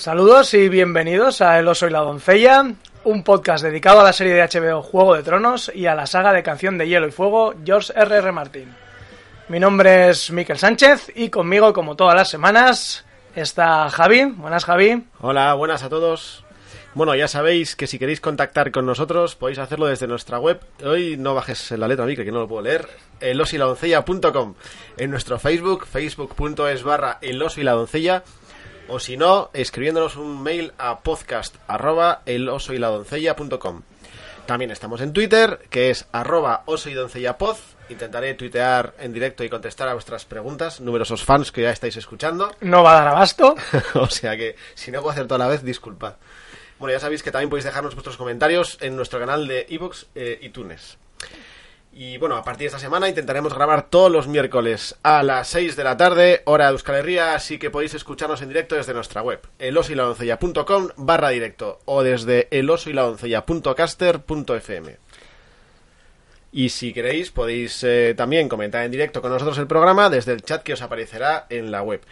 Saludos y bienvenidos a El oso y la doncella, un podcast dedicado a la serie de HBO Juego de Tronos y a la saga de Canción de Hielo y Fuego George R.R. R. Martin. Mi nombre es Miquel Sánchez y conmigo, como todas las semanas, está Javi. Buenas, Javi. Hola, buenas a todos. Bueno, ya sabéis que si queréis contactar con nosotros podéis hacerlo desde nuestra web. Hoy no bajes la letra, Miquel, que no lo puedo leer. elosiladoncella.com En nuestro Facebook, facebook.es barra el o si no, escribiéndonos un mail a podcast arroba el oso y la doncella.com. También estamos en Twitter, que es arroba oso y doncella Intentaré tuitear en directo y contestar a vuestras preguntas, numerosos fans que ya estáis escuchando. No va a dar abasto. o sea que si no puedo hacer toda la vez, disculpad. Bueno, ya sabéis que también podéis dejarnos vuestros comentarios en nuestro canal de iVoox eh, y Tunes. Y bueno, a partir de esta semana intentaremos grabar todos los miércoles a las 6 de la tarde, hora de Euskal Herria, así que podéis escucharnos en directo desde nuestra web, elosoyladoncella.com barra directo o desde elosoyladoncella.caster.fm. Y si queréis, podéis eh, también comentar en directo con nosotros el programa desde el chat que os aparecerá en la web.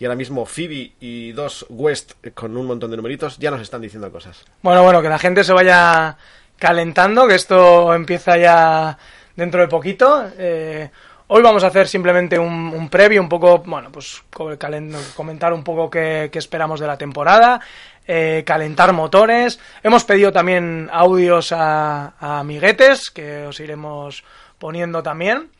Y ahora mismo Phoebe y dos West con un montón de numeritos ya nos están diciendo cosas. Bueno, bueno, que la gente se vaya calentando, que esto empieza ya dentro de poquito. Eh, hoy vamos a hacer simplemente un, previo, un poco, bueno, pues comentar un poco qué, esperamos de la temporada, eh, calentar motores. Hemos pedido también audios a, a amiguetes, que os iremos poniendo también.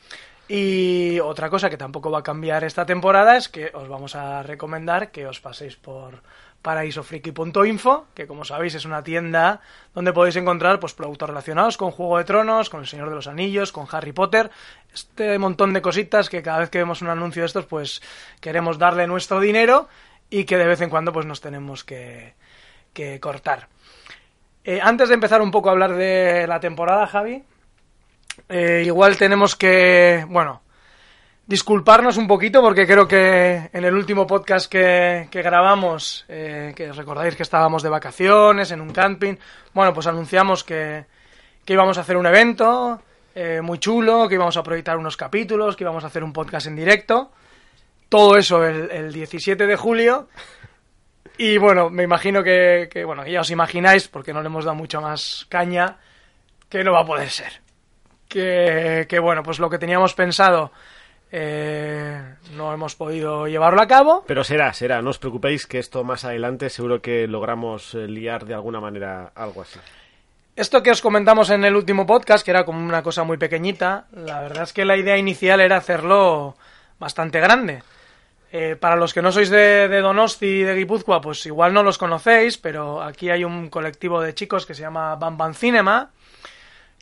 Y otra cosa que tampoco va a cambiar esta temporada es que os vamos a recomendar que os paséis por paraisofriki.info, que como sabéis es una tienda donde podéis encontrar pues productos relacionados con Juego de Tronos, con El Señor de los Anillos, con Harry Potter, este montón de cositas que cada vez que vemos un anuncio de estos pues queremos darle nuestro dinero y que de vez en cuando pues nos tenemos que, que cortar. Eh, antes de empezar un poco a hablar de la temporada, Javi, eh, igual tenemos que, bueno, disculparnos un poquito porque creo que en el último podcast que, grabamos, eh, que recordáis que estábamos de vacaciones en un camping, bueno, pues anunciamos que, que íbamos a hacer un evento eh, muy chulo, que íbamos a proyectar unos capítulos, que íbamos a hacer un podcast en directo. Todo eso el, 17 de julio. Y bueno, me imagino que, que, bueno, ya os imagináis, porque no le hemos dado mucho más caña, que no va a poder ser. Que, que bueno, pues lo que teníamos pensado eh, no hemos podido llevarlo a cabo. Pero será, será. No os preocupéis que esto más adelante seguro que logramos eh, liar de alguna manera algo así. Esto que os comentamos en el último podcast, que era como una cosa muy pequeñita, la verdad es que la idea inicial era hacerlo bastante grande. Eh, para los que no sois de, de, Donosti y de Guipúzcoa, pues igual no los conocéis, pero aquí hay un colectivo de chicos que se llama Bam Cinema,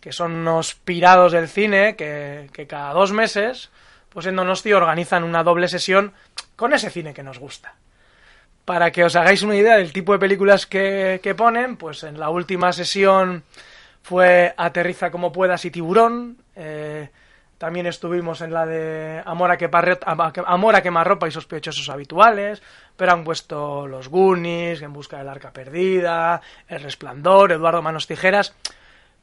que son unos pirados del cine que, que cada dos meses pues en Donosti organizan una doble sesión con ese cine que nos gusta. Para que os hagáis una idea del tipo de películas que, ponen, pues en la última sesión fue Aterriza como puedas y Tiburón. Eh, también estuvimos en la de Amor a, que Amor a quemarropa y sospechosos habituales. Pero han puesto Los Goonies, En busca del arca perdida, El resplandor, Eduardo Manos Tijeras.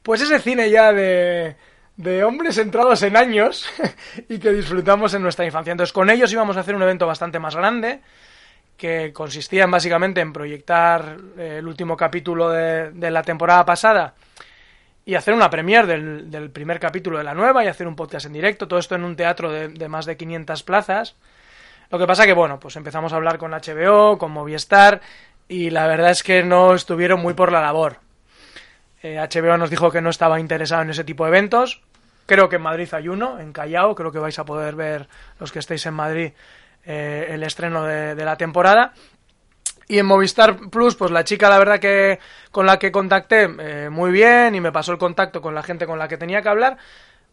Pues ese cine ya de, de hombres entrados en años y que disfrutamos en nuestra infancia. Entonces, con ellos íbamos a hacer un evento bastante más grande que consistía básicamente en proyectar eh, el último capítulo de, la temporada pasada y hacer una premiere del, primer capítulo de la nueva y hacer un podcast en directo, todo esto en un teatro de, de más de 500 plazas. Lo que pasa que, bueno, pues empezamos a hablar con HBO, con Movistar, y la verdad es que no estuvieron muy por la labor. HBO eh, nos dijo que no estaba interesado en ese tipo de eventos. Creo que en Madrid hay uno, en Callao. Creo que vais a poder ver, los que estéis en Madrid, eh, el estreno de, la temporada. Y en Movistar Plus, pues la chica, la verdad que con la que contacté, eh, muy bien, y me pasó el contacto con la gente con la que tenía que hablar,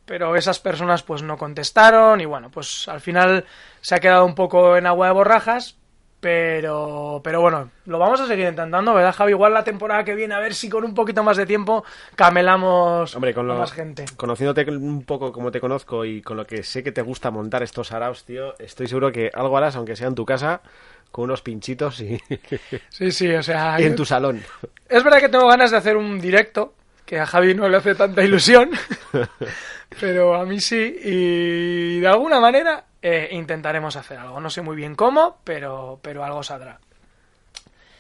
pero esas personas pues no contestaron, y bueno, pues al final se ha quedado un poco en agua de borrajas, pero, pero bueno, lo vamos a seguir intentando, ¿verdad, Javi? Igual la temporada que viene, a ver si con un poquito más de tiempo camelamos Hombre, con más gente. Conociéndote un poco como te conozco y con lo que sé que te gusta montar estos araos, tío, estoy seguro que algo harás, aunque sea en tu casa, con unos pinchitos y... Sí, sí, o sea... en tu salón. Es verdad que tengo ganas de hacer un directo, que a Javi no le hace tanta ilusión, pero a mí sí, y de alguna manera eh, intentaremos hacer algo. No sé muy bien cómo, pero, pero algo saldrá.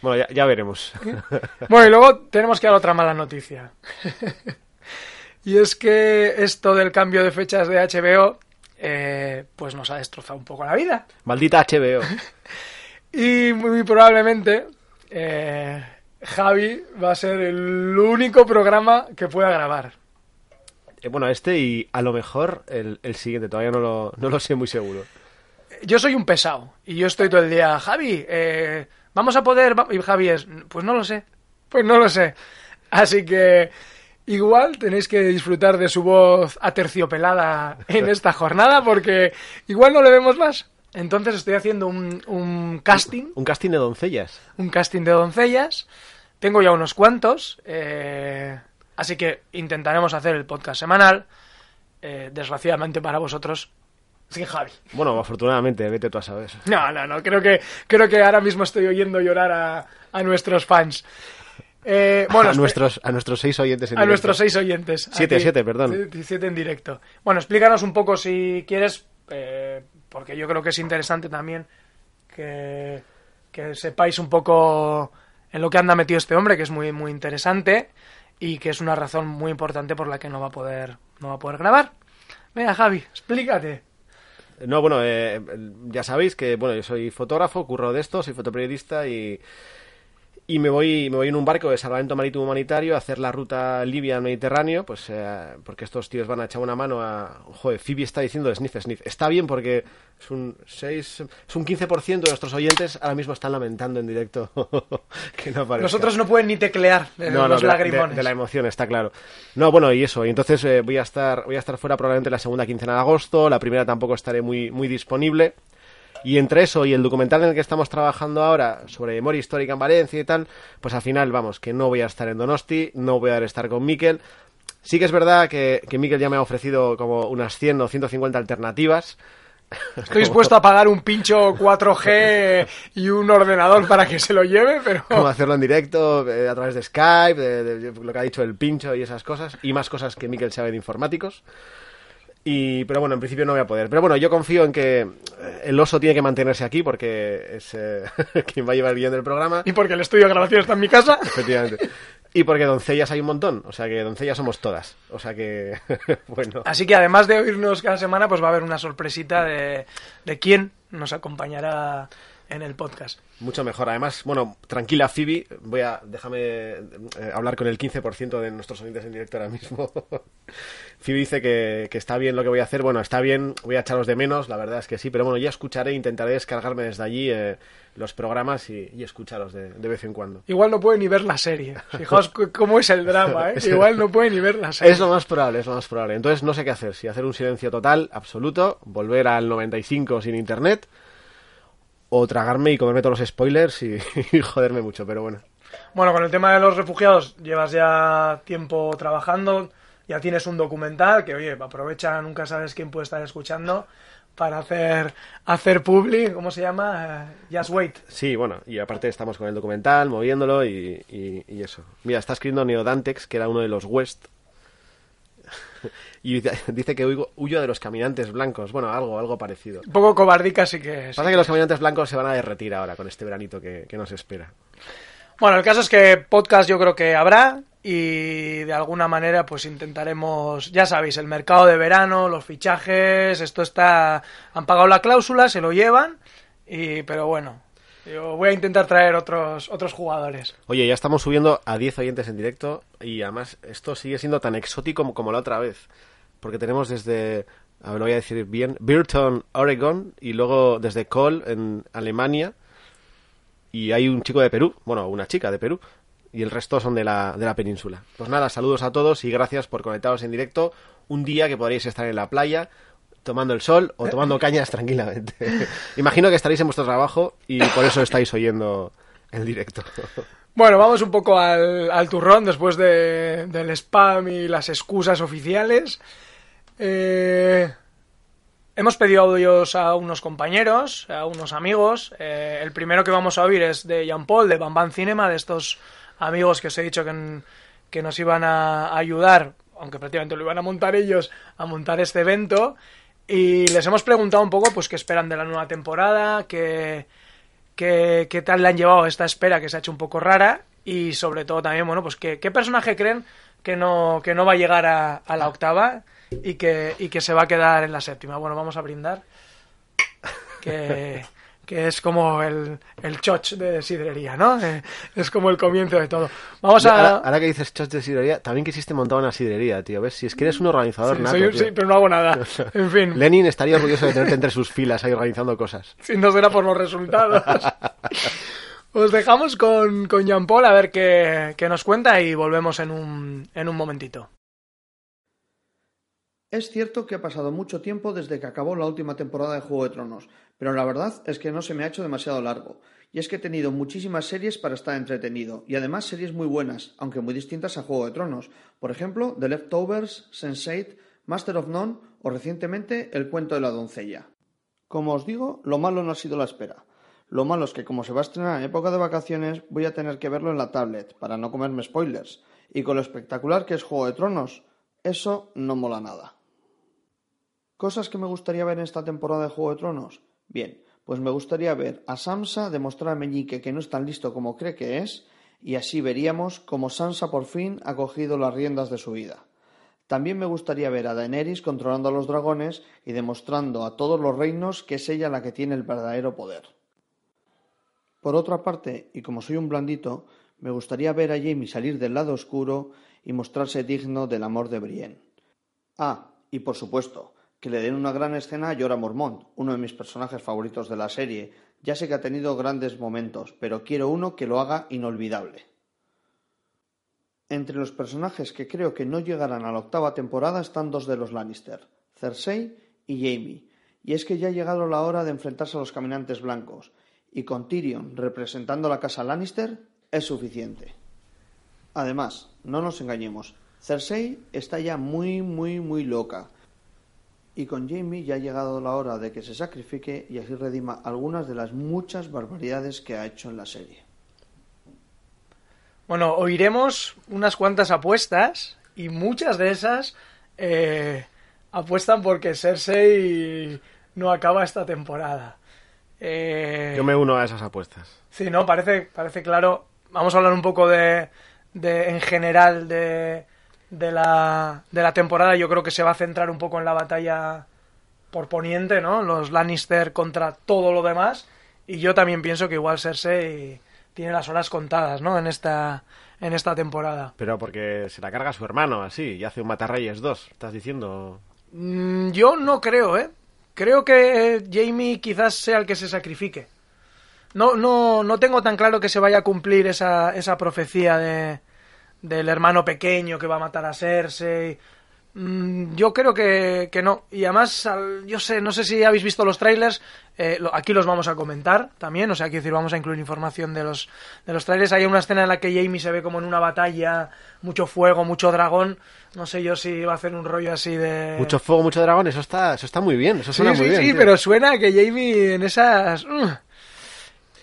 Bueno, ya, ya veremos. Bueno, y luego tenemos que dar otra mala noticia. y es que esto del cambio de fechas de HBO, eh, pues nos ha destrozado un poco la vida. Maldita HBO. Y muy probablemente eh, Javi va a ser el único programa que pueda grabar. Eh, bueno, este y a lo mejor el, el siguiente, todavía no lo, no lo sé muy seguro. Yo soy un pesado y yo estoy todo el día, Javi, eh, vamos a poder... va-". Y Javi es, pues no lo sé, pues no lo sé. Así que igual tenéis que disfrutar de su voz aterciopelada en esta jornada porque igual no le vemos más. Entonces estoy haciendo un, un casting Un casting de doncellas. un casting de doncellas. Tengo ya unos cuantos, eh, así que intentaremos hacer el podcast semanal. Eh, desgraciadamente para vosotros, sin Javi. Bueno, afortunadamente, vete tú a saber. No, no, no, creo que, creo que ahora mismo estoy oyendo llorar a, a nuestros fans. Eh, bueno, a, nuestros, a nuestros seis oyentes en a directo. nuestros seis oyentes. Siete, siete, perdón. Siete en directo. Bueno, explícanos un poco si quieres, eh, porque yo creo que es interesante también que, que sepáis un poco en lo que anda metido este hombre, que es muy, muy interesante y que es una razón muy importante por la que no va a poder, no va a poder grabar. Venga, Javi, explícate. No, bueno, eh, ya sabéis que bueno, yo soy fotógrafo, curro de esto, soy fotoperiodista y, y me voy me voy en un barco de salvamento marítimo humanitario a hacer la ruta Libia al Mediterráneo, pues eh, porque estos tíos van a echar una mano a... Joder, Phoebe está diciendo sniff, sniff. Está bien porque es un 6, es un 15% de nuestros oyentes ahora mismo están lamentando en directo que no aparezca. Nosotros no pueden ni teclear No, no, los de- lagrimones. de la emoción, está claro. No, bueno, y eso. Y entonces eh, voy a estar voy a estar fuera probablemente la segunda quincena de agosto. La primera tampoco estaré muy, muy disponible. Y entre eso y el documental en el que estamos trabajando ahora sobre memoria histórica en Valencia y tal, pues al final, vamos, que no voy a estar en Donosti, no voy a estar con Miquel. Sí que es verdad que, que Miquel ya me ha ofrecido como unas 100 o 150 alternativas. Estoy dispuesto a pagar un pincho 4G y un ordenador para que se lo lleve, pero... Cómo hacerlo en directo, eh, a través de Skype, de, de- de lo que ha dicho el pincho y esas cosas, y más cosas que Miquel sabe de informáticos. Y, pero bueno, en principio no voy a poder. Pero bueno, yo confío en que eh, el oso tiene que mantenerse aquí porque es eh, quien va a llevar el guion del programa. Y porque el estudio de grabación está en mi casa. Efectivamente. Y porque doncellas hay un montón. O sea que doncellas somos todas. O sea que, bueno. Así que además de oírnos cada semana, pues va a haber una sorpresita de, de quién nos acompañará en el podcast. Mucho mejor. Además, bueno, tranquila, Phoebe. Voy a. Déjame eh, hablar con el 15% de nuestros oyentes en directo ahora mismo. Phoebe dice que, que está bien lo que voy a hacer. Bueno, está bien. Voy a echaros de menos, la verdad es que sí. Pero bueno, ya escucharé. Intentaré descargarme desde allí eh, los programas y, y escucharos de, de vez en cuando. Igual no puede ni ver la serie. Fijaos cómo es el drama, ¿eh? Igual no puede ni ver la serie. Es lo más probable, es lo más probable. Entonces no sé qué hacer. Si hacer un silencio total, absoluto, volver al 95 sin internet, o tragarme y comerme todos los spoilers y, y joderme mucho. Pero bueno. Bueno, con el tema de los refugiados, llevas ya tiempo trabajando, ya tienes un documental que, oye, aprovecha, nunca sabes quién puede estar escuchando para hacer, hacer publi, ¿cómo se llama? Eh, Just Wait. Sí, bueno, y aparte estamos con el documental, moviéndolo y, y- y eso. Mira, está escribiendo Neodantex, que era uno de los West. y dice- que huyo, huyo de los caminantes blancos. Bueno, algo, algo parecido. Un poco cobardica, sí que es. Pasa que los caminantes blancos se van a derretir ahora con este veranito que, que nos espera. Bueno, el caso es que podcast yo creo que habrá y de alguna manera pues intentaremos, ya sabéis, el mercado de verano, los fichajes, esto está, han pagado la cláusula, se lo llevan, y pero bueno, yo voy a intentar traer otros otros jugadores. Oye, ya estamos subiendo a 10 oyentes en directo y además esto sigue siendo tan exótico como, la otra vez. Porque tenemos desde, a ver, lo voy a decir bien, Birton, Oregon y luego desde Cole en Alemania y hay un chico de Perú, bueno, una chica de Perú y el resto son de la, de la península. Pues nada, saludos a todos y gracias por conectaros en directo un día que podréis estar en la playa tomando el sol o tomando cañas tranquilamente. Imagino que estaréis en vuestro trabajo y por eso estáis oyendo el directo. Bueno, vamos un poco al, al turrón después de, del spam y las excusas oficiales. Eh, hemos pedido audios a unos compañeros, a unos amigos. Eh, el primero que vamos a oír es de Jean Paul, de Bamban Cinema, de estos amigos que os he dicho que, que nos iban a ayudar, aunque prácticamente lo iban a montar ellos, a montar este evento. Y les hemos preguntado un poco pues qué esperan de la nueva temporada, qué, qué, qué tal le han llevado esta espera que se ha hecho un poco rara y sobre todo también, bueno, pues qué, qué personaje creen que no, que no va a llegar a, a la octava y que, y que se va a quedar en la séptima. Bueno, vamos a brindar. Que, que es como el, el choch de sidrería, ¿no? Eh, es como el comienzo de todo. Vamos a... Ahora, ahora que dices chos de sidrería, también quisiste montar una sidrería, tío. ¿Ves? Si es que eres un organizador Sí, nato, soy un- tío. sí, pero no hago nada. En fin, Lenin estaría orgulloso de tenerte entre sus filas ahí organizando cosas. si no será por los resultados. Os dejamos con, con Jean Paul a ver qué, qué nos cuenta y volvemos en un, en un momentito. Es cierto que ha pasado mucho tiempo desde que acabó la última temporada de Juego de Tronos, pero la verdad es que no se me ha hecho demasiado largo. Y es que he tenido muchísimas series para estar entretenido, y además series muy buenas, aunque muy distintas a Juego de Tronos. Por ejemplo, The Leftovers, Sense8, Master of None o recientemente El cuento de la doncella. Como os digo, lo malo no ha sido la espera. Lo malo es que como se va a estrenar en época de vacaciones, voy a tener que verlo en la tablet, para no comerme spoilers. Y con lo espectacular que es Juego de Tronos, eso no mola nada. ¿Cosas que me gustaría ver en esta temporada de Juego de Tronos? Bien, pues me gustaría ver a Sansa demostrar a Meñique que no es tan listo como cree que es, y así veríamos cómo Sansa por fin ha cogido las riendas de su vida. También me gustaría ver a Daenerys controlando a los dragones y demostrando a todos los reinos que es ella la que tiene el verdadero poder. Por otra parte, y como soy un blandito, me gustaría ver a Jaime salir del lado oscuro y mostrarse digno del amor de Brienne. Ah, y por supuesto, que le den una gran escena a Jorah Mormont, uno de mis personajes favoritos de la serie. Ya sé que ha tenido grandes momentos, pero quiero uno que lo haga inolvidable. Entre los personajes que creo que no llegarán a la octava temporada están dos de los Lannister, Cersei y Jaime. Y es que ya ha llegado la hora de enfrentarse a los caminantes blancos, y con Tyrion representando la casa Lannister es suficiente. Además, no nos engañemos, Cersei está ya muy, muy, muy loca. Y con Jaime ya ha llegado la hora de que se sacrifique y así redima algunas de las muchas barbaridades que ha hecho en la serie. Bueno, oiremos unas cuantas apuestas y muchas de esas eh, apuestan porque Cersei no acaba esta temporada. Eh, Yo me uno a esas apuestas. Sí, no, parece, parece claro. Vamos a hablar un poco de, de en general de, de, la, de la temporada. Yo creo que se va a centrar un poco en la batalla por poniente, ¿no? Los Lannister contra todo lo demás. Y yo también pienso que igual Cersei tiene las horas contadas, ¿no? En esta, en esta temporada. Pero porque se la carga su hermano, así, y hace un Matarreyes 2, estás diciendo... Mm, yo no creo, ¿eh? Creo que Jamie quizás sea el que se sacrifique. No, no, no tengo tan claro que se vaya a cumplir esa, esa profecía de, del hermano pequeño que va a matar a Cersei. Mm, yo creo que, que no. Y además, al- yo sé, no sé si habéis visto los trailers. eh, lo- aquí los vamos a comentar también. O sea, quiero decir, vamos a incluir información de los, de los trailers. Hay una escena en la que Jamie se ve como en una batalla, mucho fuego, mucho dragón. No sé yo si va a hacer un rollo así de. Mucho fuego, mucho dragón, eso está, eso está muy bien, eso suena sí, muy bien. sí, tío. pero suena que Jamie en esas... mm,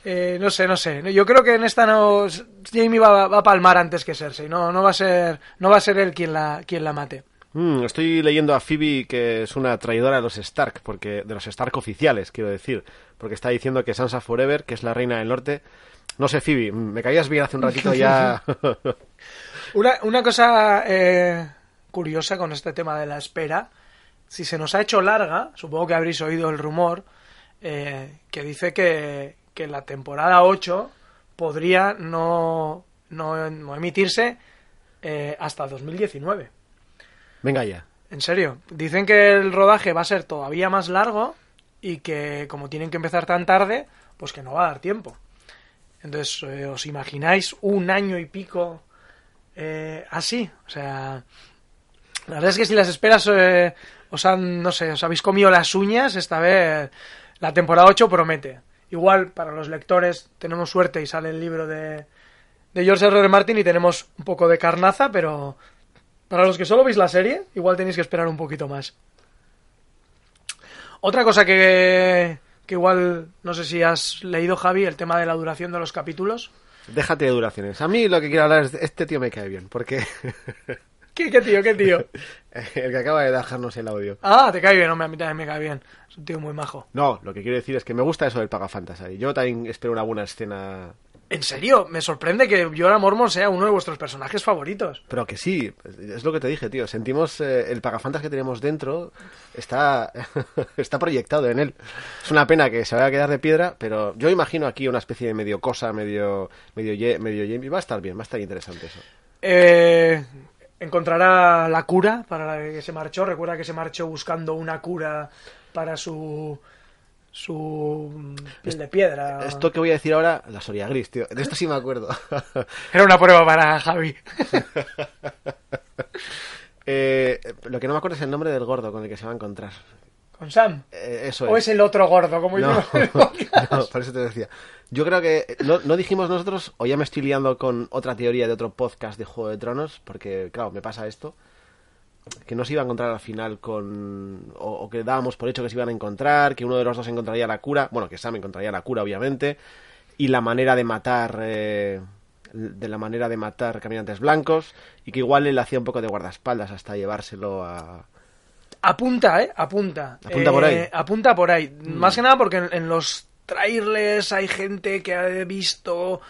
eh, no sé, no sé. Yo creo que en esta no... Jamie va, va a palmar antes que Cersei. No, no va a ser, no va a ser él quien la, quien la mate. Mm, estoy leyendo a Phoebe que es una traidora de los Stark, porque de los Stark oficiales, quiero decir, porque está diciendo que Sansa Forever, que es la reina del norte, no sé, Phoebe, mm, me caías bien hace un ratito ya. Una, una cosa eh, curiosa con este tema de la espera. Si se nos ha hecho larga, supongo que habréis oído el rumor, eh, que dice que, que la temporada 8 podría no, no, no emitirse eh, hasta 2019. Venga ya. En serio, dicen que el rodaje va a ser todavía más largo y que como tienen que empezar tan tarde, pues que no va a dar tiempo. Entonces, eh, ¿os imagináis un año y pico eh, así? O sea, la verdad es que si las esperas eh, os han, no sé, os habéis comido las uñas, esta vez la temporada 8 promete. Igual para los lectores tenemos suerte y sale el libro de, de George R. Martin y tenemos un poco de carnaza, pero para los que solo veis la serie, igual tenéis que esperar un poquito más. Otra cosa que, que igual, no sé si has leído, Javi, el tema de la duración de los capítulos. Déjate de duraciones. A mí lo que quiero hablar es, este tío me cae bien, porque ¿Qué, qué tío, qué tío? El que acaba de dejarnos el audio. Ah, te cae bien, hombre, a mí también me cae bien. Es un tío muy majo. No, lo que quiero decir es que me gusta eso del Pagafantasy. Yo también espero una buena escena. En serio, me sorprende que Jorah Mormont sea uno de vuestros personajes favoritos. Pero que sí, es lo que te dije, tío. Sentimos eh, el Pagafantas que tenemos dentro está, está proyectado en él. Es una pena que se vaya a quedar de piedra, pero yo imagino aquí una especie de medio cosa, medio medio medio. Va a estar bien, va a estar interesante eso. Eh, encontrará la cura para la que se marchó. Recuerda que se marchó buscando una cura para su su piel de piedra. Esto que voy a decir ahora, la Soria Gris, tío. De esto sí me acuerdo. Era una prueba para Javi. Eh, lo que no me acuerdo es el nombre del gordo con el que se va a encontrar. ¿Con Sam? Eh, eso ¿O es el otro gordo, como No, podcast? no, por eso te decía. Yo creo que no, no dijimos nosotros, o ya me estoy liando con otra teoría de otro podcast de Juego de Tronos, porque claro, me pasa esto, que no se iba a encontrar al final con... O, o que dábamos por hecho que se iban a encontrar, que uno de los dos encontraría la cura, bueno, que Sam encontraría la cura, obviamente, y la manera de matar... eh, de la manera de matar caminantes blancos y que igual él hacía un poco de guardaespaldas hasta llevárselo a, Apunta, ¿eh? Apunta. Apunta por Eh, ahí. Apunta por ahí. Más que nada porque en, en los trailers hay gente que ha visto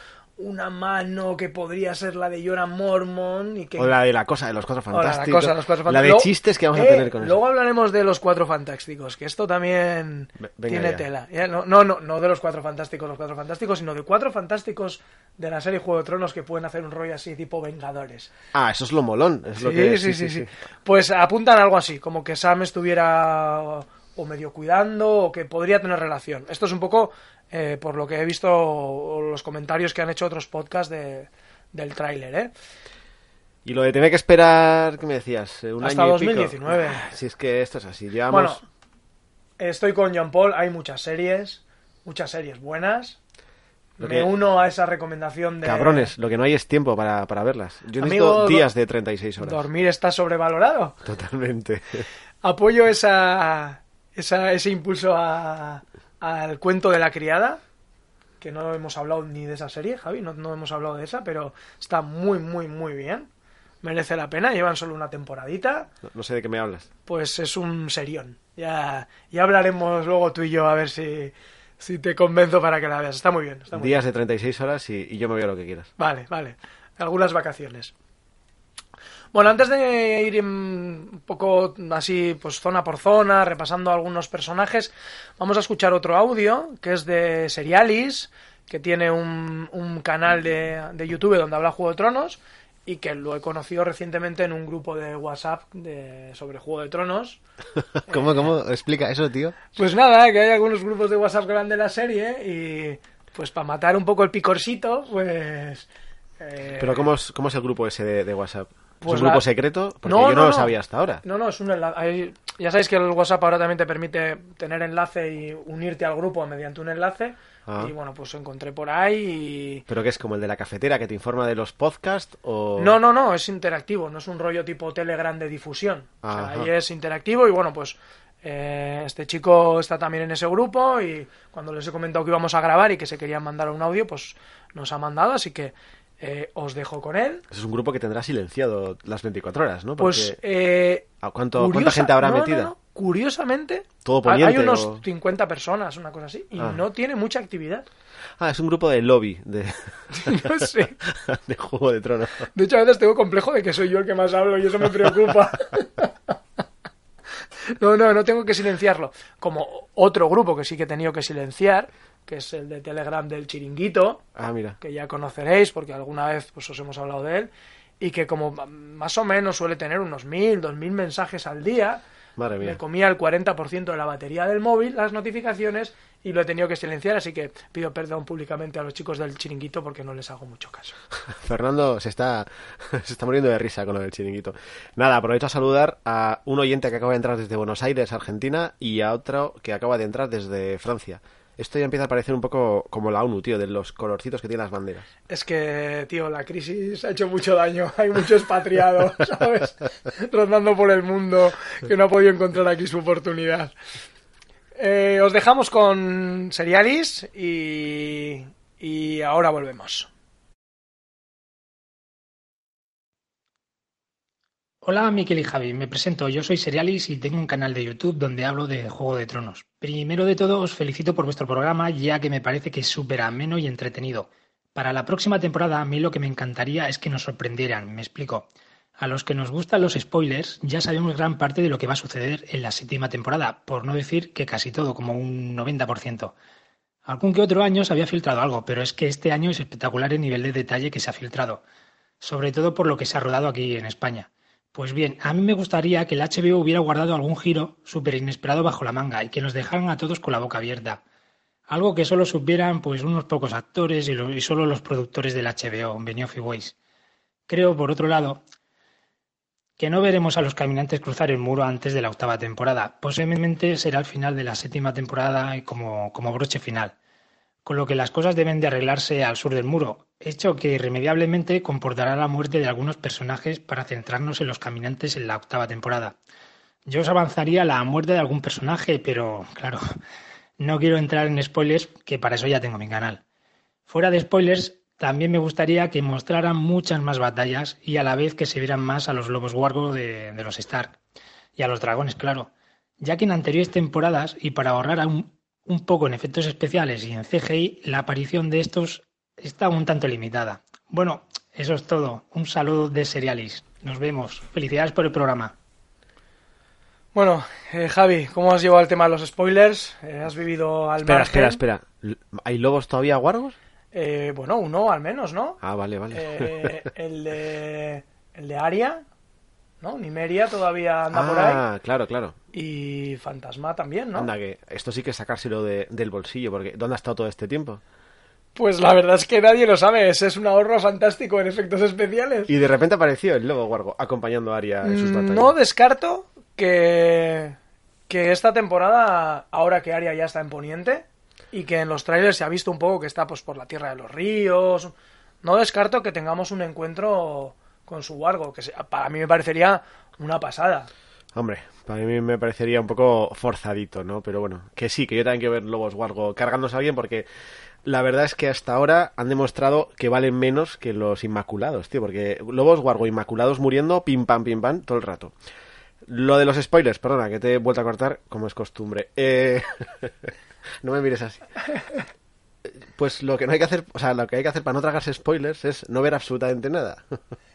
una mano que podría ser la de Jorah Mormon y que... o la de la cosa de los cuatro o la- la fantásticos cosa, los cuatro la de chistes que vamos a Eh, tener con eso Luego hablaremos de los cuatro fantásticos, que esto también venga tiene ya. tela. No, no, no, no de los cuatro fantásticos, los cuatro fantásticos, sino de cuatro fantásticos de la serie Juego de Tronos que pueden hacer un rollo así tipo Vengadores. Ah, eso es lo molón. Es lo Sí, que, sí, sí, sí, Pues apuntan algo así, como que Sam estuviera o medio cuidando o que podría tener relación. Esto es un poco eh, por lo que he visto los comentarios que han hecho otros podcasts de, del tráiler, ¿eh? Y lo de tener que esperar, ¿qué me decías? Eh, Un Hasta año y pico. 2019. Ah, Si es que esto es así. Llevamos... Bueno, estoy con John Paul, hay muchas series, muchas series buenas. Lo Me que- uno a esa recomendación de... Cabrones, lo que no hay es tiempo para, para verlas. Yo necesito Amigo, do- días de 36 horas. Dormir está sobrevalorado. Totalmente. Apoyo esa, esa- ese impulso a- al cuento de la criada, que no hemos hablado ni de esa serie, Javi, no, no hemos hablado de esa, pero está muy, muy, muy bien. Merece la pena, llevan solo una temporadita, No, no sé de qué me hablas. pues es un serión. Ya, ya hablaremos luego tú y yo a ver si, si te convenzo para que la veas. Está muy bien. Está muy Días de 36 horas y, y yo me voy a lo que quieras. Vale, vale. Algunas vacaciones. Bueno, antes de ir un poco así, pues zona por zona, repasando algunos personajes, vamos a escuchar otro audio que es de Serialis, que tiene un, un canal de, de YouTube donde habla Juego de Tronos y que lo he conocido recientemente en un grupo de WhatsApp de, sobre Juego de Tronos. ¿Cómo, cómo? Explica eso, tío. Pues nada, que hay algunos grupos de WhatsApp que hablan de la serie y pues para matar un poco el picorcito, pues... eh, Pero ¿cómo es, cómo es el grupo ese de, de WhatsApp? ¿Es Pues un grupo la- secreto? Porque No, yo no, no, lo sabía hasta ahora. No, no, es un enlace. Ya sabéis que el WhatsApp ahora también te permite tener enlace y unirte al grupo mediante un enlace. Ah. Y bueno, pues encontré por ahí ¿Pero qué es como el de la cafetera que te informa de los podcasts o...? y... No, no, no, es interactivo, no es un rollo tipo Telegram de difusión. O sea, ahí es interactivo y bueno, pues eh, este chico está también en ese grupo y cuando les he comentado que íbamos a grabar y que se querían mandar un audio, pues nos ha mandado, así que eh, os dejo con él. Es un grupo que tendrá silenciado las 24 horas, ¿no? Pues eh, ¿a cuánto, ¿Cuánta Curiosa- gente habrá no, metida? no. Curiosamente, Todo hay- unos o- 50 personas, una cosa así, y Ah. no tiene mucha actividad. Ah, es un grupo de lobby de, No sé. de Juego de Tronos. De hecho, a veces tengo complejo de que soy yo el que más hablo y eso me preocupa. No, no, no tengo que silenciarlo. Como otro grupo que sí que he tenido que silenciar, que es el de Telegram del Chiringuito, Ah, mira. que ya conoceréis porque alguna vez pues os hemos hablado de él, y que como más o menos suele tener unos mil, dos mil mensajes al día, Madre mía. me comía el 40% de la batería del móvil, las notificaciones, y lo he tenido que silenciar, así que pido perdón públicamente a los chicos del chiringuito porque no les hago mucho caso. Fernando se está, se está muriendo de risa con lo del chiringuito. Nada, aprovecho a saludar a un oyente que acaba de entrar desde Buenos Aires, Argentina, y a otro que acaba de entrar desde Francia. Esto ya empieza a parecer un poco como la ONU, tío, de los colorcitos que tienen las banderas. Es que, tío, la crisis ha hecho mucho daño. Hay mucho expatriado, ¿sabes? Rondando por el mundo que no ha podido encontrar aquí su oportunidad. Eh, os dejamos con Serialis y, y ahora volvemos. Hola Miquel y Javi, me presento, yo soy Serialis y tengo un canal de YouTube donde hablo de Juego de Tronos. Primero de todo os felicito por vuestro programa ya que me parece que es súper ameno y entretenido. Para la próxima temporada a mí lo que me encantaría es que nos sorprendieran, me explico. A los que nos gustan los spoilers ya sabemos gran parte de lo que va a suceder en la séptima temporada, por no decir que casi todo, como un 90%. Algún que otro año se había filtrado algo, pero es que este año es espectacular el nivel de detalle que se ha filtrado, sobre todo por lo que se ha rodado aquí en España. Pues bien, a mí me gustaría que el HBO hubiera guardado algún giro súper inesperado bajo la manga y que nos dejaran a todos con la boca abierta. Algo que solo supieran pues unos pocos actores y, lo, y solo los productores del HBO, Benioff y Weiss. Creo, por otro lado, que no veremos a los caminantes cruzar el muro antes de la octava temporada. Posiblemente será el final de la séptima temporada como, como broche final con lo que las cosas deben de arreglarse al sur del muro, hecho que irremediablemente comportará la muerte de algunos personajes para centrarnos en los caminantes en la octava temporada. Yo os avanzaría la muerte de algún personaje, pero claro, no quiero entrar en spoilers, que para eso ya tengo mi canal. Fuera de spoilers, también me gustaría que mostraran muchas más batallas y a la vez que se vieran más a los lobos guargo de, de los Stark. Y a los dragones, claro. Ya que en anteriores temporadas, y para ahorrar un, un poco en efectos especiales y en CGI, la aparición de estos está un tanto limitada. Bueno, eso es todo. Un saludo de Serialis. Nos vemos. Felicidades por el programa. Bueno, eh, Javi, ¿cómo has llevado el tema de los spoilers? Eh, ¿Has vivido al Espera, margen? espera, espera. ¿Hay lobos todavía guargos? Eh, bueno, uno al menos, ¿no? Ah, vale, vale. Eh, el de el de Aria, ¿no? Nimeria todavía anda por ahí. ah, claro, claro. Y Fantasma también, ¿no? Anda, que esto sí que es sacárselo de- del bolsillo, porque ¿dónde ha estado todo este tiempo? Pues la verdad es que nadie lo sabe. Ese es un ahorro fantástico en efectos especiales. Y de repente apareció el lobo guargo acompañando a Aria en sus batallas. Mm, No descarto que, que esta temporada, ahora que Aria ya está en Poniente, y que en los trailers se ha visto un poco que está pues por la tierra de los ríos, no descarto que tengamos un encuentro con su Wargo, que para mí me parecería una pasada. Hombre, para mí me parecería un poco forzadito, ¿no? Pero bueno, que sí, que yo también quiero ver lobos guargo cargándose a alguien porque la verdad es que hasta ahora han demostrado que valen menos que los inmaculados, tío, porque lobos guargo inmaculados muriendo pim pam pim pam todo el rato. Lo de los spoilers, perdona, que te he vuelto a cortar como es costumbre. Eh... no me mires así. Pues lo que no hay que hacer, o sea, lo que hay que hacer para no tragarse spoilers es no ver absolutamente nada.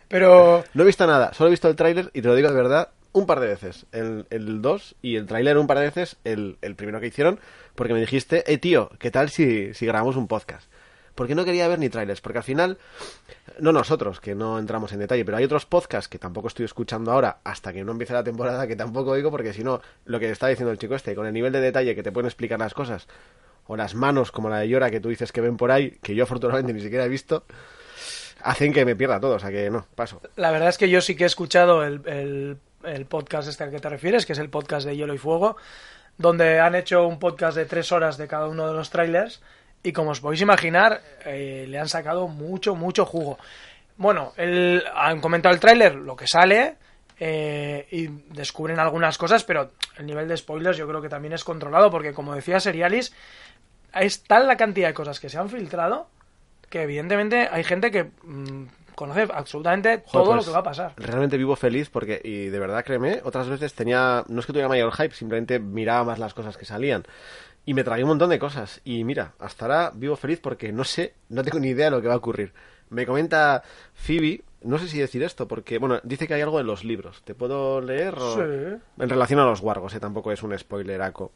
Pero No he visto nada, solo he visto el tráiler y te lo digo de verdad un par de veces. El, el 2 y el tráiler un par de veces, el, el primero que hicieron, porque me dijiste, eh tío, ¿qué tal si, si grabamos un podcast? Porque no quería ver ni trailers, porque al final, no nosotros, que no entramos en detalle, pero hay otros podcasts que tampoco estoy escuchando ahora hasta que no empiece la temporada, que tampoco oigo, porque si no, lo que está diciendo el chico este, con el nivel de detalle que te pueden explicar las cosas, o las manos como la de Yora que tú dices que ven por ahí, que yo afortunadamente ni siquiera he visto, hacen que me pierda todo, o sea que no, paso. la verdad es que yo sí que he escuchado el- el podcast este al que te refieres, que es el podcast de Hielo y Fuego, donde han hecho un podcast de tres horas de cada uno de los trailers y como os podéis imaginar, eh, le han sacado mucho, mucho jugo. Bueno, han comentado el tráiler, lo que sale, eh, y descubren algunas cosas, pero el nivel de spoilers yo creo que también es controlado, porque como decía Serialis, es tal la cantidad de cosas que se han filtrado que evidentemente hay gente que mm, conoce absolutamente todo lo pues, que va a pasar. Realmente vivo feliz porque, y de verdad créeme, otras veces tenía, no es que tuviera mayor hype, simplemente miraba más las cosas que salían. Y me tragué un montón de cosas. Y mira, hasta ahora vivo feliz porque no sé, no tengo ni idea de lo que va a ocurrir. Me comenta Phoebe, no sé si decir esto, porque, bueno, dice que hay algo en los libros. ¿Te puedo leer? o- Sí. En relación a los wargos, eh, tampoco es un spoileraco.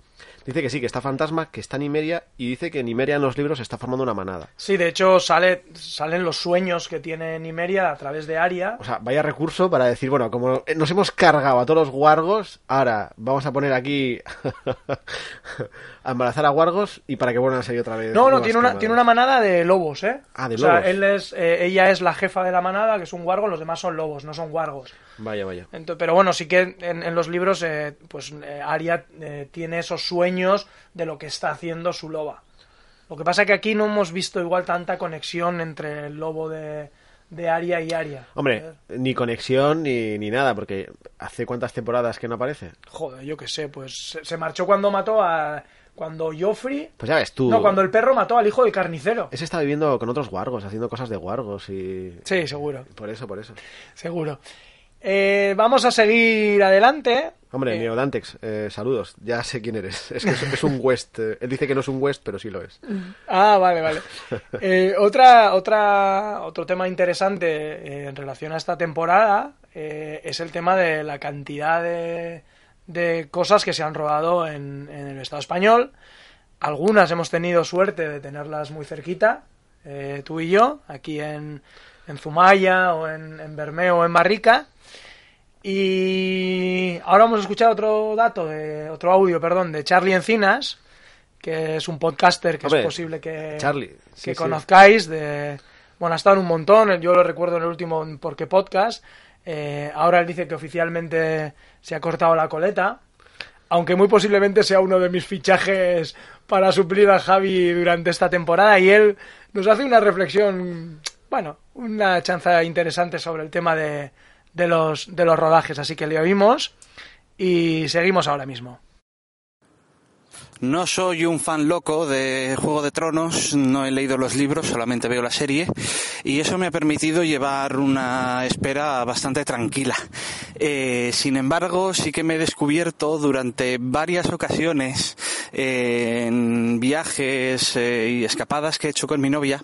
Dice que sí, que está Fantasma, que está Nimeria, y dice que Nimeria en los libros está formando una manada. Sí, de hecho sale, salen los sueños que tiene Nimeria a través de Aria. O sea, vaya recurso para decir, bueno, como nos hemos cargado a todos los wargos, ahora vamos a poner aquí a embarazar a wargos y para que vuelvan a salir otra vez. No, no, tiene una, tiene una manada de lobos, ¿eh? Ah, de o sea, lobos. él es, eh, ella es la jefa de la manada, que es un wargo, los demás son lobos, no son wargos. Vaya, vaya. Pero bueno, sí que en, en los libros, eh, pues eh, Aria eh, tiene esos sueños de lo que está haciendo su loba. Lo que pasa es que aquí no hemos visto igual tanta conexión entre el lobo de, de Aria y Aria. Hombre, ni conexión ni, ni nada, porque hace cuántas temporadas que no aparece. Joder, yo qué sé, pues se, se marchó cuando mató a... Cuando Joffrey... Pues ya ves tú. No, cuando el perro mató al hijo del carnicero. Ese está viviendo con otros wargos, haciendo cosas de wargos y. Sí, seguro, Por eso, por eso. seguro. eh, vamos a seguir adelante. Hombre, Eh, Neodantex, eh, saludos. Ya sé quién eres. Es que es, es un West. eh, él dice que no es un West, pero sí lo es. Ah, vale, vale. Otra, otra, otro tema interesante en relación a esta temporada es el tema de la cantidad de, de cosas que se han rodado en, en el Estado español. Algunas hemos tenido suerte de tenerlas muy cerquita, eh, tú y yo, aquí en, en Zumaya o en, en Bermeo o en Barrica. Y ahora vamos a escuchar otro dato, de, otro audio, perdón, de Charlie Encinas, que es un podcaster que Hombre, es posible que, Charlie, que sí. conozcáis. De, bueno, ha estado en un montón, yo lo recuerdo en el último Porque Podcast. Eh, ahora él dice que oficialmente se ha cortado la coleta, aunque muy posiblemente sea uno de mis fichajes para suplir a Javi durante esta temporada. Y él nos hace una reflexión, bueno, una chanza interesante sobre el tema de, de, los, de los rodajes. Así que le oímos y seguimos ahora mismo. No soy un fan loco de Juego de Tronos, no he leído los libros, solamente veo la serie y eso me ha permitido llevar una espera bastante tranquila. Eh, sin embargo, sí que me he descubierto durante varias ocasiones eh, en viajes eh, y escapadas que he hecho con mi novia,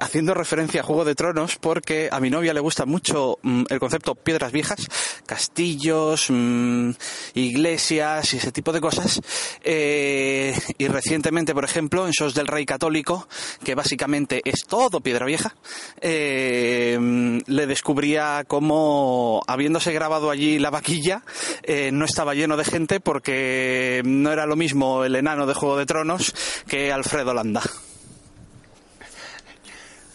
haciendo referencia a Juego de Tronos porque a mi novia le gusta mucho mm, el concepto piedras viejas, castillos, mm, iglesias y ese tipo de cosas. Y recientemente, por ejemplo, en Sos del Rey Católico, que básicamente es todo piedra vieja, eh, le descubría cómo, habiéndose grabado allí la vaquilla, eh, no estaba lleno de gente porque no era lo mismo el enano de Juego de Tronos que Alfredo Landa.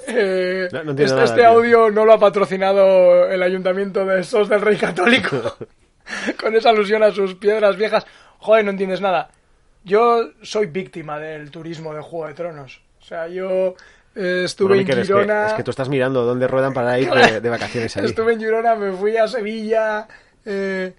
Eh, No- no entiendo este nada, este audio no lo ha patrocinado el ayuntamiento de Sos del Rey Católico con esa alusión a sus piedras viejas. Joder, no entiendes nada. Yo soy víctima del turismo de Juego de Tronos. O sea, yo eh, estuve Bueno, en Miquel, es que- Girona. es, que, tú estás mirando dónde ruedan para ir de, de vacaciones ahí. Estuve en Girona, me fui a Sevilla, eh,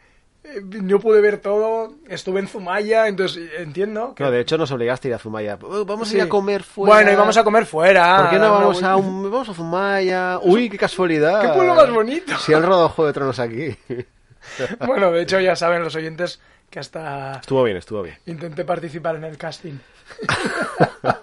eh, no pude ver todo, estuve en Zumaya, entonces eh, entiendo. que- No, de hecho nos obligaste a ir a Zumaya. Uh, Vamos Sí. a ir a comer fuera. Bueno, y vamos a comer fuera. ¿Por qué no vamos a un... Vamos a Zumaya? Uy, qué casualidad. ¡Qué pueblo más bonito! Si han rodado Juego de Tronos aquí. Bueno, de hecho ya saben los oyentes que hasta Estuvo bien, estuvo bien. intenté participar en el casting.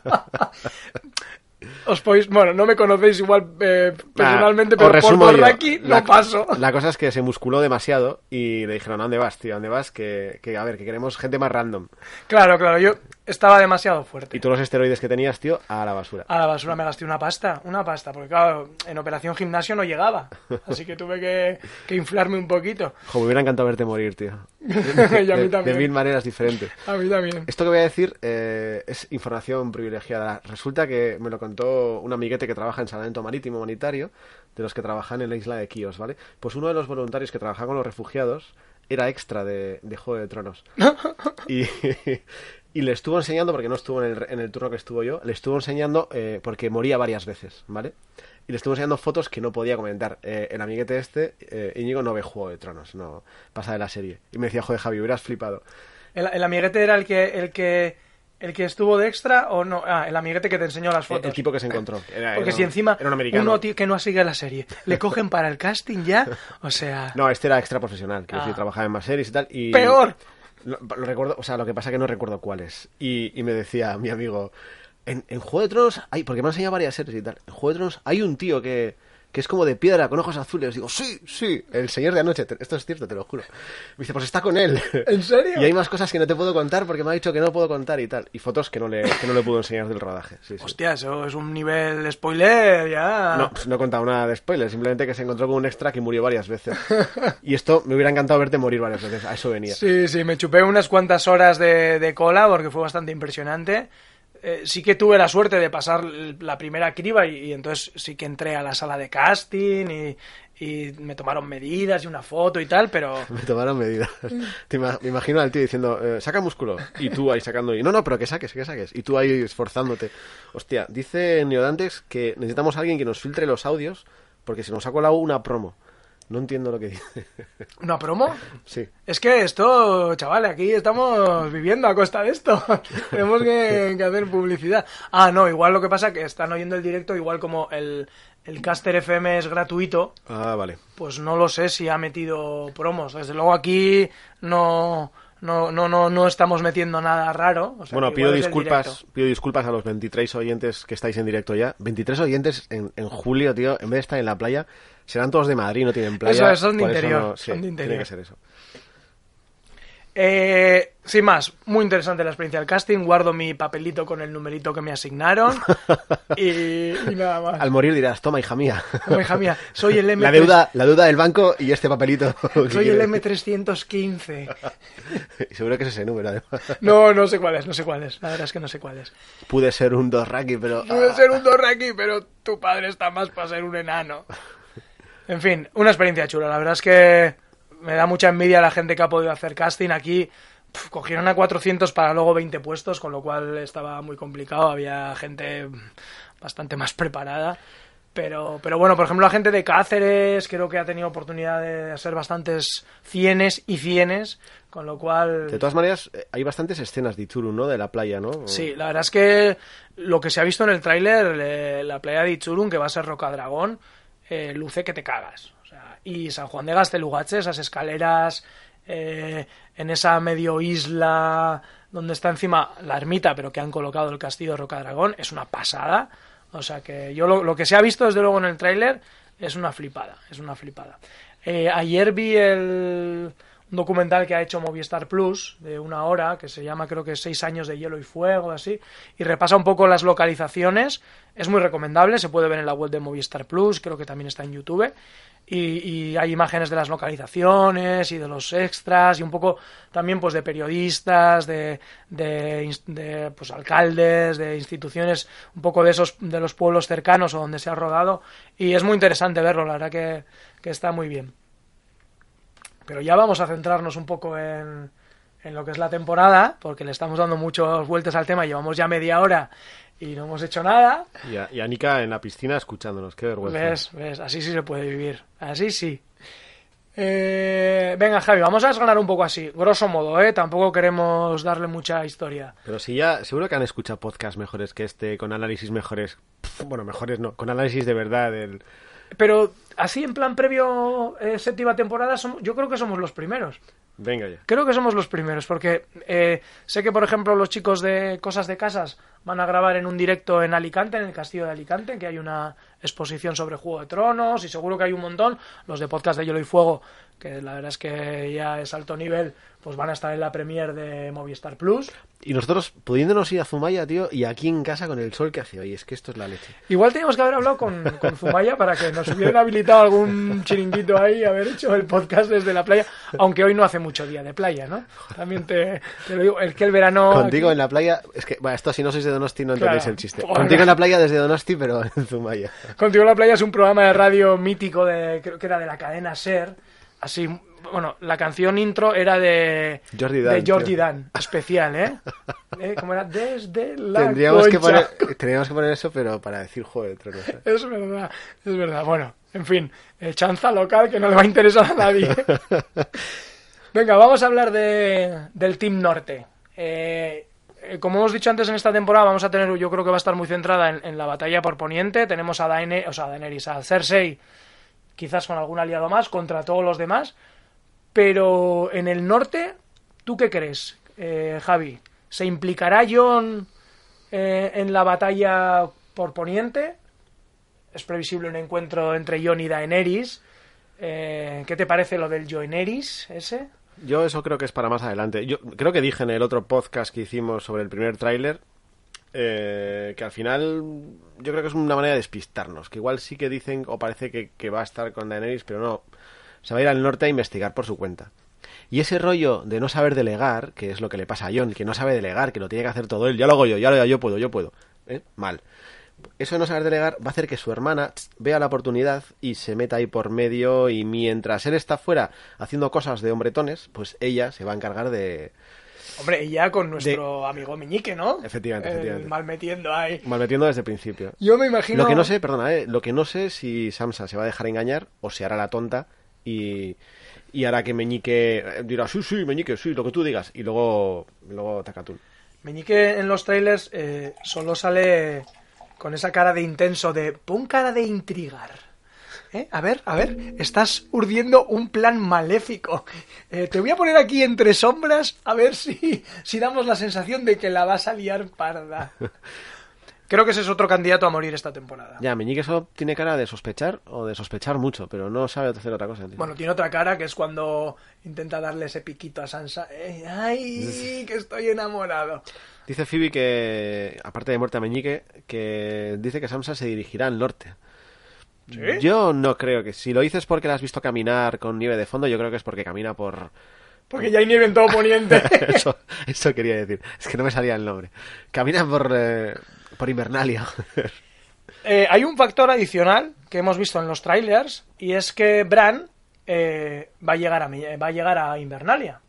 Os podéis, bueno, no me conocéis igual eh, personalmente, pero por yo. Borraki no La- paso. La cosa es que se musculó demasiado y le dijeron, ¿a dónde vas, tío? ¿A dónde vas? Que, que, a ver, que queremos gente más random. Claro, claro, yo estaba demasiado fuerte. Y todos los esteroides que tenías, tío, a la basura. A la basura me gasté una pasta, una pasta, porque claro, en operación gimnasio no llegaba. Así que tuve que, que inflarme un poquito. Jo, me hubiera encantado verte morir, tío. y a mí De, de también. mil maneras diferentes. A mí también. Esto que voy a decir eh, es información privilegiada. Resulta que me lo contó un amiguete que trabaja en salvamento marítimo humanitario, de los que trabajan en la isla de Quíos, ¿vale? Pues uno de los voluntarios que trabaja con los refugiados era extra de, de Juego de Tronos. y, y le estuvo enseñando, porque no estuvo en el, en el turno que estuvo yo, le estuvo enseñando, eh, porque moría varias veces, ¿vale? Y le estuvo enseñando fotos que no podía comentar. Eh, el amiguete este, eh, Íñigo, no ve Juego de Tronos, no pasa de la serie. Y me decía, joder, Javi, hubieras flipado. ¿El, el amiguete era el que, el que el que estuvo de extra o no? Ah, el amiguete que te enseñó las El, fotos. el tipo que se encontró. Era- Porque era si encima Era un americano. uno tío, que no sigue la serie, le cogen para el casting ya, o sea, No, este era extra profesional, que Ah. sí, trabajaba en más series y tal. Y peor. Lo, recuerdo, o sea, lo que pasa que no recuerdo cuáles. Y, y me decía mi amigo, en, en Juego de Tronos hay, porque me han enseñado varias series y tal, en Juego de Tronos hay un tío que, que es como de piedra, con ojos azules. Digo, sí, sí, el señor de anoche, esto es cierto, te lo juro. Me dice, pues está con él. ¿En serio? Y hay más cosas que no te puedo contar porque me ha dicho que no puedo contar y tal. Y fotos que no le, que no le puedo enseñar del rodaje. Sí, sí. Hostia, eso es un nivel spoiler ya. No, pues no he contado nada de spoiler, simplemente que se encontró con un extra que murió varias veces. Y esto me hubiera encantado verte morir varias veces, a eso venía. Sí, sí, me chupé unas cuantas horas de, de cola porque fue bastante impresionante. Eh, sí que tuve la suerte de pasar la primera criba y, y entonces sí que entré a la sala de casting y, y me tomaron medidas y una foto y tal, pero Me tomaron medidas. Te ima- me imagino al tío diciendo, eh, saca músculo. Y tú ahí sacando. Y no, no, pero que saques, que saques. Y tú ahí esforzándote. Hostia, dice Neodantex que necesitamos a alguien que nos filtre los audios porque se nos ha colado una promo. No entiendo lo que dice. ¿Una promo? Sí. Es que esto, chaval, aquí estamos viviendo a costa de esto. Tenemos que, que hacer publicidad. Ah, no, igual lo que pasa que están oyendo el directo, igual como el, el Caster FM es gratuito, Ah, vale. pues no lo sé si ha metido promos. Desde luego aquí no, no, no, no, no estamos metiendo nada raro. O sea, Bueno, pido disculpas, pido disculpas a los 23 oyentes que estáis en directo ya. 23 oyentes en, en julio, tío, en vez de estar en la playa, serán todos de Madrid, no tienen playa. Eso, son de interior, no- sí, son de Tiene interior. que ser eso. Eh, sin más, muy interesante la experiencia del casting. Guardo mi papelito con el numerito que me asignaron. y, y nada más. Al morir dirás, toma, hija mía. Como hija mía, soy el M3. La deuda, la deuda del banco y este papelito. Soy el quieres. M315. Y Seguro que es ese número, además. No, no sé cuál es, no sé cuál es. La verdad es que no sé cuál es. Pude ser un Dorraki, pero... Puede ser un Dorraki, pero tu padre está más para ser un enano. En fin, una experiencia chula. La verdad es que me da mucha envidia a la gente que ha podido hacer casting aquí. Pf, cogieron a 400 para luego 20 puestos, con lo cual estaba muy complicado. Había gente bastante más preparada. Pero, pero bueno, por ejemplo, la gente de Cáceres creo que ha tenido oportunidad de hacer bastantes cienes y cienes, con lo cual... De todas maneras, eh, hay bastantes escenas de Ichuru, ¿no? De la playa, ¿no? Sí, la verdad es que lo que se ha visto en el tráiler, eh, la playa de Ichurun, que va a ser Rocadragón, eh, luce que te cagas. Y San Juan de Gastelugache, esas escaleras eh, en esa medio isla donde está encima la ermita, pero que han colocado el castillo de Rocadragón, es una pasada. O sea que yo lo, lo que se ha visto desde luego en el tráiler es una flipada, es una flipada. Eh, ayer vi el documental que ha hecho Movistar Plus de una hora que se llama creo que seis años de hielo y fuego así y repasa un poco las localizaciones. Es muy recomendable se puede ver en la web de Movistar Plus creo que también está en YouTube y, hay imágenes de las localizaciones y de los extras y un poco también pues de periodistas de, de, de, pues alcaldes de instituciones un poco de esos de los pueblos cercanos o donde se ha rodado y es muy interesante verlo la verdad que, que está muy bien pero ya vamos a centrarnos un poco en, en lo que es la temporada, porque le estamos dando muchas vueltas al tema, llevamos ya media hora y no hemos hecho nada. Y, a, y Anika en la piscina escuchándonos, qué vergüenza. ¿Ves? ¿Ves? Así sí se puede vivir. Así sí. Eh, venga, Javi, vamos a desgranar un poco así, grosso modo, ¿eh? Tampoco queremos darle mucha historia. Pero si ya, seguro que han escuchado podcasts mejores que este, con análisis mejores. Bueno, mejores no, con análisis de verdad. Del... Pero así en plan previo, eh, séptima temporada, somos- yo creo que somos los primeros. Venga ya. Creo que somos los primeros, porque eh, sé que, por ejemplo, los chicos de Cosas de Casas van a grabar en un directo en Alicante, en el Castillo de Alicante, que hay una exposición sobre Juego de Tronos, y seguro que hay un montón. Los de Podcast de Hielo y Fuego, que la verdad es que ya es alto nivel, pues van a estar en la premier de Movistar Plus. Y nosotros pudiéndonos ir a Zumaya, tío, y aquí en casa con el sol que hace hoy. Es que esto es la leche. Igual teníamos que haber hablado con, con Zumaya para que nos hubieran habilitado algún chiringuito ahí, haber hecho el podcast desde la playa, aunque hoy no hace mucho día de playa, ¿no? También te, te lo digo, es que el verano... Contigo aquí- en la playa, es que, bueno, esto si no sois de Donosti no entendéis Claro. el chiste. Contigo en la playa desde Donosti, pero en Zumaya. Contigo en la playa es un programa de radio mítico de creo que era de la cadena Ser, así bueno, la canción intro era de Jordi Dan, de Jordi. Dan, especial, ¿eh? ¿Eh? ¿Cómo era? Desde la Tendríamos que, poner, tendríamos que poner eso, pero para decir Juego de Tronos. ¿eh? Es verdad, es verdad. Bueno, en fin, eh, chanza local que no le va a interesar a nadie. Venga, vamos a hablar de, del Team Norte. Eh, eh, como hemos dicho antes en esta temporada, vamos a tener, yo creo que va a estar muy centrada en, en la batalla por Poniente. Tenemos a Daenerys, o sea, a Daenerys, a Cersei, quizás con algún aliado más, contra todos los demás. Pero en el norte, ¿tú qué crees, eh, Javi? ¿Se implicará Jon eh, en la batalla por Poniente? Es previsible un encuentro entre Jon y Daenerys. Eh, ¿Qué te parece lo del Joenerys ese? Yo eso creo que es para más adelante. Yo creo que dije en el otro podcast que hicimos sobre el primer tráiler eh, que al final yo creo que es una manera de despistarnos. Que igual sí que dicen o parece que, va a estar con Daenerys, pero no. Se va a ir al norte a investigar por su cuenta. Y ese rollo de no saber delegar, que es lo que le pasa a Jon, que no sabe delegar, que lo tiene que hacer todo él, ya lo hago yo, ya lo hago yo, puedo, yo puedo. ¿eh? Mal. Eso de no saber delegar va a hacer que su hermana vea la oportunidad y se meta ahí por medio y mientras él está fuera haciendo cosas de hombretones, pues ella se va a encargar de Hombre, y ya con nuestro amigo Meñique, ¿no? Efectivamente, El efectivamente. mal metiendo ahí. malmetiendo desde el principio. Yo me imagino... Lo que no sé, perdona, ¿eh? lo que no sé si Samsa se va a dejar engañar o se hará la tonta y, y hará que Meñique eh, dirá, sí, sí, Meñique, sí, lo que tú digas. Y luego, luego Takatun. Meñique en los trailers eh, solo sale con esa cara de intenso de pon cara de intrigar. ¿Eh? A ver, a ver, estás urdiendo un plan maléfico. Eh, te voy a poner aquí entre sombras a ver si, si damos la sensación de que la vas a liar parda. Creo que ese es otro candidato a morir esta temporada. Ya, Meñique solo tiene cara de sospechar o de sospechar mucho, pero no sabe hacer otra cosa. tío. Bueno, tiene otra cara que es cuando intenta darle ese piquito a Sansa. Eh, ¡Ay, que estoy enamorado! Dice Phoebe que, aparte de muerte a Meñique, que dice que Sansa se dirigirá al norte. ¿Sí? Yo no creo que. Si lo dices porque la has visto caminar con nieve de fondo, yo creo que es porque camina por. Porque ya hay nieve en todo Poniente. eso, eso quería decir. Es que no me salía el nombre. Camina por. eh, por Invernalia. Eh, hay un factor adicional que hemos visto en los trailers y es que Bran eh, va a llegar a va a llegar a Invernalia.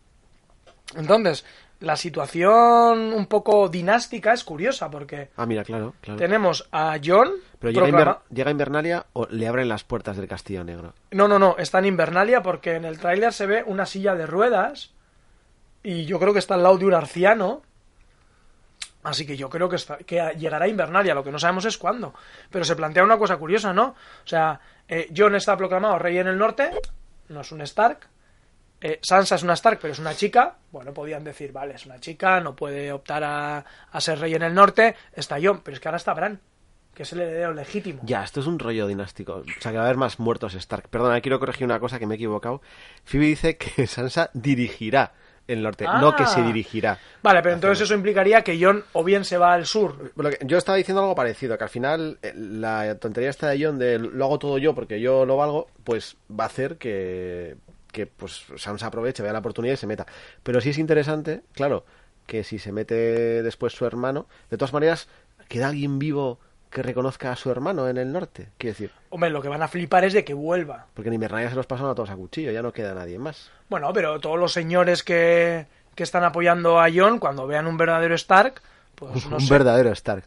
Entonces, la situación un poco dinástica es curiosa porque ah, mira, claro, claro. tenemos a Jon Pero llega, Inver- Invernalia o le abren las puertas del Castillo Negro. No, no, no, está en Invernalia porque en el tráiler se ve una silla de ruedas y yo creo que está al lado de un arciano. Así que yo creo que, está- que llegará a Invernalia, lo que no sabemos es cuándo. Pero se plantea una cosa curiosa, ¿no? O sea, eh, Jon está proclamado rey en el norte, no es un Stark. Eh, Sansa es una Stark, pero es una chica. Bueno, podían decir, vale, es una chica, no puede optar a, a ser rey en el norte. Está Jon, pero es que ahora está Bran, que es el heredero legítimo. Ya, esto es un rollo dinástico. O sea, que va a haber más muertos Stark. Perdona, quiero corregir una cosa que me he equivocado. Phoebe dice que Sansa dirigirá el norte, no Ah. que se dirigirá. Vale, pero entonces eso implicaría que Jon o bien se va al sur yo estaba diciendo algo parecido, que al final eh, la tontería esta de John de lo hago todo yo porque yo lo valgo, pues va a hacer que, que pues Sansa aproveche, vea la oportunidad y se meta. Pero sí es interesante, claro, que si se mete después su hermano, de todas maneras, queda alguien vivo que reconozca a su hermano en el norte, quiero decir. Hombre, lo que van a flipar es de que vuelva. Porque en Invernalia se los pasan a todos a cuchillo, ya no queda nadie más. Bueno, pero todos los señores que, que están apoyando a Jon, cuando vean un verdadero Stark, pues no un sé, verdadero Stark.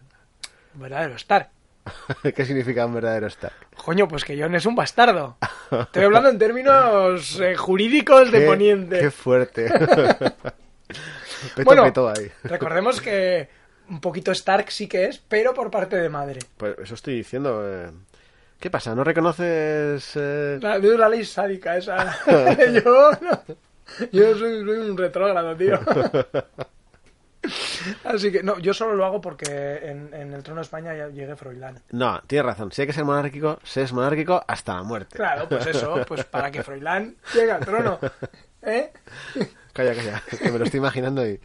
un verdadero Stark. ¿Qué significa un verdadero Stark? Coño, pues que Jon es un bastardo. Estoy hablando en términos eh, jurídicos de Qué- Poniente. Qué fuerte. Peto, Bueno, peto ahí. recordemos que un poquito Stark sí que es, pero por parte de madre. Pues eso estoy diciendo. eh. ¿Qué pasa? ¿No reconoces...? eh? La, ley sádica esa. yo, no- yo soy, soy un retrógrado, tío. Así que, no, yo solo lo hago porque en, en el trono de España ya llegué Froilán. No, tienes razón. Si hay que ser monárquico, se es monárquico hasta la muerte. Claro, pues eso, pues para que Froilán llegue al trono. ¿Eh? Calla, calla, que me lo estoy imaginando y...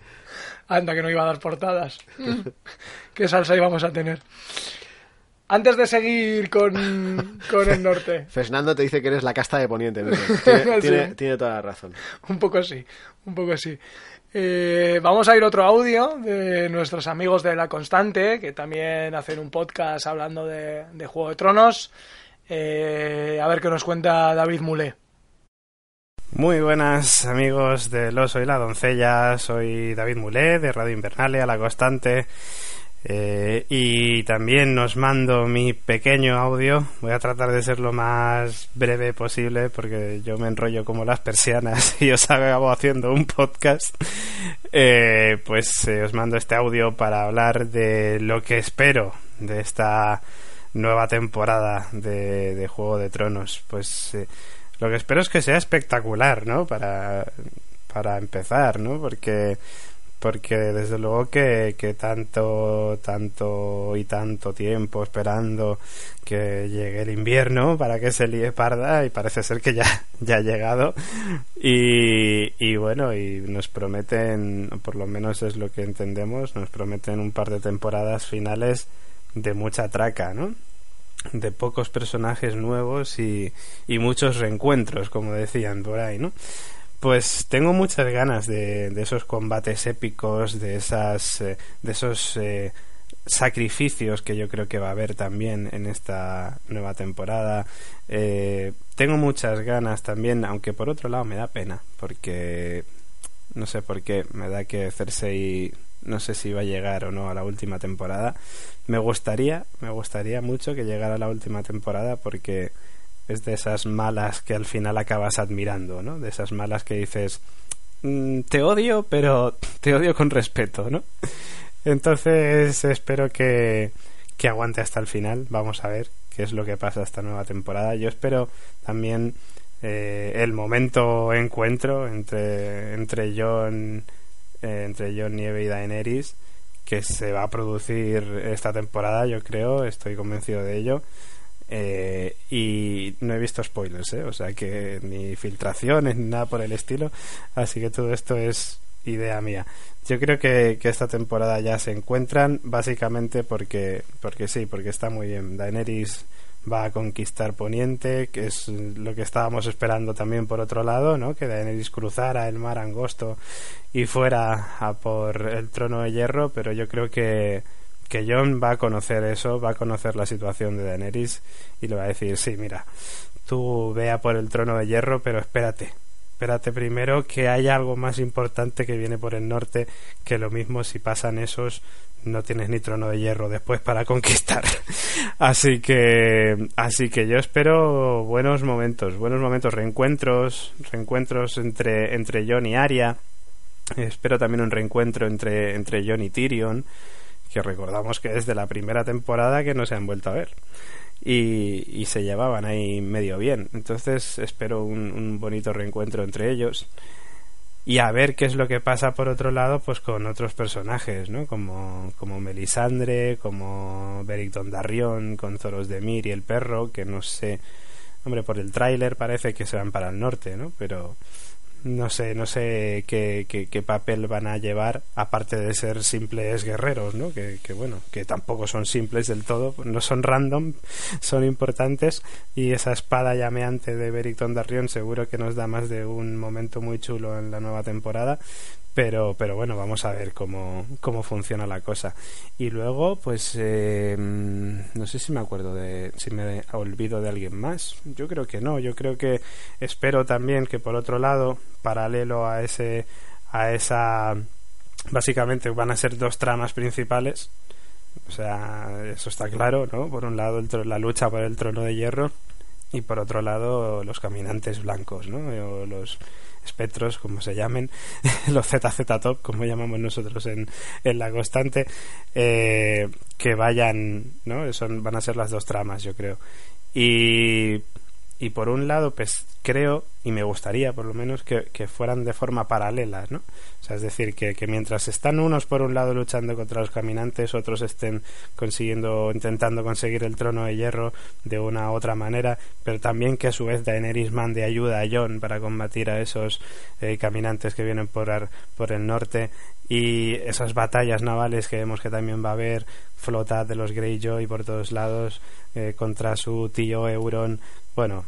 Anda, que no iba a dar portadas. ¿Qué salsa íbamos a tener? Antes de seguir con, con el norte, Fernando te dice que eres la casta de Poniente. ¿no? Tiene, Sí. tiene- tiene toda la razón. un poco así, un poco así. Eh, vamos a ir otro audio de nuestros amigos de La Constante, que también hacen un podcast hablando de, de Juego de Tronos. Eh, a ver qué nos cuenta David Mulé. Muy buenas amigos del Oso y la Doncella, soy David Mulé de Radio Invernalia, La Constante, eh, y también os mando mi pequeño audio, voy a tratar de ser lo más breve posible porque yo me enrollo como las persianas y os acabo haciendo un podcast, Eh, pues eh, os mando este audio para hablar de lo que espero de esta nueva temporada de, de Juego de Tronos, pues... lo que espero es que sea espectacular, ¿no? Para, para empezar, ¿no? Porque, porque desde luego que, que tanto, tanto y tanto tiempo esperando que llegue el invierno para que se líe parda y parece ser que ya, ya ha llegado y, y bueno, y nos prometen, por lo menos es lo que entendemos, nos prometen un par de temporadas finales de mucha traca, ¿no? De pocos personajes nuevos y, y muchos reencuentros, como decían por ahí, ¿no? Pues tengo muchas ganas de, de esos combates épicos, de esas, eh, de esos eh, sacrificios que yo creo que va a haber también en esta nueva temporada. Eh, tengo muchas ganas también, aunque por otro lado me da pena, porque no sé por qué me da que Cersei no sé si va a llegar o no a la última temporada. Me gustaría, me gustaría mucho que llegara a la última temporada porque es de esas malas que al final acabas admirando, ¿no? De esas malas que dices, mm, te odio, pero te odio con respeto, ¿no? Entonces espero que, que aguante hasta el final. Vamos a ver qué es lo que pasa esta nueva temporada. Yo espero también eh, el momento encuentro entre, entre John eh, entre John Nieve y Daenerys que se va a producir esta temporada, yo creo, estoy convencido de ello. Eh, y no he visto spoilers, ¿eh? o sea que ni filtraciones ni nada por el estilo, así que todo esto es idea mía. Yo creo que, que, esta temporada ya se encuentran básicamente porque, porque sí, porque está muy bien. Daenerys va a conquistar Poniente, que es lo que estábamos esperando también por otro lado, ¿no? Que Daenerys cruzara el mar angosto y fuera a por el trono de hierro, pero yo creo que que John va a conocer eso, va a conocer la situación de Daenerys y le va a decir, sí, mira, tú vea por el trono de hierro, pero espérate, espérate primero que hay algo más importante que viene por el norte, que lo mismo si pasan esos no tienes ni trono de hierro después para conquistar. así que así que yo espero buenos momentos, buenos momentos, reencuentros, reencuentros entre entre Jon y Arya. Espero también un reencuentro entre entre Jon y Tyrion, que recordamos que es de la primera temporada que no se han vuelto a ver. Y, y se llevaban ahí medio bien. Entonces espero un, un bonito reencuentro entre ellos y a ver qué es lo que pasa por otro lado pues con otros personajes no como como Melisandre como Beric Dondarrion con Zoros de Mir y el perro que no sé. Hombre por el tráiler parece que se van para el norte no pero no sé, no sé qué, qué, papel van a llevar, aparte de ser simples guerreros, ¿no? Que, que, bueno, que tampoco son simples del todo, no son random, son importantes, y esa espada llameante de Beric Dondarrion seguro que nos da más de un momento muy chulo en la nueva temporada, pero pero bueno vamos a ver cómo, cómo funciona la cosa. Y luego pues eh, no sé si me acuerdo de si me olvido de alguien más. Yo creo que no. Yo creo que espero también que por otro lado paralelo a ese a esa básicamente van a ser dos tramas principales. O sea eso está claro no por un lado el, la lucha por el trono de hierro y por otro lado los caminantes blancos no o los espectros, como se llamen, los ZZ Top, como llamamos nosotros en, en la constante, eh, que vayan, ¿no? Son, van a ser las dos tramas, yo creo. Y, y por un lado, pues creo, y me gustaría por lo menos, que, que fueran de forma paralela, ¿no? O sea, es decir, que, que, mientras están unos por un lado luchando contra los caminantes, otros estén consiguiendo, intentando conseguir el trono de hierro de una u otra manera, pero también que a su vez Daenerys mande ayuda a Jon para combatir a esos eh, caminantes que vienen por, por el norte y esas batallas navales que vemos que también va a haber flota de los Greyjoy por todos lados eh, contra su tío Euron bueno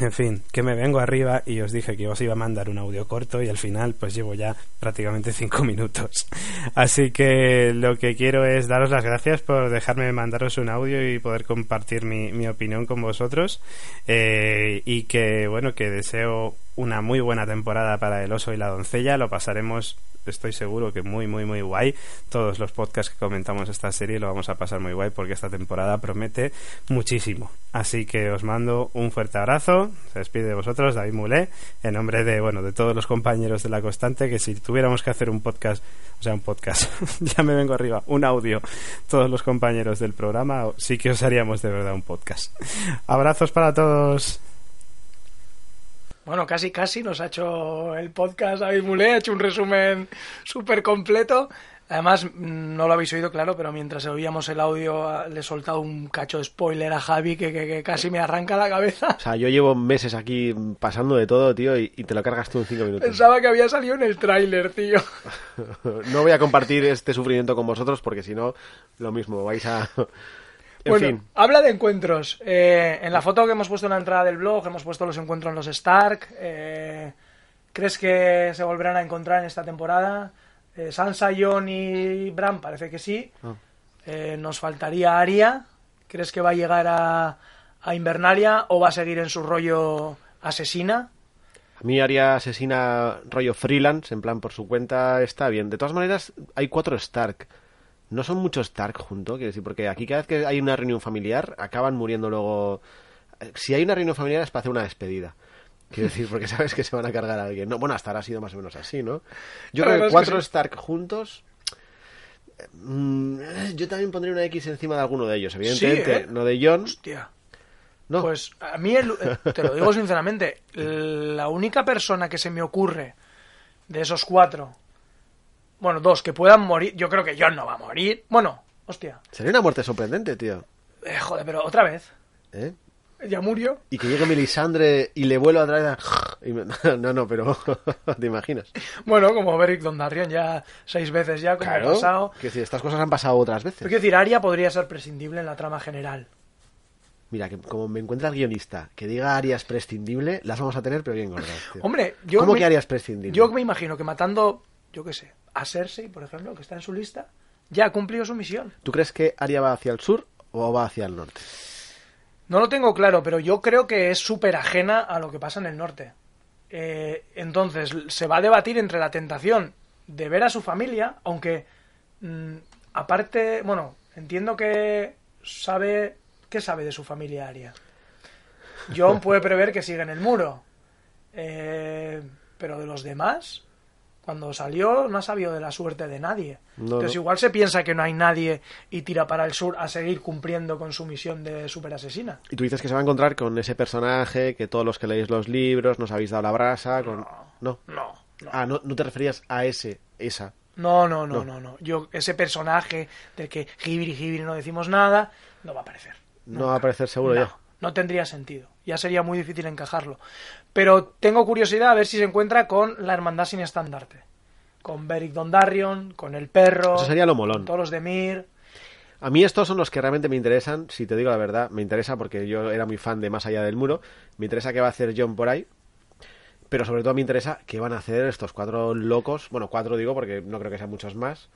en fin, que me vengo arriba y os dije que os iba a mandar un audio corto y al final pues llevo ya prácticamente cinco minutos. Así que lo que quiero es daros las gracias por dejarme mandaros un audio y poder compartir mi, mi opinión con vosotros eh, y que bueno, que deseo una muy buena temporada para El oso y la doncella. Lo pasaremos estoy seguro que muy, muy, muy guay. Todos los podcasts que comentamos esta serie lo vamos a pasar muy guay porque esta temporada promete muchísimo. Así que os mando un fuerte abrazo. Se despide de vosotros, David Mulé, en nombre de, bueno, de todos los compañeros de La Constante, que si tuviéramos que hacer un podcast, o sea, un podcast, ya me vengo arriba, un audio, todos los compañeros del programa, sí que os haríamos de verdad un podcast. Abrazos para todos. Bueno, casi, casi nos ha hecho el podcast David Mulé, ha hecho un resumen súper completo. Además, no lo habéis oído, claro, pero mientras oíamos el audio le he soltado un cacho de spoiler a Javi que, que, que, casi me arranca la cabeza. O sea, yo llevo meses aquí pasando de todo, tío, y, y te lo cargas tú en cinco minutos. Pensaba que había salido en el tráiler, tío. no voy a compartir este sufrimiento con vosotros porque si no, lo mismo, vais a... En bueno, fin. habla de encuentros. Eh, en la foto que hemos puesto en la entrada del blog, hemos puesto los encuentros en los Stark. Eh, ¿Crees que se volverán a encontrar en esta temporada? Eh, Sansa, Jon y Bran parece que sí. Oh. nos faltaría Arya. ¿Crees que va a llegar a, a, Invernalia o va a seguir en su rollo asesina? A mí Arya asesina rollo freelance, en plan por su cuenta está bien. De todas maneras, hay cuatro Stark no son muchos Stark juntos, quiero decir, porque aquí cada vez que hay una reunión familiar acaban muriendo luego Si hay una reunión familiar es para hacer una despedida. Quiero decir, porque sabes que se van a cargar a alguien. No, bueno, hasta ahora ha sido más o menos así, ¿no? Yo creo que cuatro sí. Stark juntos. mm, yo también pondría una X encima de alguno de ellos. Evidentemente, ¿eh? no de John. Hostia. No. Pues a mí, el- eh, te lo digo sinceramente, la única persona que se me ocurre de esos cuatro, bueno, dos que puedan morir, yo creo que John no va a morir. Bueno, hostia, Sería una muerte sorprendente, tío. eh, joder, pero otra vez, ¿Eh? ya murió. Y que llegue Melisandre y le vuelva a traer a... y me- No, no, pero... ¿Te imaginas? Bueno, como Beric Dondarrion ya seis veces ya, como ha pasado. Que si estas cosas han pasado otras veces. Quiero decir, Arya podría ser prescindible en la trama general. Mira, que como me encuentra el guionista que diga Arias prescindible, las vamos a tener, pero bien gordas. Hombre, yo ¿Cómo me, que Arias prescindible? yo me imagino que matando, yo qué sé, a Cersei, por ejemplo, que está en su lista, ya ha cumplido su misión. ¿Tú crees que Aria va hacia el sur o va hacia el norte? No lo tengo claro, pero yo creo que es súper ajena a lo que pasa en el norte. Eh, entonces, se va a debatir entre la tentación de ver a su familia, aunque mm, aparte, bueno, entiendo que sabe, ¿qué sabe de su familia Aria? John puede prever que sigue en el muro, Eh, pero de los demás, cuando salió no ha sabido de la suerte de nadie. No, Entonces no. igual se piensa que no hay nadie y tira para el sur a seguir cumpliendo con su misión de superasesina. Y tú dices que se va a encontrar con ese personaje que todos los que leéis los libros nos habéis dado la brasa. Con... No. No, no. Ah, no, no te referías a ese, esa. No, no, no, No. no. Yo, ese personaje del que Hibiri Hibiri no decimos nada, no va a aparecer. No va a aparecer seguro no, ya. no tendría sentido. Ya sería muy difícil encajarlo. Pero tengo curiosidad a ver si se encuentra con la hermandad sin estandarte. Con Beric Dondarrion, con el perro, Eso sería lo molón. con todos los de Mir. A mí estos son los que realmente me interesan, si te digo la verdad, me interesa porque yo era muy fan de Más allá del muro, me interesa qué va a hacer John por ahí, pero sobre todo me interesa qué van a hacer estos cuatro locos, bueno, cuatro digo porque no creo que sean muchos más,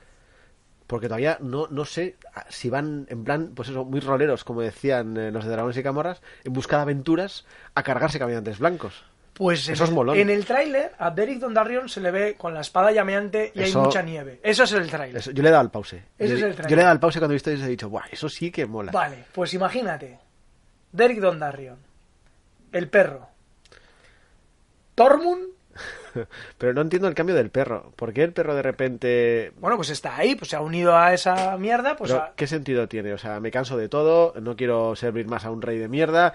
porque todavía no, no sé si van en plan, pues eso, muy roleros, como decían eh, los de Dragones y Camorras, en busca de aventuras a cargarse caminantes blancos. Pues en Eso es el- molón. En el tráiler a Beric Dondarrion se le ve con la espada llameante y Eso- hay mucha nieve. Eso es el tráiler. Eso- yo le he dado al pause. Ese yo, es el yo trailer. le he dado al pause cuando he visto y he dicho, ¡buah! Eso sí que mola. Vale, pues imagínate. Beric Dondarrion. El perro. Tormund. Pero no entiendo el cambio del perro. ¿Por qué el perro de repente Bueno, pues está ahí, pues se ha unido a esa mierda, pues Pero, a- ¿Qué sentido tiene? O sea, me canso de todo, no quiero servir más a un rey de mierda,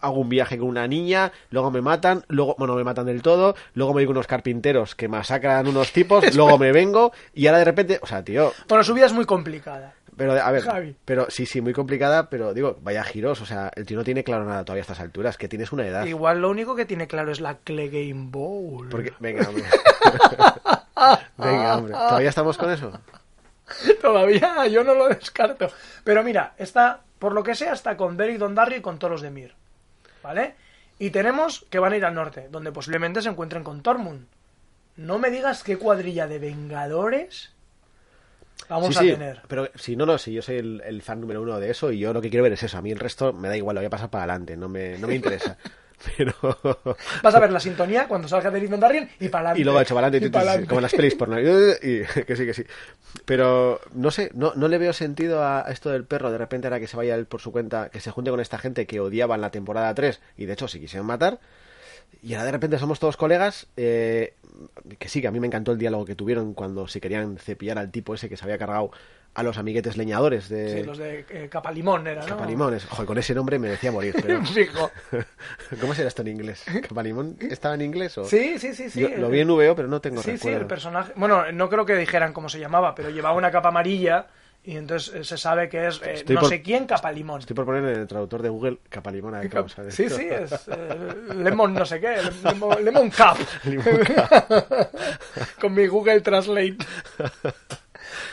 hago un viaje con una niña, luego me matan, luego, bueno, me matan del todo, luego me digo unos carpinteros que masacran unos tipos, luego me vengo y ahora de repente, o sea, tío, Bueno, su vida es muy complicada. Pero a ver, Javi. pero sí, sí, muy complicada, pero digo, vaya giros, o sea, el tío no tiene claro nada todavía a estas alturas, que tienes una edad. Igual lo único que tiene claro es la Clegane Bowl. Porque, venga, hombre. venga, hombre, ¿todavía estamos con eso? Todavía yo no lo descarto. Pero mira, está, por lo que sea, está con Beric Dondarrion y con Toros de Mir. ¿Vale? Y tenemos que van a ir al norte, donde posiblemente se encuentren con Tormund. No me digas qué cuadrilla de vengadores vamos sí, a sí, tener. Pero si no, no, si yo soy el, el fan número uno de eso y yo lo que quiero ver es eso. A mí el resto me da igual, lo voy a pasar para adelante, no me, no me interesa. Pero. Vas a ver la sintonía cuando salga Beric Dondarrion y para adelante. y luego hecho para adelante, como las pelis porno. Y que sí, que sí. Pero no sé, no, no le veo sentido a a esto del perro. De repente, ahora que se vaya él por su cuenta, que se junte con esta gente que odiaba en la temporada 3 y de hecho se quisieron matar. Y ahora de repente somos todos colegas. eh, que sí, que a mí me encantó el diálogo que tuvieron cuando se querían cepillar al tipo ese que se había cargado a los amiguetes leñadores de Sí, los de eh, Capalimón era, ¿no? Capalimones. Joder, con ese nombre me decía morir. Pero... Fijo. ¿Cómo será esto en inglés? ¿Capalimón estaba en inglés? O... Sí, sí, sí, sí. Yo lo vi en VO, pero no tengo Sí, sí, recuerdo. el personaje. Bueno, no creo que dijeran cómo se llamaba, pero llevaba una capa amarilla y entonces eh, se sabe que es eh, no por- sé quién Capalimón. Estoy por poner en el traductor de Google Capalimón a ver cómo sale Sí, sí, es eh, Lemon no sé qué, Lemon, Lemon Cup. Lemon Con mi Google Translate.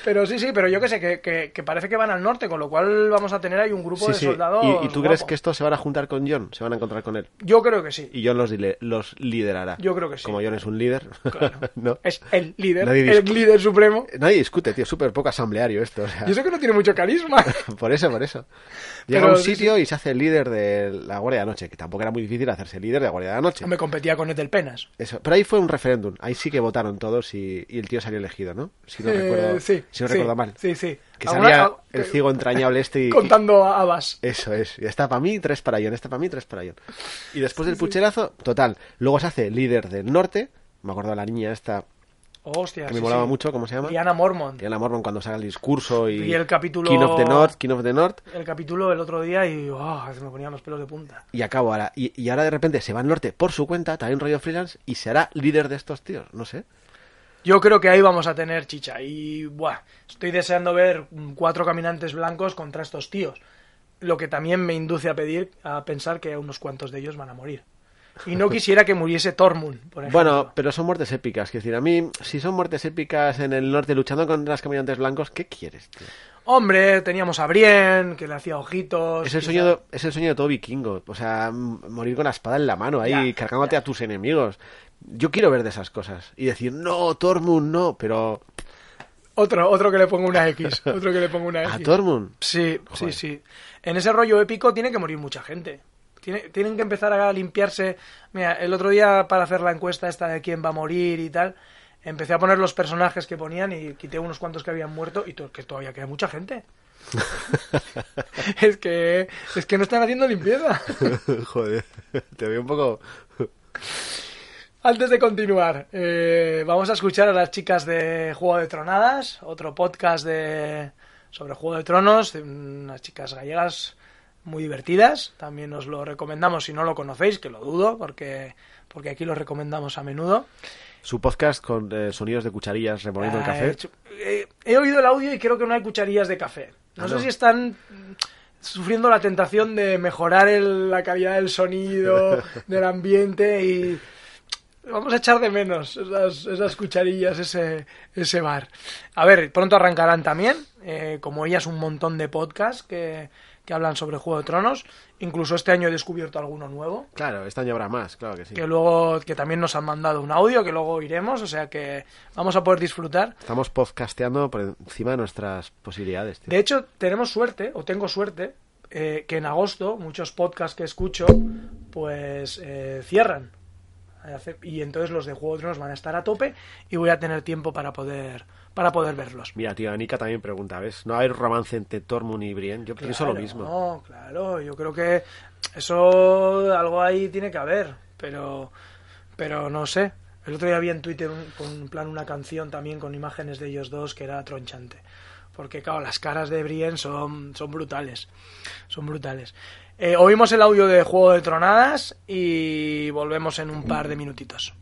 Pero sí, sí, pero yo que sé, que, que, que parece que van al norte, con lo cual vamos a tener ahí un grupo Sí, de sí. soldados. ¿Y, y tú crees que estos se van a juntar con John? ¿Se van a encontrar con él? Yo creo que sí. Y John los, liderará. Yo creo que sí. Como John es un líder. Claro. no. Es el líder, Nadie el líder supremo. Nadie discute, tío. Súper poco asambleario esto. o sea. Y eso que no tiene mucho carisma. por eso, por eso. Llega Pero a un sí, sitio y se hace el líder de la Guardia de la Noche, que tampoco era muy difícil hacerse líder de la Guardia de la Noche. Me competía con Ethel Penas. Eso. Pero ahí fue un referéndum. Ahí sí que votaron todos y, y el tío salió elegido, ¿no? Si no Eh, recuerdo. sí. Si no Sí, recuerdo mal. Sí, sí. Que salía al- el ciego entrañable este y... Contando habas. Eso es. Y está para mí, tres para Ion. Está para mí, tres para Ion. Y después del pucherazo, total. Luego se hace líder del norte. Me acuerdo de la niña esta Hostia, que me sí, molaba sí. mucho, ¿cómo se llama? Diana Mormont. Diana Mormon cuando saca el discurso y... Y el capítulo- King of the North, King of the North. El capítulo el otro día y oh, se me ponían los pelos de punta. Y acabo ahora. Y, y ahora de repente se va al norte por su cuenta, también rollo freelance, y se hará líder de estos tíos. No sé. Yo creo que ahí vamos a tener chicha. Y buah, estoy deseando ver cuatro caminantes blancos contra estos tíos. Lo que también me induce a pedir, a pensar que unos cuantos de ellos van a morir. Y no quisiera que muriese Tormund, por ejemplo. Bueno, pero son muertes épicas. Es decir, a mí, si son muertes épicas en el norte luchando contra los caminantes blancos, ¿qué quieres, tío? Hombre, teníamos a Brienne, que le hacía ojitos. Es el, sueño de, es el sueño de todo vikingo. O sea, morir con la espada en la mano, ahí Ya, cargándote a tus enemigos. Yo quiero ver de esas cosas. Y decir, no, Tormund, no. Pero Otro, otro que le ponga una X. Otro que le ponga una X. a Tormund. Sí, sí, sí. En ese rollo épico tiene que morir mucha gente. Tiene- tienen que empezar a limpiarse. Mira, el otro día para hacer la encuesta esta de quién va a morir y tal, empecé a poner los personajes que ponían y quité unos cuantos que habían muerto y to- que todavía queda mucha gente. es que es que no están haciendo limpieza. Joder, te veo un poco... Antes de continuar, eh, vamos a escuchar a las chicas de Juego de Tronadas, otro podcast de sobre Juego de Tronos, de unas chicas gallegas muy divertidas. También os lo recomendamos si no lo conocéis, que lo dudo, porque, porque aquí lo recomendamos a menudo. Su podcast con eh, sonidos de cucharillas reponiendo el Ah, café. He, eh, he oído el audio y creo que no hay cucharillas de café. No Ah, sé no. si están sufriendo la tentación de mejorar el- la calidad del sonido, del ambiente y vamos a echar de menos esas, esas cucharillas, ese, ese bar. A ver, pronto arrancarán también, eh, como ellas, un montón de podcasts que, que hablan sobre Juego de Tronos. Incluso este año he descubierto alguno nuevo Claro, este año habrá más, claro que sí. que luego que también nos han mandado un audio que luego oiremos, o sea que vamos a poder disfrutar. Estamos podcasteando por encima de nuestras posibilidades, tío. De hecho, tenemos suerte, o tengo suerte, eh, que en agosto muchos podcasts que escucho pues eh, cierran. Y entonces los de Juego de Tronos van a estar a tope y voy a tener tiempo para poder para poder verlos. Mira, tío, Anika también pregunta, ¿ves? ¿No hay romance entre Tormund y Brienne? Yo pienso lo mismo. No, claro, yo creo que eso algo ahí tiene que haber, pero pero no sé. El otro día vi en Twitter un, con plan una canción también con imágenes de ellos dos que era tronchante. Porque claro, las caras de Brienne son son brutales. Son brutales. Eh, oímos el audio de Juego de Tronadas y volvemos en un par de minutitos.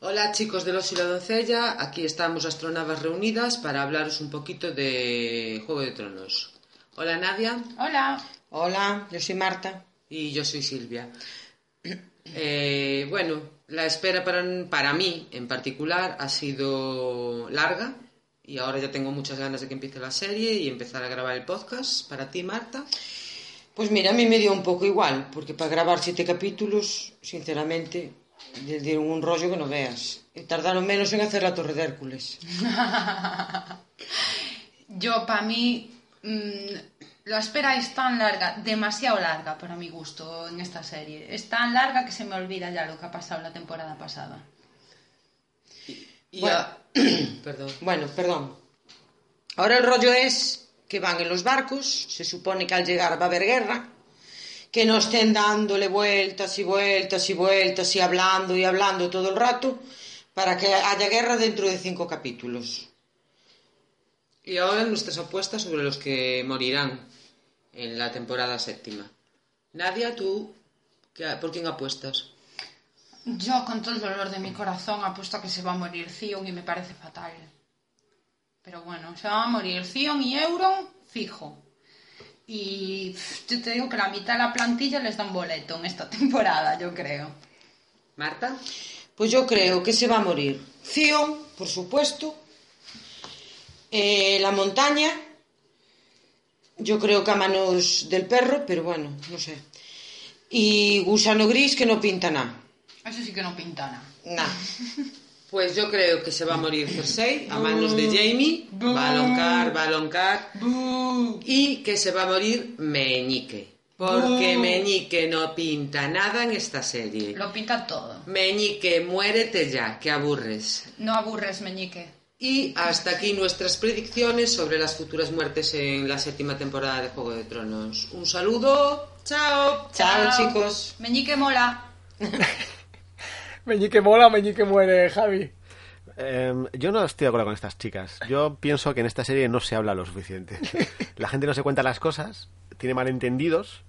Hola chicos de Los y la Doncella, aquí estamos astronavas reunidas para hablaros un poquito de Juego de Tronos. Hola Nadia. Hola. Hola, yo soy Marta. Y yo soy Silvia. Eh, bueno, la espera para, para mí en particular ha sido larga y ahora ya tengo muchas ganas de que empiece la serie y empezar a grabar el podcast. Para ti, Marta. Pues mira, a mí me dio un poco igual, porque para grabar siete capítulos, sinceramente, les dieron un rollo que no veas. Y tardaron menos en hacer la Torre de Hércules. Yo, para mí, mm, la espera es tan larga, demasiado larga para mi gusto en esta serie. Es tan larga que se me olvida ya lo que ha pasado la temporada pasada. Y Bueno. Perdón. Bueno, perdón. Ahora el rollo es que van en los barcos, se supone que al llegar va a haber guerra, que no estén dándole vueltas y vueltas y vueltas y hablando y hablando todo el rato para que haya guerra dentro de cinco capítulos. Y ahora nuestras apuestas sobre los que morirán en la temporada séptima. Nadia, tú, ¿qué- ¿por quién apuestas? Yo, con todo el dolor de mi corazón, apuesto a que se va a morir Theon y me parece fatal. Pero bueno, se va a morir Theon y Euron, fijo. Y yo te digo que la mitad de la plantilla les da un boleto en esta temporada, yo creo. Marta. Pues yo creo que se va a morir. Zion, por supuesto. Eh, la montaña. Yo creo que a manos del perro, pero bueno, no sé. Y gusano gris que no pinta nada. Eso sí que no pinta nada. Nada. Pues yo creo que se va a morir Cersei a manos de Jamie. Va a loncar, va a loncar. Y que se va a morir Meñique. Porque Meñique no pinta nada en esta serie. Lo pinta todo. Meñique, muérete ya, que aburres. No aburres, meñique. Y hasta aquí nuestras predicciones sobre las futuras muertes en la séptima temporada de Juego de Tronos. Un saludo. Chao. Chao, chicos. Meñique mola. Meñique mola, meñique muere, Javi. Em, yo no estoy de acuerdo con estas chicas. Yo pienso que en esta serie no se habla lo suficiente. La gente no se cuenta las cosas, tiene malentendidos,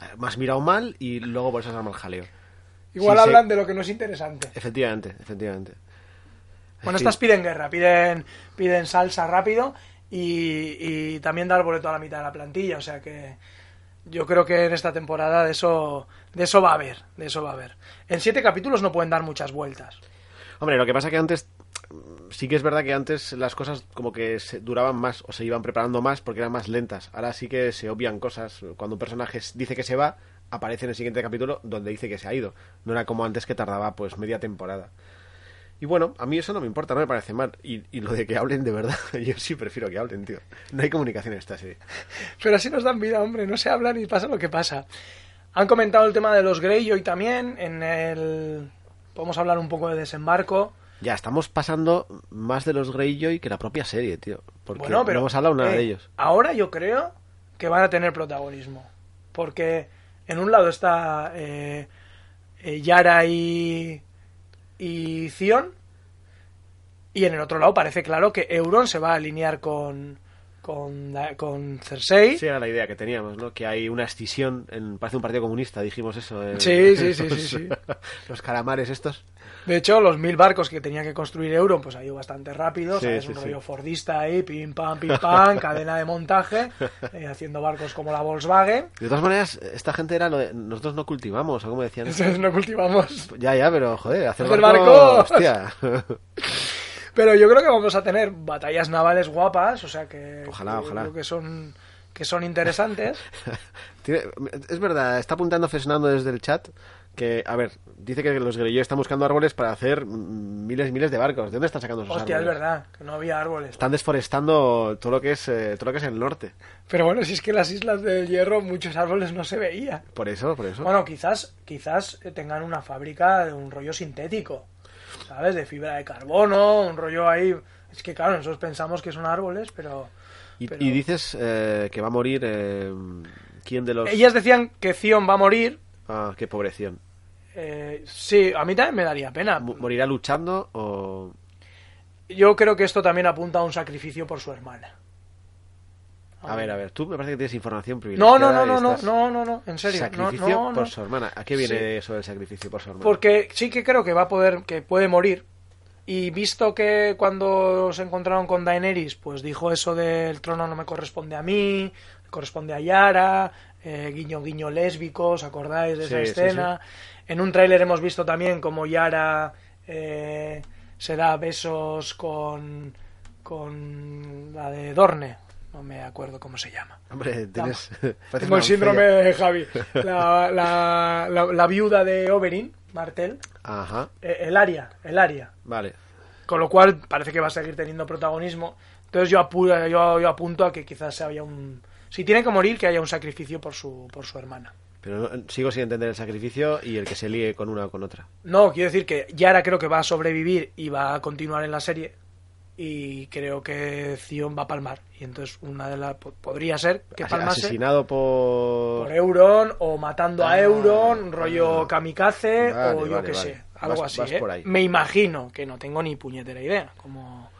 eh, más mirado mal y luego por eso se arma el jaleo. Igual Sí, hablan de lo que no es interesante. Efectivamente, efectivamente. Bueno, Sí. estas piden guerra, piden, piden salsa rápido y, y también dar boleto a la mitad de la plantilla. O sea que yo creo que en esta temporada de eso, de eso va a haber, de eso va a haber. En siete capítulos no pueden dar muchas vueltas. Hombre, lo que pasa que antes sí que es verdad que antes las cosas como que se duraban más o se iban preparando más porque eran más lentas. Ahora sí que se obvian cosas. Cuando un personaje dice que se va, aparece en el siguiente capítulo donde dice que se ha ido. No era como antes que tardaba pues media temporada. Y bueno, a mí eso no me importa, no me parece mal. Y, y lo de que hablen de verdad, yo sí prefiero que hablen, tío. No hay comunicación en esta serie. Pero así nos dan vida, hombre, no se hablan y pasa lo que pasa. Han comentado el tema de los Greyjoy también. En el. Podemos hablar un poco de desembarco. Ya, estamos pasando más de los Greyjoy que la propia serie, tío. Porque Bueno, pero no hemos hablado nada eh, de ellos. Ahora yo creo que van a tener protagonismo. Porque en un lado está eh, eh, Yara y, y Zion. Y en el otro lado parece claro que Euron se va a alinear con, con, con Cersei. Sí, era la idea que teníamos, ¿no? Que hay una escisión, en, parece un partido comunista, dijimos eso. en- Sí, sí, sí, los, sí, sí. los calamares estos. De hecho, los mil barcos que tenía que construir Euron, pues ha ido bastante rápido, Sí, un rollo fordista ahí, pim pam, pim pam, cadena de montaje, eh, haciendo barcos como la Volkswagen. De todas maneras, esta gente era lo de, nosotros no cultivamos, o como decían. Entonces no cultivamos. Ya, ya, pero joder, hacer, barco, barcos. hostia. Pero yo creo que vamos a tener batallas navales guapas, o sea que Ojalá, ojalá. creo que son que son interesantes. Es verdad, está apuntando Fernando desde el chat que, a ver, dice que los Greyjoy están buscando árboles para hacer miles y miles de barcos. ¿De dónde están sacando esos Hostia, es árboles? verdad, que no había árboles. Están desforestando todo lo que es eh, todo lo que es el norte. Pero bueno, si es que en las Islas del Hierro muchos árboles no se veía. Por eso, por eso. Bueno, quizás quizás tengan una fábrica de un rollo sintético, ¿sabes? De fibra de carbono, un rollo ahí... Es que claro, nosotros pensamos que son árboles, pero... y, pero- y dices eh, que va a morir eh, quién de los Ellas decían que Zion va a morir. Ah, qué pobreción. eh, sí, a mí también me daría pena. ¿Morirá luchando o...? Yo creo que esto también apunta a un sacrificio por su hermana. A ver, a ver, tú me parece que tienes información privilegiada. no, no, no, no, no, no, no, en serio. Sacrificio no, no. por su hermana. ¿A qué viene Sí. eso del sacrificio por su hermana? Porque sí que creo que va a poder, que puede morir. Y visto que cuando se encontraron con Daenerys, pues dijo eso del trono no me corresponde a mí, corresponde a Yara, eh, guiño guiño lésbico, ¿os acordáis de esa Sí, sí, escena? En un tráiler hemos visto también como Yara eh, se da besos con, con la de Dorne, no me acuerdo cómo se llama. Hombre, tienes... Tengo el síndrome de Javi. La, la, la, la viuda de Oberyn, Martel, Ajá, eh, el área, el área. vale. Con lo cual parece que va a seguir teniendo protagonismo. Entonces yo, apu- yo, yo apunto a que quizás haya un... Si tiene que morir, que haya un sacrificio por su, por su hermana. Pero no- sigo sin entender el sacrificio y el que se líe con una o con otra. No, quiero decir que Yara creo que va a sobrevivir y va a continuar en la serie. Y creo que Zion va a palmar. Y entonces una de las... po- Podría ser que As- palmase Asesinado por... por Euron o matando a Ah, Euron, rollo ah. kamikaze Vale, o yo vale, qué vale. sé. Algo Vas- así, vas ¿eh? por ahí. Me imagino que no tengo ni puñetera idea. Como...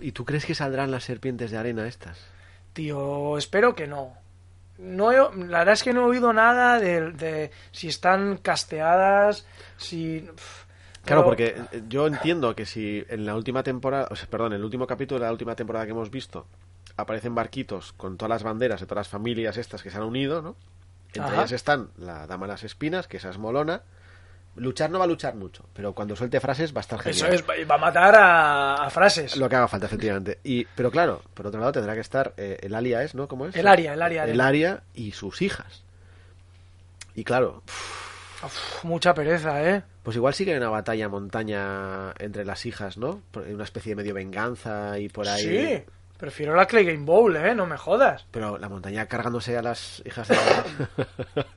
¿Y tú crees que saldrán las serpientes de arena estas? Tío, espero que no. No he- la verdad es que no he oído nada de, de si están casteadas, si... Claro, porque eh, yo entiendo que si en la última temporada, o sea, perdón, en el último capítulo de la última temporada que hemos visto, aparecen barquitos con todas las banderas de todas las familias estas que se han unido, ¿no? Entre Ajá. ellas están la Dama de las Espinas, que esa es molona. Luchar no va a luchar mucho, pero cuando suelte frases va a estar Eso genial. es, va a matar a, a frases. Lo que haga falta, efectivamente. Y, pero claro, por otro lado tendrá que estar eh, el Alia, ¿es, no? ¿Cómo es? El Aria, el Aria. El Aria y sus hijas. Y claro, Uf, mucha pereza, ¿eh? Pues igual sí que hay una batalla montaña entre las hijas, ¿no? Una especie de medio venganza y por ahí. Sí, prefiero la Clay Game Bowl, ¿eh? No me jodas. Pero la montaña cargándose a las hijas de la...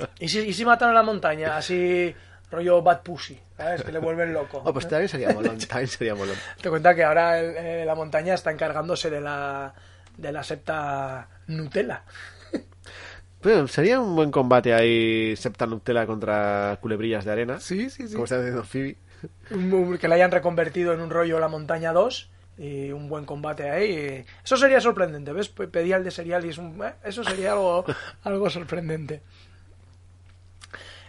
¿Y si, y si matan a la montaña? Así, Rollo Bad Pussy, ¿sabes? Que le vuelven loco. Oh, pues también sería molón, también sería molón. Te cuenta que ahora el- eh, la montaña está encargándose de la, de la septa Nutella. Pero sería un buen combate ahí, Septa Nutella contra culebrillas de arena. Sí, sí, sí. Como está diciendo Phoebe. Que la hayan reconvertido en un rollo La Montaña 2 y un buen combate ahí. Eso sería sorprendente, ¿ves? Pe- Pedía el de serial y es un... eh, Eso sería algo, algo sorprendente.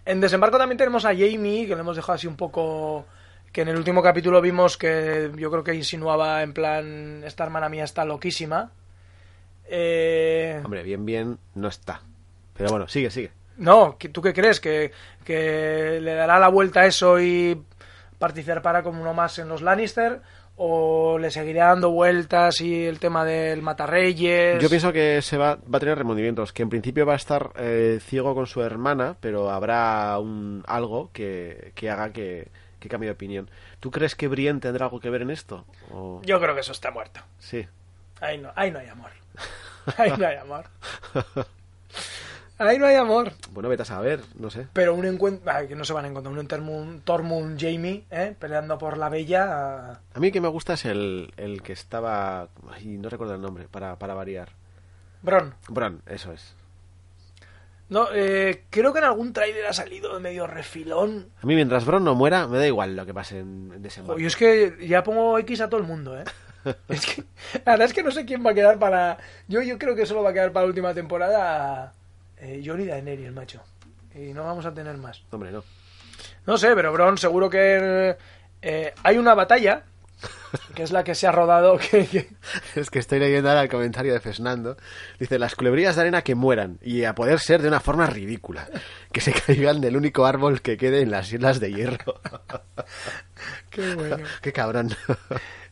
En Desembarco también tenemos a Jamie, que le hemos dejado así un poco... Que en el último capítulo vimos que yo creo que insinuaba en plan, esta hermana mía está loquísima. Eh... Hombre, bien, bien, no está. Pero bueno, sigue, sigue. No, ¿qué- ¿tú qué crees? ¿Que, que le dará la vuelta a eso y participará como uno más en los Lannister? ¿O le seguirá dando vueltas y el tema del Matarreyes? Yo pienso que se va, va a tener remordimientos, que en principio va a estar eh, ciego con su hermana, pero habrá un algo que, que haga que, que cambie de opinión. ¿Tú crees que Brienne tendrá algo que ver en esto? O- Yo creo que eso está muerto. Sí. Ahí no, ahí no hay amor. Ahí no hay amor. Ahí no hay amor. Bueno, vete a saber, no sé. Pero un encuentro... Que no se van a encontrar. Un Tormund, Tormund Jamie, ¿eh? Peleando por la bella... A mí el que me gusta es el, el que estaba... Ay, no recuerdo el nombre, para, para variar. Bron. Bran, eso es. No, eh, creo que en algún tráiler ha salido de medio refilón. A mí mientras Bron no muera, me da igual lo que pase en, en desembarco. Yo es que ya pongo X a todo el mundo, ¿eh? Es que, la verdad es que no sé quién va a quedar para... Yo, yo creo que solo va a quedar para la última temporada eh, Jon y Daenerys, macho. Y no vamos a tener más. Hombre, no. No sé, pero Bron, seguro que eh, hay una batalla, que es la que se ha rodado, que, que- Es que estoy leyendo ahora el comentario de Fernando. Dice, las culebrillas de arena que mueran, y a poder ser de una forma ridícula. Que se caigan del único árbol que quede en las islas de hierro. Qué bueno. Qué cabrón.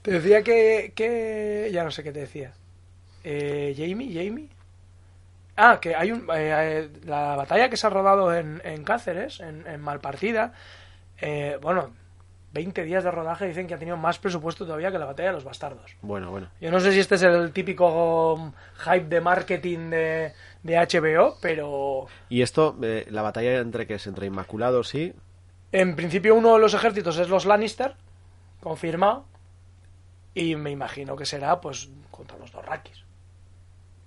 Te decía que, que... Ya no sé qué te decía. Eh, Jamie, Jamie. Ah, que hay un... eh, eh, la batalla que se ha rodado en, en Cáceres, en, en Malpartida. eh, bueno, 20 días de rodaje dicen que ha tenido más presupuesto todavía que la batalla de los bastardos. Bueno, bueno. Yo no sé si este es el típico um, hype de marketing de, de HBO, pero Y esto, eh, la batalla entre que es entre Inmaculados y... en principio uno de los ejércitos es los Lannister, confirmado, y me imagino que será pues contra los dos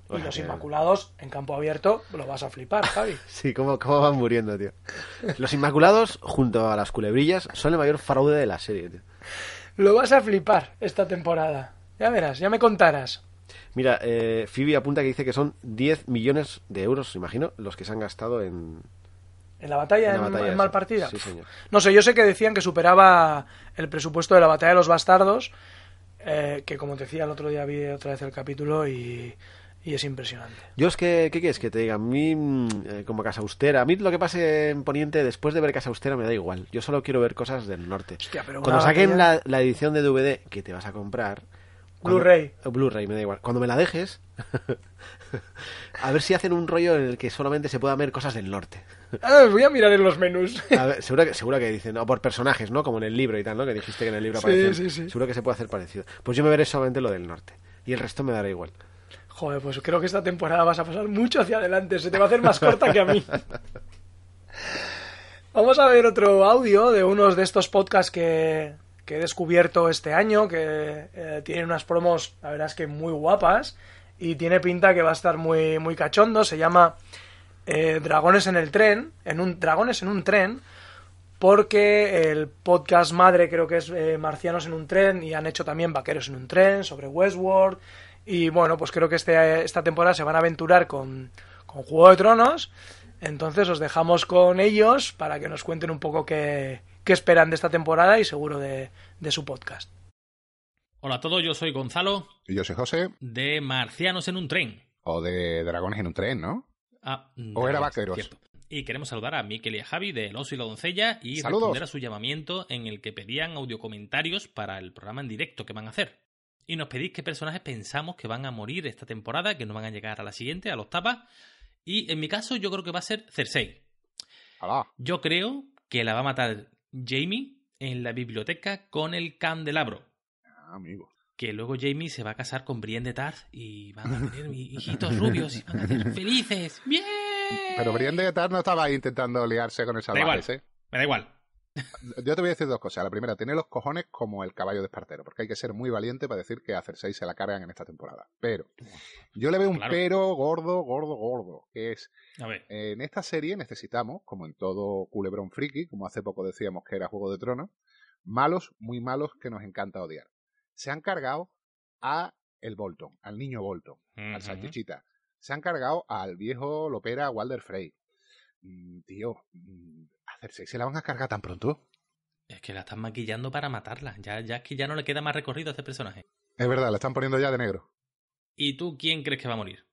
Y los Inmaculados en campo abierto lo vas a flipar, Javi. Sí, cómo, cómo van muriendo, tío. Los Inmaculados, junto a las culebrillas, son el mayor fraude de la serie, tío. Lo vas a flipar esta temporada. Ya verás, ya me contarás. Mira, eh, Phoebe apunta que dice que son 10 millones de euros, imagino, los que se han gastado en... ¿En la batalla En la batalla en esa. Malpartida? Sí, señor. No sé, yo sé que decían que superaba el presupuesto de la batalla de los bastardos, eh, que como te decía el otro día vi otra vez el capítulo y, y es impresionante. Yo es que, ¿qué quieres que te diga? A mí, mm, eh, como Casa Austera, a mí lo que pase en Poniente después de ver Casa Austera me da igual. Yo solo quiero ver cosas del norte. Hostia, pero Cuando saquen batalla- la, la edición de DVD que te vas a comprar... Blu-ray. o Blu-ray, me da igual. Cuando me la dejes, a ver si hacen un rollo en el que solamente se puedan ver cosas del norte. Ah, voy a mirar en los menús. A ver, seguro, que, seguro que dicen, o por personajes, ¿no? Como en el libro y tal, ¿no? Que dijiste que en el libro Sí, aparecen. sí, sí. Seguro que se puede hacer parecido. Pues yo me veré solamente lo del norte. Y el resto me dará igual. Joder, pues creo que esta temporada vas a pasar mucho hacia adelante. Se te va a hacer más corta que a mí. Vamos a ver otro audio de unos de estos podcasts que, que he descubierto este año, que eh, tienen unas promos, la verdad es que muy guapas, y tiene pinta que va a estar muy, muy cachondo. Se llama eh, Dragones en el tren, en un Dragones en un tren, porque el podcast madre creo que es eh, Marcianos en un tren y han hecho también Vaqueros en un tren sobre Westworld y bueno pues creo que este, esta temporada se van a aventurar con, con Juego de Tronos entonces os dejamos con ellos para que nos cuenten un poco qué, qué esperan de esta temporada y seguro de, de su podcast. Hola a todos, yo soy Gonzalo Y yo soy José, de Marcianos en un tren. o de Dragones en un tren, ¿no? Ah, O era Vaqueros. cierto. Y queremos saludar a Miquel y a Javi de El Oso y la Doncella y Saludos. responder a su llamamiento en el que pedían audiocomentarios para el programa en directo que van a hacer. Y nos pedís qué personajes pensamos que van a morir esta temporada, que no van a llegar a la siguiente, a la octava. Y en mi caso yo creo que va a ser Cersei. Alá. Yo creo que la va a matar Jamie en la biblioteca con el candelabro. Ah, amigo. que luego Jamie se va a casar con Brienne de Tarth y van a tener hijitos rubios y van a ser felices. ¡Bien! Pero Brienne de Tar no estaba intentando liarse con el salvajes, ¿eh? me da igual. Yo te voy a decir dos cosas. La primera, tener los cojones como el caballo de Espartero, porque hay que ser muy valiente para decir que a Cersei se la cargan en esta temporada. Pero yo le veo un Claro. pero gordo, gordo, gordo, que es A ver, en esta serie necesitamos, como en todo culebrón friki, como hace poco decíamos que era Juego de Tronos, malos, muy malos que nos encanta odiar. Se han cargado a el Bolton, al niño Bolton, al salchichita. Se han cargado al viejo Lopera Walder Frey. Mm, tío, mm, Cersei se la van a cargar tan pronto. es que la están maquillando para matarla. Ya, ya es que ya no le queda más recorrido a este personaje. Es verdad, la están poniendo ya de negro. ¿Y tú quién crees que va a morir?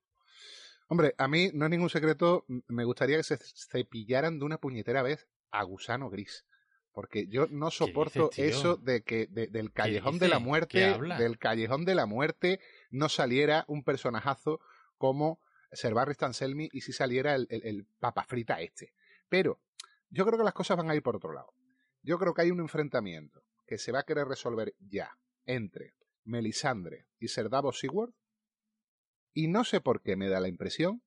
Hombre, a mí no es ningún secreto, me gustaría que se cepillaran de una puñetera vez a Gusano Gris. Porque yo no soporto dices, eso de que de- del callejón de la muerte, del callejón de la muerte, no saliera un personajazo como Ser Barry Stanselmi y si saliera el, el, el papa frita este. Pero yo creo que las cosas van a ir por otro lado. Yo creo que hay un enfrentamiento que se va a querer resolver ya entre Melisandre y Ser Davos Seaworth. Y no sé por qué me da la impresión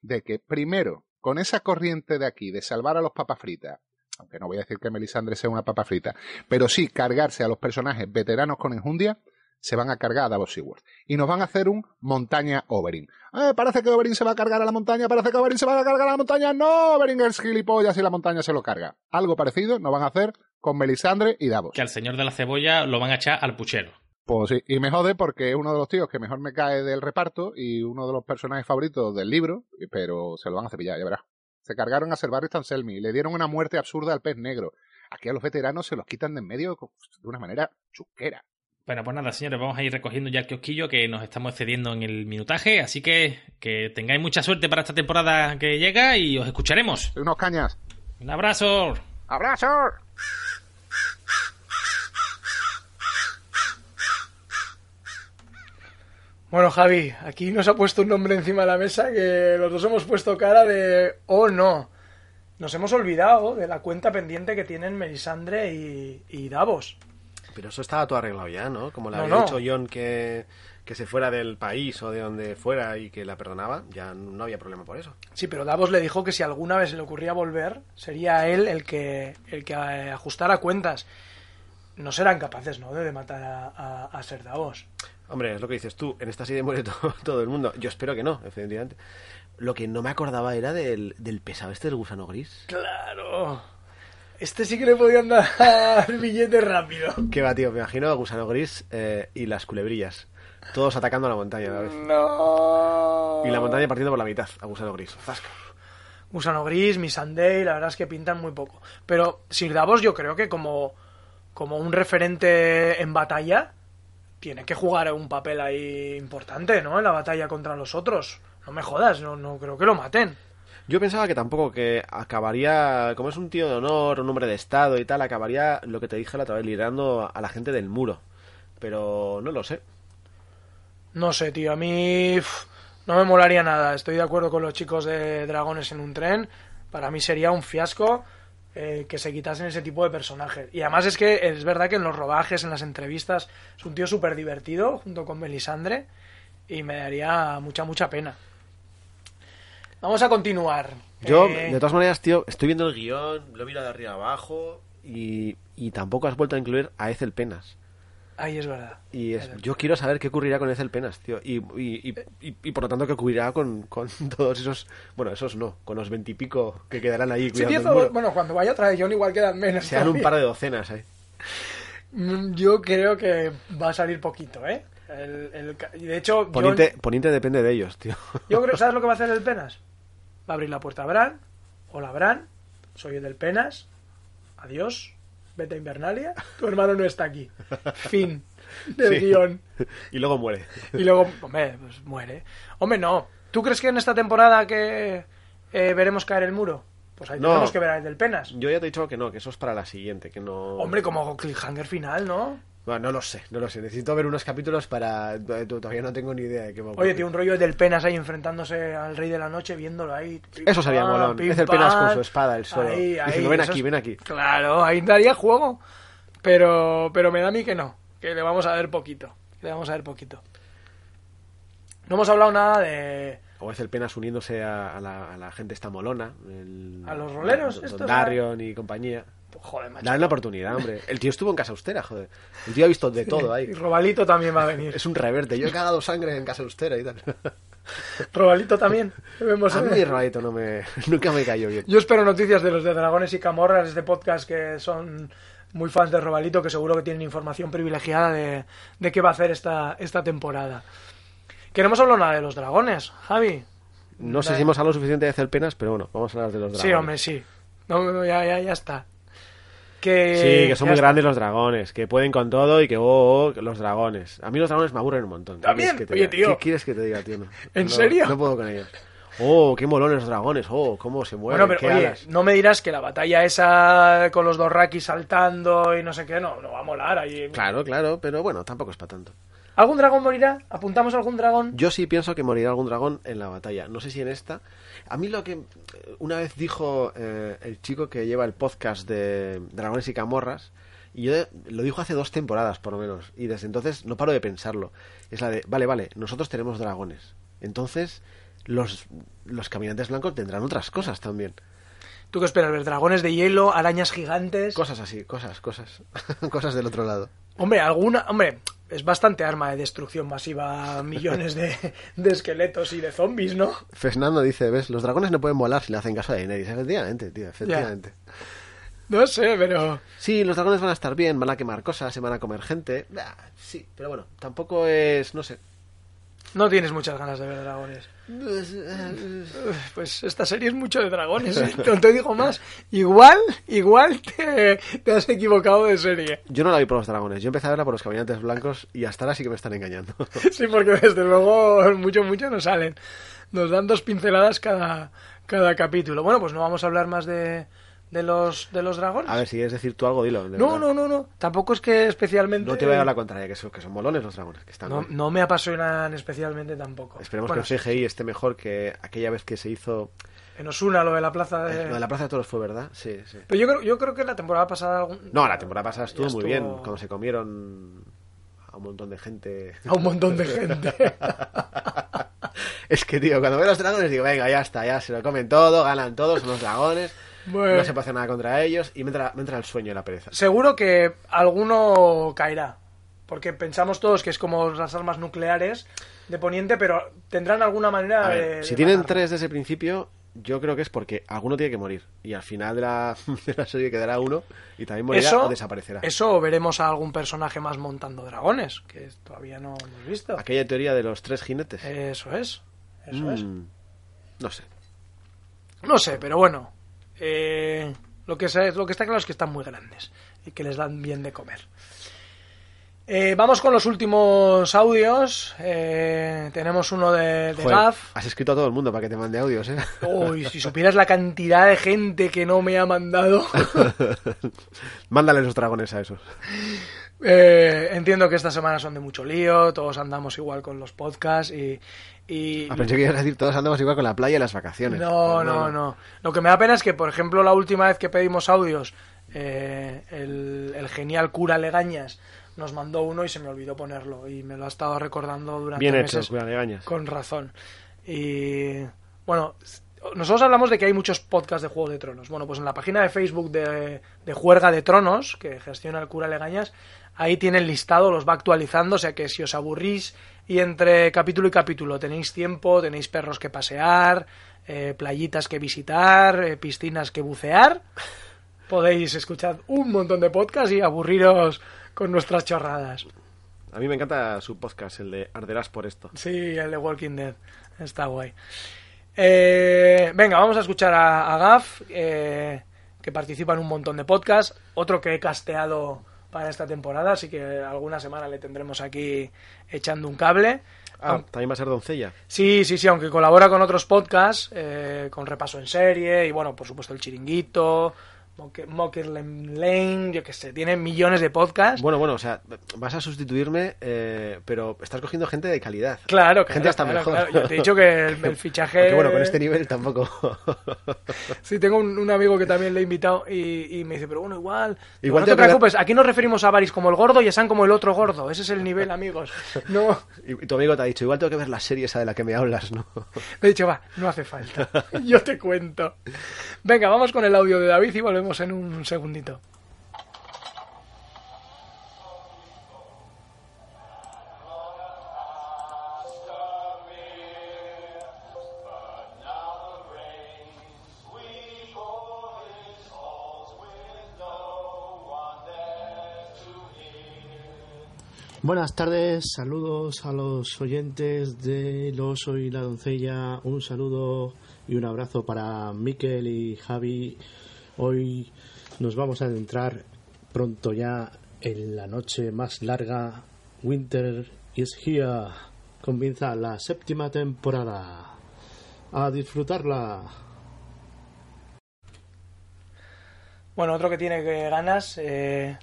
de que, primero, con esa corriente de aquí, de salvar a los papas fritas, aunque no voy a decir que Melisandre sea una papa frita, pero sí cargarse a los personajes veteranos con enjundia, se van a cargar a Davos Seaworth. Y nos van a hacer un montaña Oberyn. Eh, parece que Oberyn se va a cargar a la montaña, parece que Oberyn se va a cargar a la montaña. No, Oberyn es gilipollas y la montaña se lo carga. Algo parecido nos van a hacer con Melisandre y Davos. Que al señor de la cebolla lo van a echar al puchero. Pues sí, y me jode porque es uno de los tíos que mejor me cae del reparto y uno de los personajes favoritos del libro, pero se lo van a cepillar, ya verás. Se cargaron a Ser Barry Stanselmi y le dieron una muerte absurda al pez negro. Aquí a los veteranos se los quitan de en medio de una manera chusquera. Bueno, pues nada, señores, vamos a ir recogiendo ya el kiosquillo que nos estamos excediendo en el minutaje, así que que tengáis mucha suerte para esta temporada que llega y os escucharemos. Unos cañas. Un abrazo. ¡Abrazo! Bueno, Javi, aquí nos ha puesto un nombre encima de la mesa que los dos hemos puesto cara de oh no. Nos hemos olvidado de la cuenta pendiente que tienen Melisandre y, y Davos. Pero eso estaba todo arreglado ya, ¿no? Como le No, había no. dicho John que, que se fuera del país o de donde fuera y que la perdonaba, ya no había problema por eso. Sí, pero Davos le dijo que si alguna vez se le ocurría volver, sería él el que, el que eh, ajustara cuentas. No serán capaces, ¿no?, de matar a, a, a Ser Davos. Hombre, es lo que dices tú, en esta serie muere todo, todo el mundo. Yo espero que no, efectivamente. Lo que no me acordaba era del, del pesado este del gusano gris. Claro. Este sí que le podían dar billete rápido. Qué va, tío, me imagino a gusano gris eh, y las culebrillas. Todos atacando a la montaña a la vez. No. Y la montaña partiendo por la mitad, a gusano gris. Zasca. Gusano Gris, Missandei, la verdad es que pintan muy poco. Pero Sir Davos yo creo que como, como un referente en batalla, tiene que jugar un papel ahí importante, ¿no? En la batalla contra los otros. No me jodas, no, no creo que lo maten. Yo pensaba que tampoco, que acabaría, como es un tío de honor, un hombre de estado y tal, acabaría lo que te dije la otra vez, liderando a la gente del muro. Pero no lo sé. No sé, tío, a mí no me molaría nada. Estoy de acuerdo con los chicos de Dragones en un tren. Para mí sería un fiasco eh, que se quitasen ese tipo de personajes. Y además es que es verdad que en los rodajes, en las entrevistas, es un tío súper divertido junto con Melisandre y me daría mucha, mucha pena. Vamos a continuar. Yo, Eh, de todas maneras, tío, estoy viendo el guion, lo he mirado de arriba abajo y, y tampoco has vuelto a incluir a Ethel Penas. Ahí es verdad. Y es, yo quiero saber qué ocurrirá con Ethel Penas, tío. Y, y, y, y- por lo tanto, qué ocurrirá con, con todos esos. Bueno, esos no, con los veintipico que quedarán ahí Sí, cuidando diez el o- muro. bueno, cuando vaya otra vez John igual quedan menos. Sean un par de docenas. Mm, Yo creo que va a salir poquito, ¿eh? El, el de hecho, Poniente, Poniente depende de ellos, tío. yo creo, ¿sabes lo que va a hacer el Penas? Va a abrir la puerta a Bran. Hola, Bran. Soy el del Penas. Adiós. Vete a Invernalia. Tu hermano no está aquí. Fin del Sí. guion. Y luego muere. Y luego, hombre, pues muere. Hombre, no. ¿Tú crees que en esta temporada que eh, veremos caer el muro? Pues ahí No. tenemos que ver al del Penas. Yo ya te he dicho que no, que eso es para la siguiente, que no... Hombre, como cliffhanger final, ¿no? Bueno, no lo sé, no lo sé. Necesito ver unos capítulos para... eh, Todavía no tengo ni idea de qué va a Oye, tío, un rollo del Penas ahí enfrentándose al Rey de la Noche, viéndolo ahí. Eso sería molón. pim, Es el Penas con su espada, el solo. Ahí, ven aquí, es- ven aquí. Claro, ahí daría juego. Pero, pero me da a mí que no. Que le vamos a ver poquito. Le vamos a ver poquito. No hemos hablado nada de. O es el Penas uniéndose a, a la, a la gente esta molona. el- ¿A los roleros Don Darion y compañía. Joder, macho. Dale una oportunidad, hombre. El tío estuvo en casa austera, joder. El tío ha visto de todo Y ahí. Robalito también va a venir. Es un reverte. Yo he cagado sangre en casa austera y tal. Robalito también. Vemos A en- mí Robalito no me... Nunca me cayó bien. Yo espero noticias de los de Dragones y Camorras, este podcast que son muy fans de Robalito, que seguro que tienen información privilegiada de, de qué va a hacer esta, esta temporada. Que no hemos hablado nada de los dragones, Javi. No sé si hemos hablado suficiente de hacer penas, pero bueno, vamos a hablar de los dragones. Sí, hombre, sí. No, ya, ya, ya está. Que, Sí, que son muy grandes los dragones, que pueden con todo y que, oh, oh, los dragones. A mí los dragones me aburren un montón. ¿Qué ¿También? quieres que te Oye, diga? tío. ¿Qué quieres que te diga, tío? No. ¿En No, serio? No puedo con ellos. Oh, qué molones los dragones. Oh, cómo se mueven, Bueno, pero qué oye, alas. no me dirás que la batalla esa con los dos Rakis saltando y no sé qué, no, no va a molar ahí. Claro, claro, pero bueno, tampoco es para tanto. ¿Algún dragón morirá? ¿Apuntamos algún dragón? Yo sí pienso que morirá algún dragón en la batalla. No sé si en esta. A mí lo que eh, una vez dijo eh, el chico que lleva el podcast de Dragones y Camorras, y yo lo dijo hace dos temporadas por lo menos, y desde entonces no paro de pensarlo. Es la de, vale, vale, nosotros tenemos dragones. Entonces, los, los caminantes blancos tendrán otras cosas también. ¿Tú qué esperas ver? ¿Dragones de hielo? ¿Arañas gigantes? Cosas así, cosas, cosas. cosas del otro lado. Hombre, alguna. Hombre, es bastante arma de destrucción masiva, millones de, de esqueletos y de zombies, ¿no? Fernando dice, ves, los dragones no pueden volar si le hacen caso a Daenerys. Efectivamente, tío, efectivamente. No sé, pero. Sí, los dragones van a estar bien, van a quemar cosas, se van a comer gente. Ah, sí, pero bueno, tampoco es, no sé. No tienes muchas ganas de ver dragones. Pues esta serie es mucho de dragones, ¿eh? No te digo más. Igual, igual te, te has equivocado de serie. Yo no la vi por los dragones, yo empecé a verla por los caminantes blancos y hasta ahora sí que me están engañando. Sí, porque desde luego mucho, mucho nos salen. Nos dan dos pinceladas cada, cada capítulo. Bueno, pues no vamos a hablar más de, de los, de los dragones. A ver, si quieres decir tú algo, dilo. no, no, no, no. Tampoco es que especialmente. No te voy a dar la contraria, que son, que son molones los dragones, que están No, no me apasionan especialmente tampoco. Esperemos Bueno, que el CGI esté mejor que aquella vez que se hizo... En Osuna, lo de la plaza de. Lo de la Plaza de Toros fue, ¿verdad? Sí, sí. Pero yo creo, yo creo que la temporada pasada. algún- No, la temporada pasada estuvo muy bien, cuando se comieron a un montón de gente. A un montón de gente. Es que, tío, cuando veo los dragones digo, venga, ya está, ya se lo comen todo, ganan todos, son los dragones, Bueno. no se puede hacer nada contra ellos y me entra, me entra el sueño y la pereza. Seguro que alguno caerá. Porque pensamos todos que es como las armas nucleares de Poniente, pero tendrán alguna manera A ver, de. si de tienen tres desde el principio, yo creo que es porque alguno tiene que morir. Y al final de la, de la serie quedará uno y también morirá Eso, o desaparecerá. eso o veremos a algún personaje más montando dragones, que todavía no hemos visto. Aquella teoría de los tres jinetes. Eso es. Eso es. Mm, No sé. No sé, pero bueno. Eh, lo, que sé- lo que está claro es que están muy grandes y que les dan bien de comer. Eh, vamos con los últimos audios. Eh, tenemos uno de, de Joder, Gaf. has escrito a todo el mundo para que te mande audios, ¿eh? Uy, si supieras la cantidad de gente que no me ha mandado. Mándale los dragones a esos. Eh, entiendo que estas semanas son de mucho lío, todos andamos igual con los podcasts y... y- Ah, pensé que ibas a decir, todos andamos igual con la playa y las vacaciones. No, Pues no, no. Lo que me da pena es que, por ejemplo, la última vez que pedimos audios, eh, el, el genial cura Legañas nos mandó uno y se me olvidó ponerlo y me lo ha estado recordando durante Bien hecho, meses cura Legañas. con razón. Y bueno, nosotros hablamos de que hay muchos podcasts de Juego de Tronos. Bueno, pues en la página de Facebook de, de Juerga de Tronos, que gestiona el cura Legañas, ahí tienen listado, los va actualizando, o sea que si os aburrís y entre capítulo y capítulo tenéis tiempo, tenéis perros que pasear, eh, playitas que visitar, eh, piscinas que bucear, podéis escuchar un montón de podcasts y aburriros con nuestras chorradas. A mí me encanta su podcast, el de Arderás por esto. Sí, el de Walking Dead. Está guay. Eh, venga, vamos a escuchar a, a Gaf, eh, que participa en un montón de podcasts. Otro que he casteado para esta temporada, así que alguna semana le tendremos aquí echando un cable. Ah, también va a ser doncella. Sí, sí, sí, aunque colabora con otros podcasts, eh, con repaso en serie, y bueno, por supuesto el chiringuito, Mocker Lane, yo qué sé, tiene millones de podcasts. Bueno, bueno, o sea, vas a sustituirme, eh, pero estás cogiendo gente de calidad. Claro, claro, Gente hasta claro, mejor. claro. Yo te he dicho que el, el fichaje... Aunque bueno, con este nivel tampoco. Sí, tengo un, un amigo que también le he invitado y, y me dice, pero bueno, igual. No te preocupes, aquí nos referimos a Varys como el gordo y a San como el otro gordo. Ese es el nivel, amigos. No, Y tu amigo te ha dicho, igual tengo que ver la serie esa de la que me hablas, ¿no? le he dicho, va, no hace falta. Yo te cuento. Venga, vamos con el audio de David y volvemos en un segundito. Buenas tardes, saludos a los oyentes de Lo Soy la Doncella, un saludo y un abrazo para Miquel y Javi. Hoy nos vamos a adentrar pronto ya en la noche más larga. Winter is here. Comienza la séptima temporada. A disfrutarla. Bueno, otro que tiene que ganas, eh,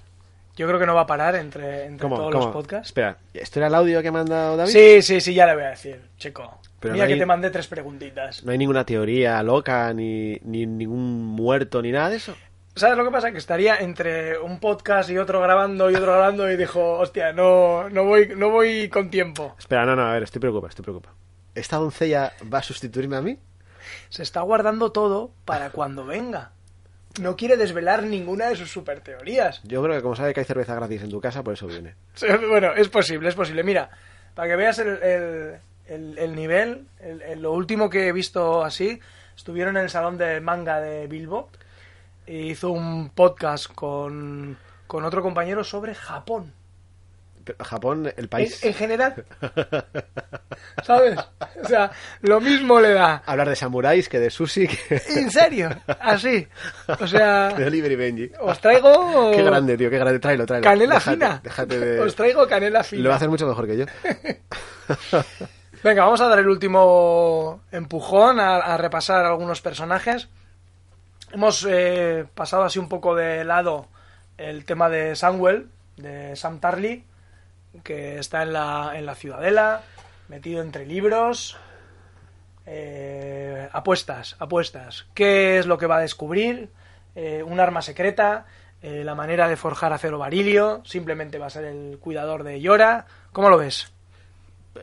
yo creo que no va a parar entre, entre ¿Cómo? todos ¿Cómo? los podcasts. Espera, ¿esto era el audio que ha mandado David? Sí, sí, sí, ya le voy a decir, chico. Pero Mira no hay- que te mandé tres preguntitas. No hay ninguna teoría loca, ni, ni ningún muerto, ni nada de eso. ¿Sabes lo que pasa? Que estaría entre un podcast y otro grabando y otro grabando y dijo, hostia, no, no, voy, no voy con tiempo. Espera, no, no, a ver, estoy preocupado, estoy preocupado. ¿Esta doncella va a sustituirme a mí? Se está guardando todo para cuando venga. No quiere desvelar ninguna de sus super teorías. Yo creo que como sabe que hay cerveza gratis en tu casa, por eso viene. Bueno, es posible, es posible. Mira, para que veas el, el- el- el nivel, el- el- lo último que he visto así, estuvieron en el salón de manga de Bilbo e hizo un podcast con, con otro compañero sobre Japón. Japón, el país. En, en general, ¿sabes? O sea, lo mismo le da. Hablar de samuráis que de sushi, que En serio, así. O sea, Benji. os traigo Qué grande, tío, qué grande. Tráelo, tráelo. canela Déjate- fina. Déjate de... Os traigo canela fina. Lo va a hacer mucho mejor que yo. Venga, vamos a dar el último empujón a, repasar algunos personajes. Hemos eh, pasado así un poco de lado el tema de Samwell, de Sam Tarly, que está en la, en la ciudadela, metido entre libros. Eh, apuestas, apuestas. ¿Qué es lo que va a descubrir? Eh, un arma secreta, eh, la manera de forjar acero barilio, simplemente va a ser el cuidador de Yora. ¿Cómo lo ves?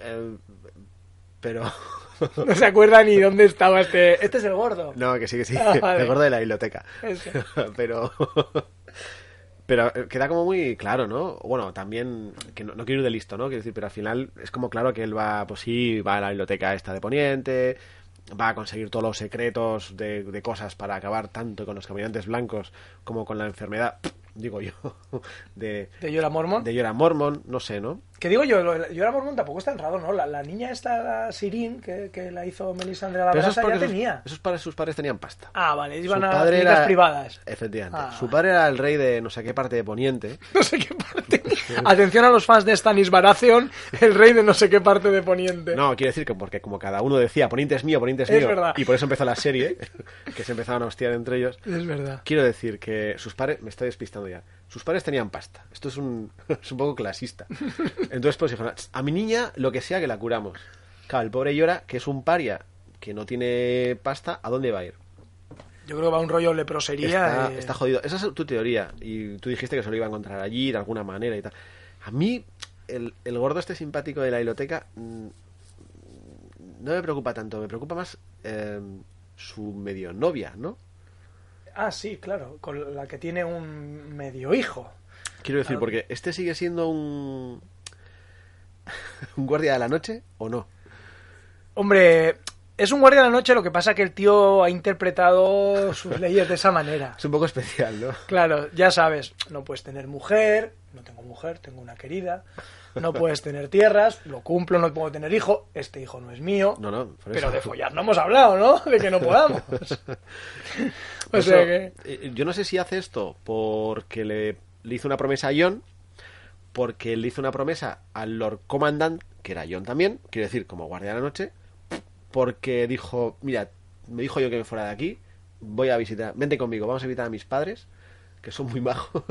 Eh, pero... No se acuerda ni dónde estaba este. Este es el gordo. No, que sí, que sí. Ah, vale. El gordo de la biblioteca. Pero... Pero eh, queda como muy claro, ¿no? Bueno, también, que no, no quiero ir de listo, ¿no? Quiero decir, pero al final es como claro que él va, pues sí, va a la biblioteca esta de Poniente, va a conseguir todos los secretos de, de cosas para acabar tanto con los caminantes blancos como con la enfermedad, digo yo, de, De Yora Mormon. de Yora Mormon, no sé, ¿no? Que digo yo, lo- Yora Mormon tampoco es tan raro, ¿no? La, la niña esta, la Sirin, que, que la hizo Melisandre a la Pero Brasa, ya sus- tenía. Esos padres, sus padres tenían pasta. Ah, vale, iban Su a padre era- privadas. Efectivamente. Ah. Su padre era el rey de no sé qué parte de Poniente. No sé qué parte. Atención a los fans de Stanis Baratheon, el rey de no sé qué parte de Poniente. No, quiero decir que porque como cada uno decía, Poniente es mío, Poniente es, Es mío, verdad. y por eso empezó la serie, que se empezaban a hostiar entre ellos. Es verdad. Quiero decir que sus padres, me estoy despistando ya, sus padres tenían pasta. Esto es un, es un poco clasista. Entonces pues dijeron, a mi niña lo que sea que la curamos. Claro, el pobre llora, que es un paria, que no tiene pasta, ¿a dónde va a ir? Yo creo que va un rollo leprosería. Está, eh, está jodido. Esa es tu teoría. Y tú dijiste que se lo iba a encontrar allí de alguna manera y tal. A mí, el, el gordo este simpático de la biblioteca mm, no me preocupa tanto. Me preocupa más eh, su medio novia, ¿no? Ah, sí, claro, con la que tiene un medio hijo. Quiero decir, Ah. porque este sigue siendo un. un guardia de la noche o no. Hombre, es un guardia de la noche, lo que pasa que el tío ha interpretado sus leyes de esa manera. Es un poco especial, ¿no? Claro, ya sabes, no puedes tener mujer, no tengo mujer, tengo una querida. No puedes tener tierras, lo cumplo, no puedo tener hijo, este hijo no es mío. No, no. por Pero de follar no hemos hablado, ¿no? De que no podamos. O Eso, sea que... eh, Yo no sé si hace esto porque le, le hizo una promesa a John, porque le hizo una promesa al Lord Commandant, que era John también, quiero decir, como guardia de la noche, porque dijo, mira, me dijo yo que me fuera de aquí, voy a visitar, vente conmigo, vamos a visitar a mis padres, que son muy majos,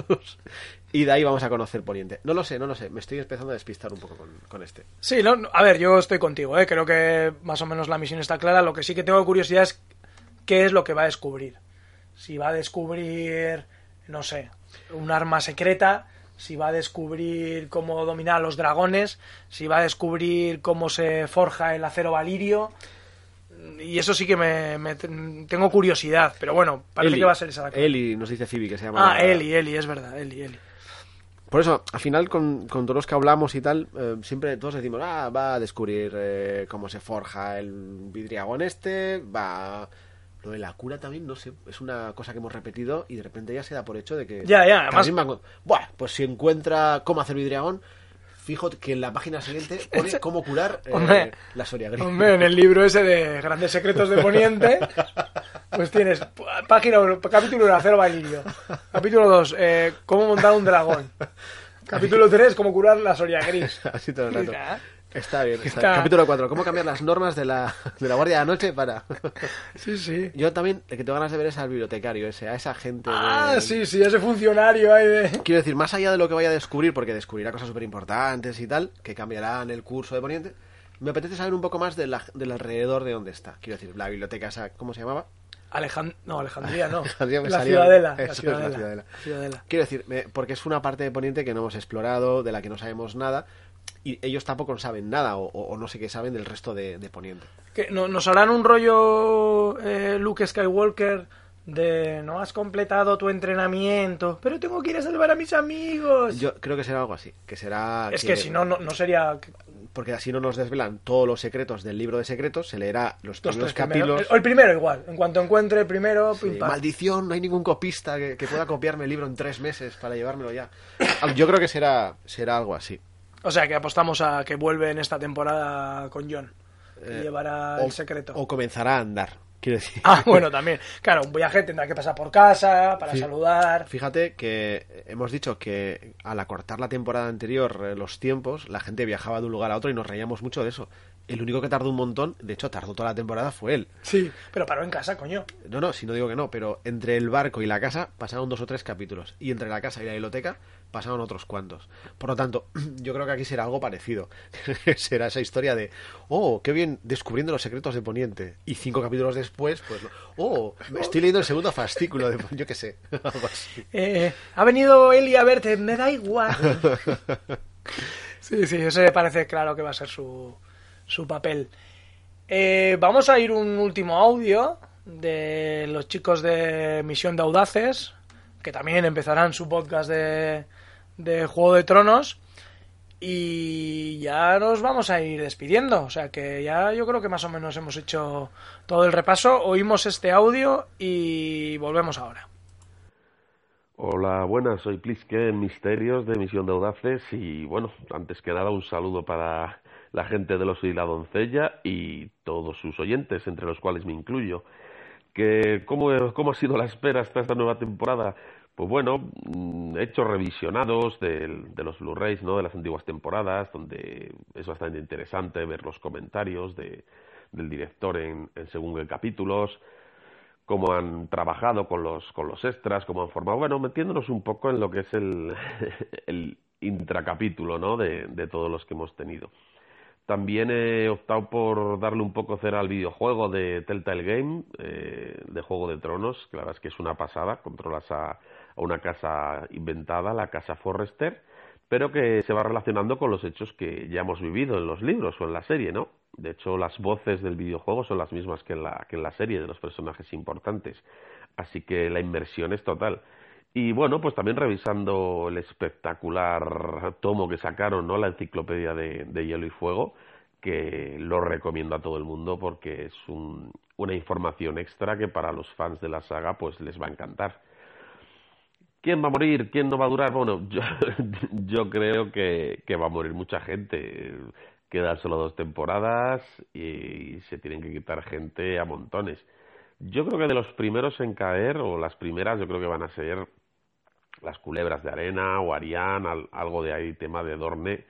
y de ahí vamos a conocer Poniente. No lo sé, no lo sé, me estoy empezando a despistar un poco con, con este. Sí, no, a ver, yo estoy contigo, ¿eh? creo que más o menos la misión está clara. Lo que sí que tengo curiosidad es qué es lo que va a descubrir. Si va a descubrir, no sé, un arma secreta, si va a descubrir cómo dominar a los dragones, si va a descubrir cómo se forja el acero valirio. Y eso sí que me, me ten- tengo curiosidad, pero bueno, parece Eli. que va a ser esa la. Eli, nos dice Phoebe que se llama. Ah, Eli, Eli, es verdad, Eli, Eli. Por eso, al final, con, con todos los que hablamos y tal, eh, siempre todos decimos, ah, va a descubrir eh, cómo se forja el vidriagón este, va... Lo de la cura también, no sé, es una cosa que hemos repetido y de repente ya se da por hecho de que... Ya, ya, además- van Buah, pues si encuentra cómo hacer vidriagón, fijo que en la página siguiente pone cómo curar eh, Hombre, la Soria Gris. Hombre, en el libro ese de Grandes Secretos de Poniente, pues tienes página capítulo 1, hacer vainillo. Capítulo 2, eh, cómo montar un dragón. Capítulo 3, cómo curar la Soria Gris. Así todo el rato. Está bien. está Está- bien. Capítulo 4. ¿Cómo cambiar las normas de la, de la Guardia de la Noche para...? Sí, sí. Yo también, el que tengo ganas de ver es al bibliotecario ese, a esa gente de- Ah, sí, sí, ese funcionario ahí de... Quiero decir, más allá de lo que vaya a descubrir, porque descubrirá cosas súper importantes y tal, que cambiarán el curso de Poniente, me apetece saber un poco más de la- del alrededor de dónde está. Quiero decir, la biblioteca esa, ¿cómo se llamaba? Alejand... No, Alejandría no. Alejandría me la Ciudadela. La la Ciudadela. Ciudadela. Ciudadela. Quiero decir, me- porque es una parte de Poniente que no hemos explorado, de la que no sabemos nada, y ellos tampoco saben nada, o, o- no sé qué saben del resto de, de Poniente. Que no- ¿Nos harán un rollo eh, Luke Skywalker de no has completado tu entrenamiento, pero tengo que ir a salvar a mis amigos? Yo creo que será algo así, que será... es que si no, no, no sería... Porque así no nos desvelan todos los secretos del libro de secretos, se leerá los Los primeros capítulos... El, el primero igual. En cuanto encuentre el primero, pim, Sí, pam. maldición, no hay ningún copista que, que pueda copiarme el libro en tres meses para llevármelo ya. Yo creo que será, será algo así. O sea, que apostamos a que vuelve en esta temporada con John. Y Eh, llevará o, el secreto. o comenzará a andar, quiero decir. Ah, bueno, también. Claro, un viaje tendrá que pasar por casa para Sí. saludar. Fíjate que hemos dicho que al acortar la temporada anterior eh, los tiempos, la gente viajaba de un lugar a otro y nos reíamos mucho de eso. El único que tardó un montón, de hecho tardó toda la temporada, fue él. Sí, pero paró en casa, coño. No, no, si no digo que no, pero entre el barco y la casa pasaron dos o tres capítulos. Y entre la casa y la biblioteca pasaron otros cuantos. Por lo tanto, yo creo que aquí será algo parecido. será esa historia de, oh, qué bien, descubriendo los secretos de Poniente. Y cinco capítulos después, pues, oh, estoy leyendo el segundo fascículo de, yo qué sé, algo así. Eh, ha venido Eli a verte, me da igual. Sí, sí, ese parece claro que va a ser su, su papel. Eh, vamos a ir un último audio de los chicos de Misión de Audaces, que también empezarán su podcast de, de Juego de Tronos. Y ya nos vamos a ir despidiendo. O sea que ya yo creo que más o menos hemos hecho todo el repaso. Oímos este audio y volvemos ahora. Hola, buenas, soy Pliske en Misterios de Misión de Audaces y bueno, antes que nada un saludo para la gente de los y la doncella y todos sus oyentes, entre los cuales me incluyo. Que, ¿cómo, ¿Cómo ha sido la espera hasta esta nueva temporada? Pues bueno, mm, he hecho revisionados de, los Blu-rays, ¿no? De las antiguas temporadas, donde es bastante interesante ver los comentarios de, del director en, en según qué capítulos, cómo han trabajado con los, con los extras, cómo han formado, bueno, metiéndonos un poco en lo que es el, el intracapítulo, ¿no? De, de todos los que hemos tenido. También he optado por darle un poco cera al videojuego de Telltale Game, eh, de Juego de Tronos, que la verdad es que es una pasada, controlas a, a una casa inventada, la casa Forrester, pero que se va relacionando con los hechos que ya hemos vivido en los libros o en la serie, ¿no? De hecho, las voces del videojuego son las mismas que en la, que en la serie de los personajes importantes, así que la inmersión es total. Y bueno, pues también revisando el espectacular tomo que sacaron, ¿no? La enciclopedia de, de Hielo y Fuego, que lo recomiendo a todo el mundo porque es un- una información extra que para los fans de la saga pues les va a encantar. ¿Quién va a morir? ¿Quién no va a durar? Bueno, yo, yo creo que, va a morir mucha gente. Quedan solo dos temporadas y se tienen que quitar gente a montones. Yo creo que de los primeros en caer, o las primeras, yo creo que van a ser las culebras de arena o Arián, al- algo de ahí, tema de Dorne.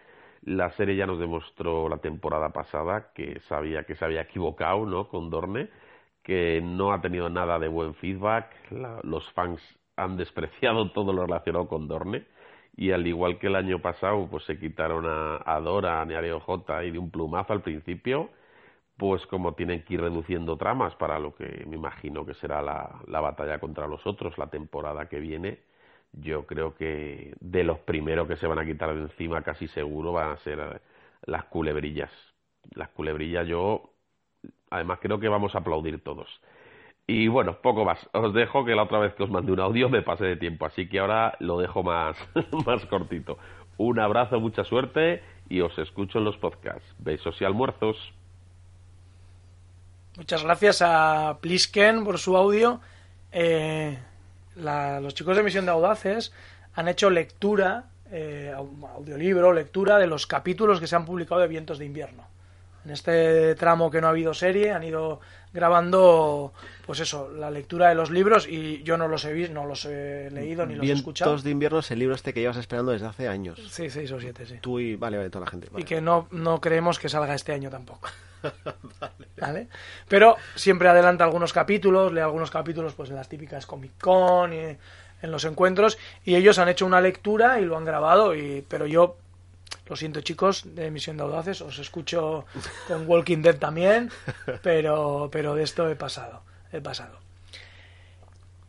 La serie ya nos demostró la temporada pasada que sabía que se había equivocado, ¿no? Con Dorne, que no ha tenido nada de buen feedback. Los fans han despreciado todo lo relacionado con Dorne. Y al igual que el año pasado, pues se quitaron a, a Dora, a Neareo J y de un plumazo al principio, pues como tienen que ir reduciendo tramas para lo que me imagino que será la, la batalla contra los otros la temporada que viene, yo creo que de los primeros que se van a quitar de encima casi seguro van a ser las culebrillas. Las culebrillas yo Además, creo que vamos a aplaudir todos. Y bueno, poco más. Os dejo que la otra vez que os mandé un audio me pasé de tiempo, así que ahora lo dejo más, más cortito. Un abrazo, mucha suerte y os escucho en los podcasts. Besos y almuerzos. Muchas gracias a Plisken por su audio. Eh, los chicos de Misión de Audaces han hecho lectura, eh, au- audiolibro, lectura de los capítulos que se han publicado de Vientos de Invierno. En este tramo que no ha habido serie han ido grabando, pues eso, la lectura de los libros y yo no los he visto, no los he leído ni los he escuchado. Vientos de invierno es el libro este que llevas esperando desde hace años. Sí, seis o siete, sí. Tú y... Vale, vale, toda la gente. Y que no, no creemos que salga este año tampoco. vale. Pero siempre adelanta algunos capítulos, lee algunos capítulos pues en las típicas Comic Con y en los encuentros y ellos han hecho una lectura y lo han grabado y pero yo lo siento chicos de Misión de Audaces, os escucho con Walking Dead también, pero pero de esto he pasado, he pasado.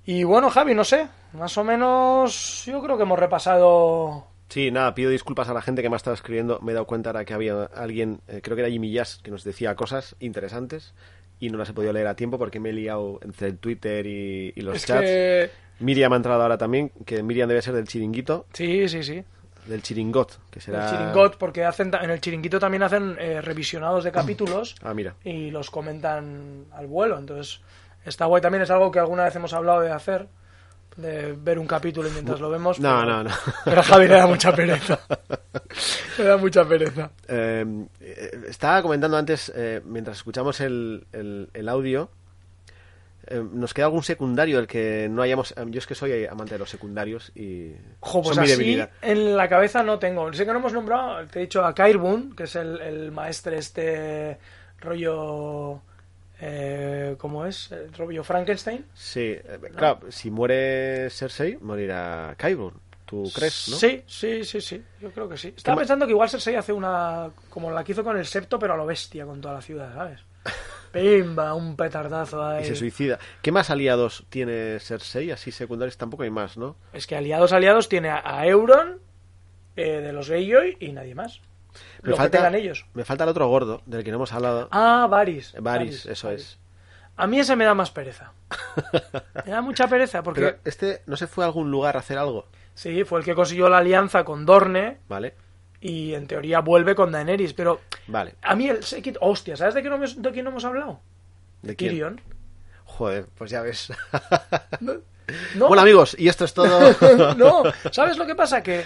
Y bueno, Javi, no sé, más o menos yo creo que hemos repasado Sí, nada, pido disculpas a la gente que me ha estado escribiendo. Me he dado cuenta ahora que había alguien, eh, creo que era Jimmy Jazz, que nos decía cosas interesantes y no las he podido leer a tiempo porque me he liado entre el Twitter y, y los Es chats. que- Miriam ha entrado ahora también, que Miriam debe ser del chiringuito, Sí, sí, sí. Del chiringot, que será... El chiringot, porque hacen en el chiringuito también hacen eh, revisionados de capítulos Ah, mira. y los comentan al vuelo. Entonces, está guay también. Es algo que alguna vez hemos hablado de hacer, de ver un capítulo mientras lo vemos. No, pero- no, no. Pero a Javi le da mucha pereza. le da mucha pereza. Eh, eh, estaba comentando antes, eh, mientras escuchamos el, el- el audio, eh, nos queda algún secundario del que no hayamos... eh, yo es que soy amante de los secundarios y Jo, pues son mi así debilidad. en la cabeza no tengo. Sé que no hemos nombrado, te he dicho a Kairbun, que es el, el maestre este rollo... Eh, ¿Cómo es? El rollo Frankenstein. Sí, eh, claro, si muere Cersei, morirá Qyburn. ¿Tú crees, no? Sí, sí, sí, sí. Yo creo que sí. Estaba pensando que igual Cersei hace una. como la que hizo con el septo, pero a lo bestia con toda la ciudad, ¿sabes? Pimba, un petardazo ahí. Y se suicida. ¿Qué más aliados tiene Cersei? Así secundarios tampoco hay más, ¿no? Es que aliados, aliados tiene a, Euron, eh, de los Greyjoy y nadie más. Me Lo falta, que ellos. me falta el otro gordo, del que no hemos hablado. Ah, Varys. Varys, eso es. A mí ese me da más pereza. me da mucha pereza porque. Pero este no se fue a algún lugar a hacer algo, Sí, fue el que consiguió la alianza con Dorne ¿vale? Y en teoría vuelve con Daenerys, pero Vale. a mí el Sekit. Hostia, ¿sabes de qué no, hemos- de quién no hemos hablado? ¿De quién? Tyrion. Joder, pues ya ves. No. Bueno, amigos, y esto es todo. no, ¿sabes lo que pasa? Que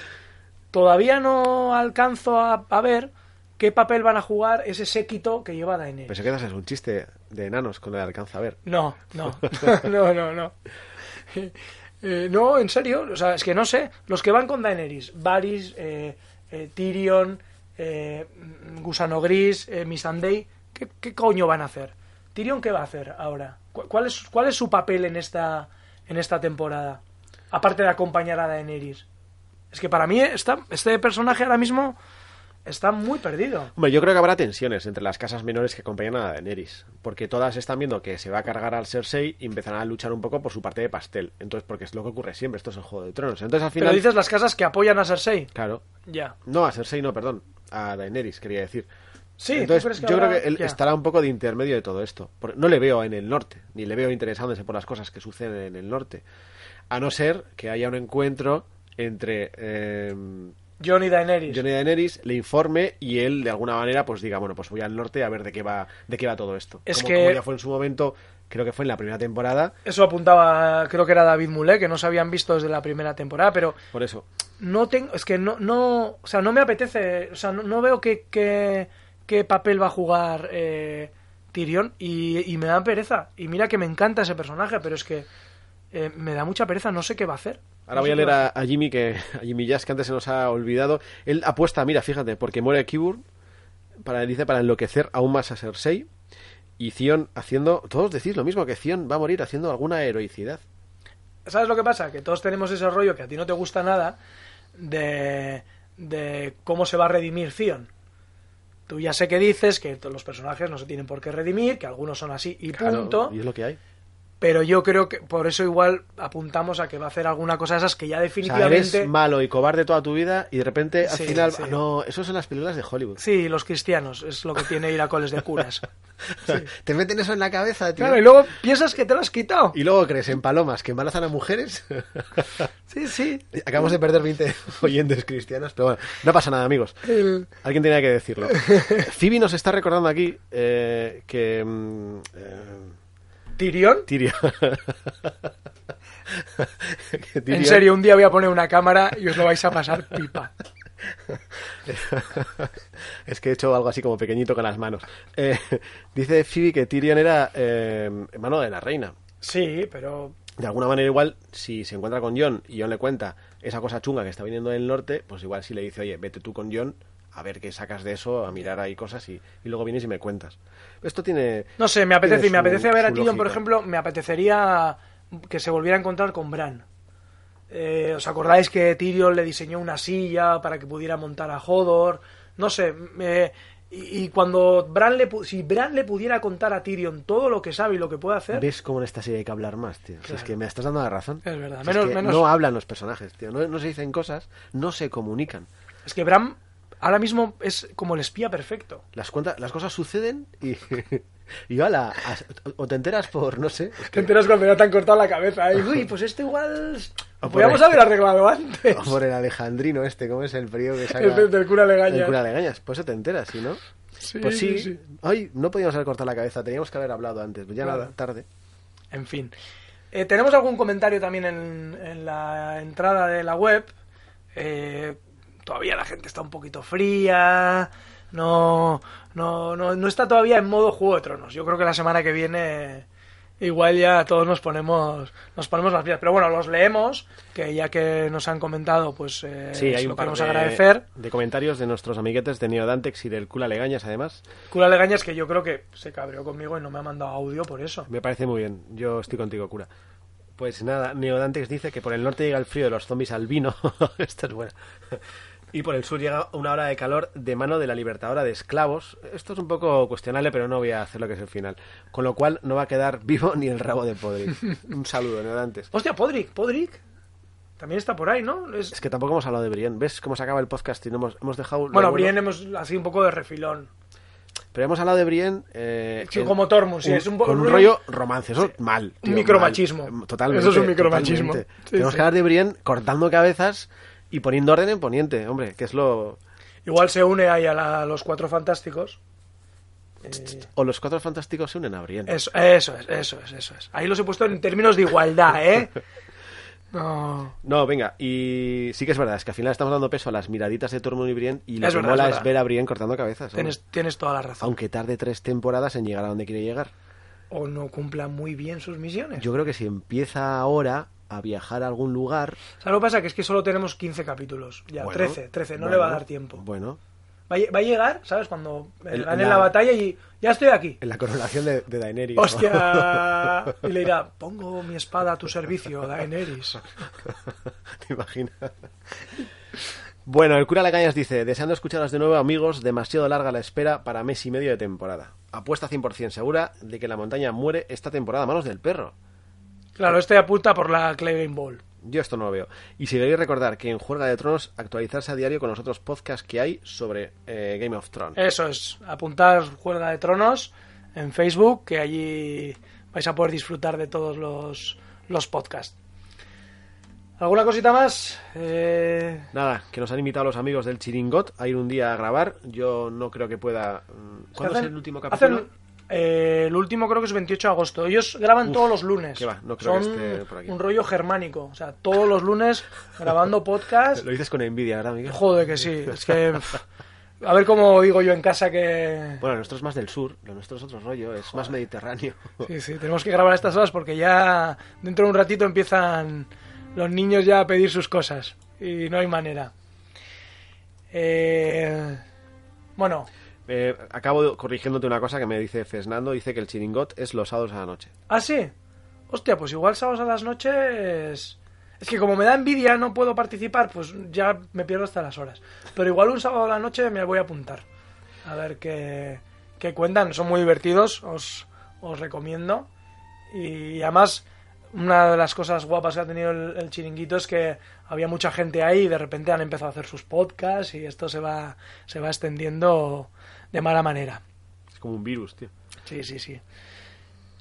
todavía no alcanzo a, a ver qué papel van a jugar ese séquito que lleva Daenerys. Pensé que es un chiste de enanos con el alcanza a ver. No, no, no, no, no. Eh, no, en serio, o sea, es que no sé. Los que van con Daenerys, Varys, eh, eh, Tyrion, eh, Gusano Gris, eh, Missandei, ¿qué, ¿qué coño van a hacer? Tyrion, ¿qué va a hacer ahora? ¿Cu- ¿Cuál es, cuál es su papel en esta, en esta temporada? Aparte de acompañar a Daenerys. Es que para mí está, este personaje ahora mismo está muy perdido. Hombre, yo creo que habrá tensiones entre las casas menores que acompañan a Daenerys, porque todas están viendo que se va a cargar al Cersei y empezarán a luchar un poco por su parte de pastel. Entonces, porque es lo que ocurre siempre, esto es el Juego de Tronos. Entonces, al final... Pero dices las casas que apoyan a Cersei. Claro. Ya. No, a Cersei no, perdón. A Daenerys, quería decir. Sí, ¿tú Entonces, yo habrá- creo que él estará un poco de intermedio de todo esto. No le veo en el norte, ni le veo interesándose por las cosas que suceden en el norte. A no ser que haya un encuentro entre eh, Jon y Daenerys. Jon y Daenerys, le informe y él de alguna manera pues diga, bueno, pues voy al norte a ver de qué va, de qué va todo esto. Es como, que- como ya fue en su momento, creo que fue en la primera temporada, Eso apuntaba, creo que era David Moulet, que no se habían visto desde la primera temporada, pero por eso. no tengo, es que no, no, o sea, no me apetece, o sea, no, no veo qué, qué, qué papel va a jugar eh, Tyrion y, y me da pereza. Y mira que me encanta ese personaje, pero es que eh, me da mucha pereza, no sé qué va a hacer. Ahora No voy a leer a, a Jimmy que a Jimmy Jazz que antes se nos ha olvidado. Él apuesta, mira, fíjate, porque muere Kibur para dice para enloquecer aún más a Cersei y Theon haciendo, todos decís lo mismo que Theon va a morir haciendo alguna heroicidad. ¿Sabes lo que pasa? Que todos tenemos ese rollo que a ti no te gusta nada de, de cómo se va a redimir Theon. Tú ya sé que dices que los personajes no se tienen por qué redimir, que algunos son así y Claro, punto. y es lo que hay. Pero yo creo que por eso igual apuntamos a que va a hacer alguna cosa de esas que ya O sea, definitivamente... eres malo y cobarde toda tu vida y de repente al Sí, final... sí. ah, No, eso son las películas de Hollywood. Sí, los cristianos, es lo que tiene ir a coles de curas. Te meten eso en la cabeza, tío. Claro, y luego piensas que te lo has quitado. Y luego crees en palomas que embarazan a mujeres. Sí, sí. Acabamos de perder 20 oyentes cristianos, pero bueno, no pasa nada, amigos. El- Alguien tenía que decirlo. Phoebe nos está recordando aquí eh, que... mm, eh, ¿Tyrion? Tyrion. Que En serio, un día voy a poner una cámara y os lo vais a pasar pipa. es que he hecho algo así como pequeñito con las manos. Eh, dice Phoebe que Tyrion era eh, hermano de la reina. Sí, pero De alguna manera igual, si se encuentra con John y John le cuenta esa cosa chunga que está viniendo del norte, pues igual si le dice, oye, vete tú con John a ver qué sacas de eso, a mirar ahí cosas y, y luego vienes y me cuentas. Esto tiene... no sé, me apetece, tiene me su- apetece ver a su Tyrion, por lógica. ejemplo, me apetecería que se volviera a encontrar con Bran. Eh, ¿Os acordáis que Tyrion le diseñó una silla para que pudiera montar a Hodor? No sé, me- y, y cuando Bran le, si Bran le pudiera contar a Tyrion todo lo que sabe y lo que puede hacer, ¿Ves cómo en esta serie hay que hablar más, tío? Si es que me estás dando la razón. Es verdad. Si es Menos- que menos- No hablan los personajes, tío. No, no se dicen cosas, no se comunican. es que Bran ahora mismo es como el espía perfecto. Las, cuentas, las cosas suceden y... y ala, o te enteras por, no sé... es Te que- enteras cuando ya te han cortado la cabeza. ¿eh? Uy, pues esto igual... Podríamos haber arreglado antes. o por el alejandrino este, ¿cómo es el periodo que saca? El del- del cura Legañas. El cura Legañas. Pues te enteras, ¿sí, no? Sí, pues sí. sí. Ay, no podíamos haber cortado la cabeza, teníamos que haber hablado antes. Pues ya Claro. nada, tarde. En fin. Eh, tenemos algún comentario también en, en la entrada de la web. Eh, todavía la gente está un poquito fría. No, no, no, no está todavía en modo Juego de Tronos. Yo creo que la semana que viene igual ya todos nos ponemos nos ponemos las pilas. Pero bueno, los leemos, que ya que nos han comentado, pues eh, Sí, hay lo par queremos de, agradecer. de comentarios de nuestros amiguetes de Neodantex y del Cula Legañas, además. Cura Legañas, que yo creo que se cabreó conmigo y no me ha mandado audio por eso. Me parece muy bien. Yo estoy contigo, cura. Pues nada, Neodantex dice que por el norte llega el frío de los zombies al vino. Esta es buena. Y por el sur llega una hora de calor de mano de la libertadora de esclavos. Esto es un poco cuestionable, pero no voy a hacer lo que es el final. Con lo cual no va a quedar vivo ni el rabo de Podrick. Un saludo, Neodantes. Hostia, Podrick, Podrick. También está por ahí, ¿no? Es- Es que tampoco hemos hablado de Brienne. ¿Ves cómo se acaba el podcast y no hemos, hemos dejado... Bueno? Brienne hemos así un poco de refilón. Pero hemos hablado de Brienne... eh, Sí, como Tormund, sí, es un Con un rollo romance, eso mal. un micromachismo. mal. Totalmente. Eso es un micromachismo. Sí, Tenemos sí. que hablar de Brienne cortando cabezas y poniendo orden en Poniente, hombre, que es lo... Igual se une ahí a, la- a los cuatro fantásticos. Eh, O los cuatro fantásticos se unen a Brienne. eso, eso es, eso es, eso es. Ahí los he puesto en términos de igualdad, ¿eh? No. No, venga, y sí que es verdad, es que al final estamos dando peso a las miraditas de Tormund y Brienne y lo Es que verdad, mola es es, ver a Brienne cortando cabezas. Tienes, tienes toda la razón. Aunque tarde tres temporadas en llegar a donde quiere llegar. O no cumpla muy bien sus misiones. Yo creo que si empieza ahora a viajar a algún lugar... ¿Sabes lo que pasa? Que es que solo tenemos 15 capítulos. Ya, bueno, 13, 13, no bueno, le va a dar tiempo. Bueno, Va a, lle- va a llegar, ¿sabes? Cuando El- gane la- la... batalla y ya estoy aquí. en la coronación de, de Daenerys. ¿no? ¡Hostia! Y le dirá, pongo mi espada a tu servicio, Daenerys. ¿Te imaginas? Bueno, el cura Legañas dice, deseando escucharos de nuevo amigos, demasiado larga la espera para mes y medio de temporada. Apuesta 100% segura de que la montaña muere esta temporada a manos del perro. Claro, este apunta por la Clay Game Ball. Yo esto no lo veo. Y si queréis recordar que en Juega de Tronos actualizarse a diario con los otros podcasts que hay sobre eh, Game of Thrones. Eso es, apuntar Juega de Tronos en Facebook, que allí vais a poder disfrutar de todos los, los podcasts. ¿Alguna cosita más? Eh, Nada, que nos han invitado los amigos del Chiringot a ir un día a grabar. Yo no creo que pueda... mm, ¿Cuándo es el último capítulo? hacen, eh, el último creo que es 28 de agosto. Ellos graban Uf, todos los lunes. qué va, no creo que Son esté por aquí. un rollo germánico. O sea, todos los lunes grabando podcast. Lo dices con envidia, ¿verdad, Miguel? Joder, que sí. Es que... A ver cómo digo yo en casa que... Bueno, nuestro es más del sur, lo nuestro es otro rollo, es más mediterráneo. Sí, sí, tenemos que grabar a estas horas porque ya dentro de un ratito empiezan los niños ya a pedir sus cosas y no hay manera. Eh, bueno, Eh, acabo corrigiéndote una cosa que me dice Fernando, dice que el chiringot es los sábados a la noche. ¿ah, sí? Hostia, pues igual sábados a las noches... Es que como me da envidia no puedo participar, pues ya me pierdo hasta las horas. Pero igual un sábado a la noche me voy a apuntar. A ver qué, qué cuentan. Son muy divertidos, os, os recomiendo. Y además, una de las cosas guapas que ha tenido el, el chiringuito es que había mucha gente ahí y de repente han empezado a hacer sus podcasts y esto se va, se va extendiendo de mala manera. Es como un virus, tío. Sí, sí, sí.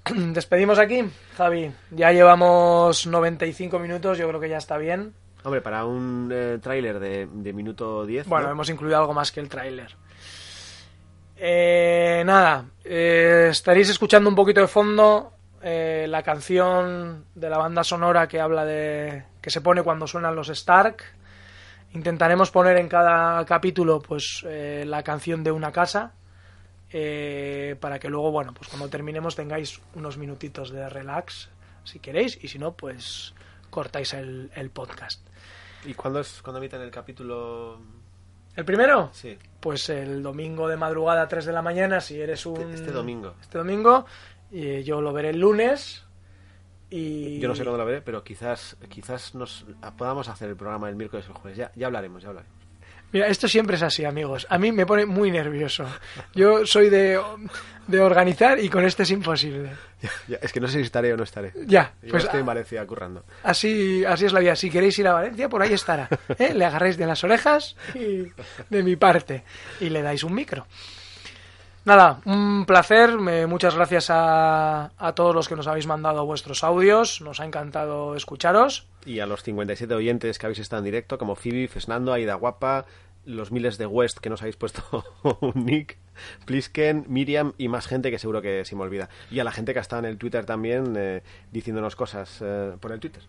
Despedimos aquí, Javi. Ya llevamos 95 minutos, yo creo que ya está bien. Hombre, para un eh, tráiler de, de minuto 10. Bueno, ¿no? hemos incluido algo más que el tráiler. Eh, nada, eh, estaréis escuchando un poquito de fondo eh, la canción de la banda sonora que habla de que se pone cuando suenan los Stark. Intentaremos poner en cada capítulo, pues, eh, la canción de una casa eh, para que luego, bueno, pues cuando terminemos tengáis unos minutitos de relax, si queréis, y si no, pues cortáis el, el podcast. ¿Y cuándo es cuando emiten el capítulo? ¿El primero? Sí. Pues el domingo de madrugada a 3 de la mañana, si eres un... Este domingo. Este domingo, y yo lo veré el lunes. Y... Yo no sé cuándo la veré, pero quizás quizás nos podamos hacer el programa el miércoles o el jueves. Ya, ya hablaremos, ya hablaremos. Mira, esto siempre es así, amigos. A mí me pone muy nervioso. Yo soy de, de organizar y con este es imposible. Ya, ya, es que no sé si estaré o no estaré. Ya, Yo pues estoy en Valencia currando. Así, así es la vida. Si queréis ir a Valencia, por ahí estará. ¿eh? Le agarráis de las orejas y de mi parte y le dais un micro. Nada, un placer. muchas gracias a, a todos los que nos habéis mandado vuestros audios. Nos ha encantado escucharos. Y a los 57 oyentes que habéis estado en directo, como Phoebe, Fesnando, Aida Guapa, los miles de West que nos habéis puesto un nick, Plisken, Miriam y más gente que seguro que se me olvida. Y a la gente que ha estado en el Twitter también eh, diciéndonos cosas eh, por el Twitter.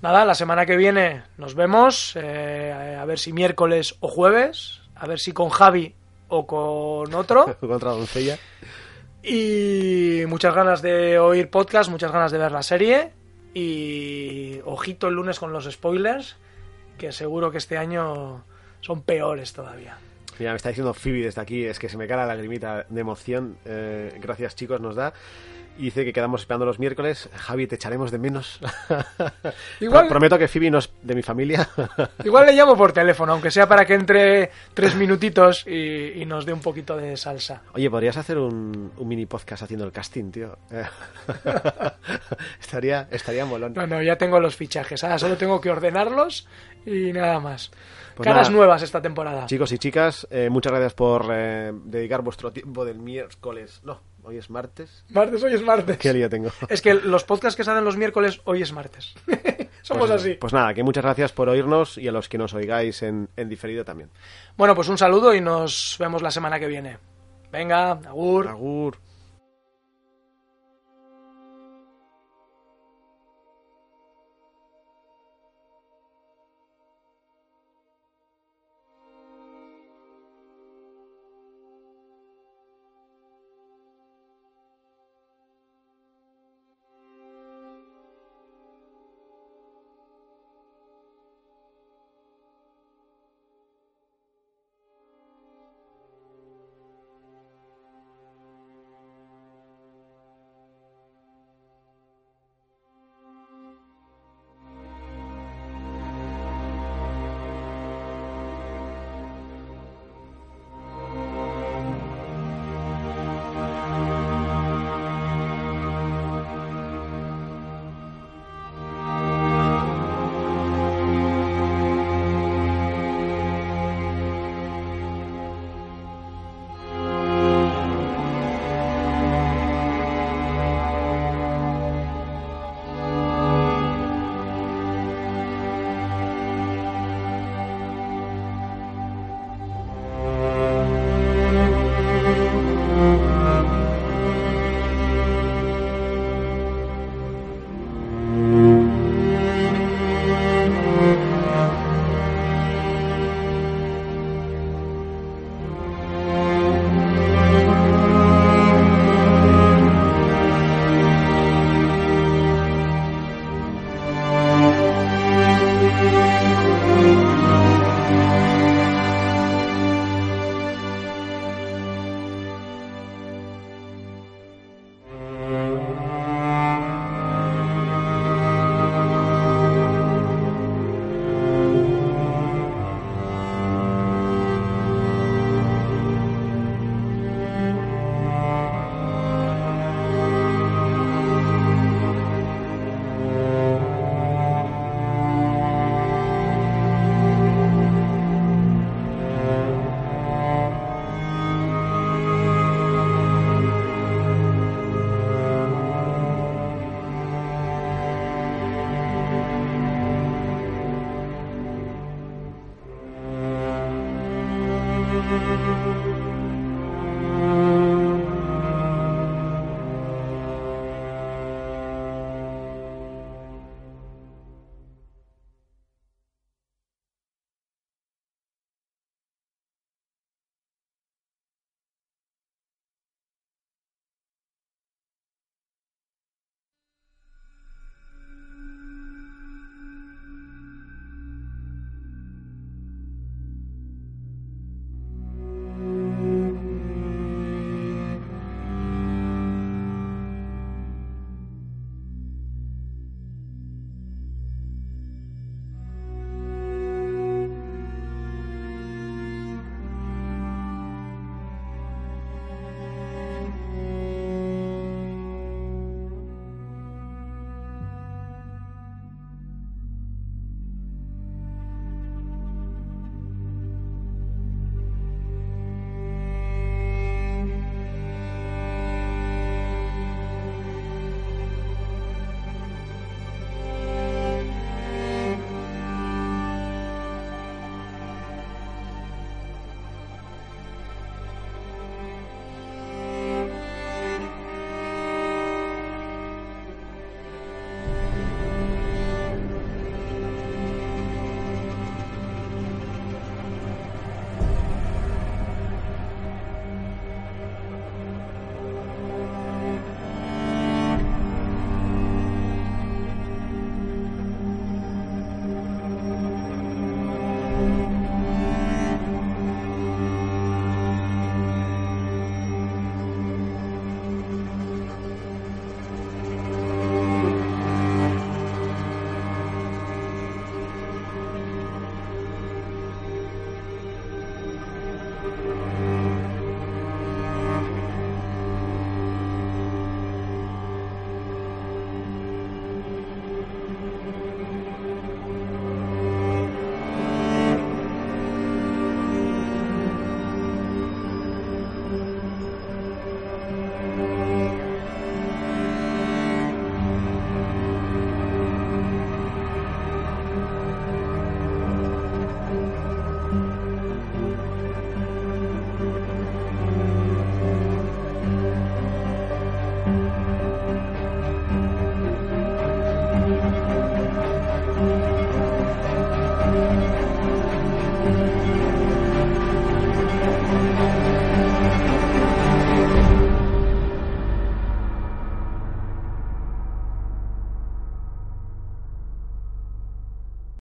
Nada, la semana que viene nos vemos. eh, a ver si miércoles o jueves. A ver si con Javi o con otro. Contra Doncella. Y muchas ganas de oír podcast, muchas ganas de ver la serie. Y ojito el lunes con los spoilers, que seguro que este año son peores todavía. Mira, me está diciendo Phoebe desde aquí, es que se me cae la lagrimita de emoción. Eh, gracias, chicos, nos da. Y dice que quedamos esperando los miércoles. Javi, te echaremos de menos. Igual- Pro- Prometo que Phoebe no es de mi familia. Igual le llamo por teléfono, aunque sea para que entre tres minutitos y, y nos dé un poquito de salsa. Oye, podrías hacer un, un mini podcast haciendo el casting, tío. Estaría, estaría molón. No, no, ya tengo los fichajes, ahora solo tengo que ordenarlos y nada más. Pues Caras nada. nuevas esta temporada. Chicos y chicas, eh, muchas gracias por eh, dedicar vuestro tiempo del miércoles. No, hoy es martes. Martes, hoy es martes. Qué lío tengo. Es que los podcasts que se hacen los miércoles, hoy es martes. Somos Pues, así. Pues nada, que muchas gracias por oírnos y a los que nos oigáis en, en diferido también. Bueno, pues un saludo y nos vemos la semana que viene. Venga, agur. Agur.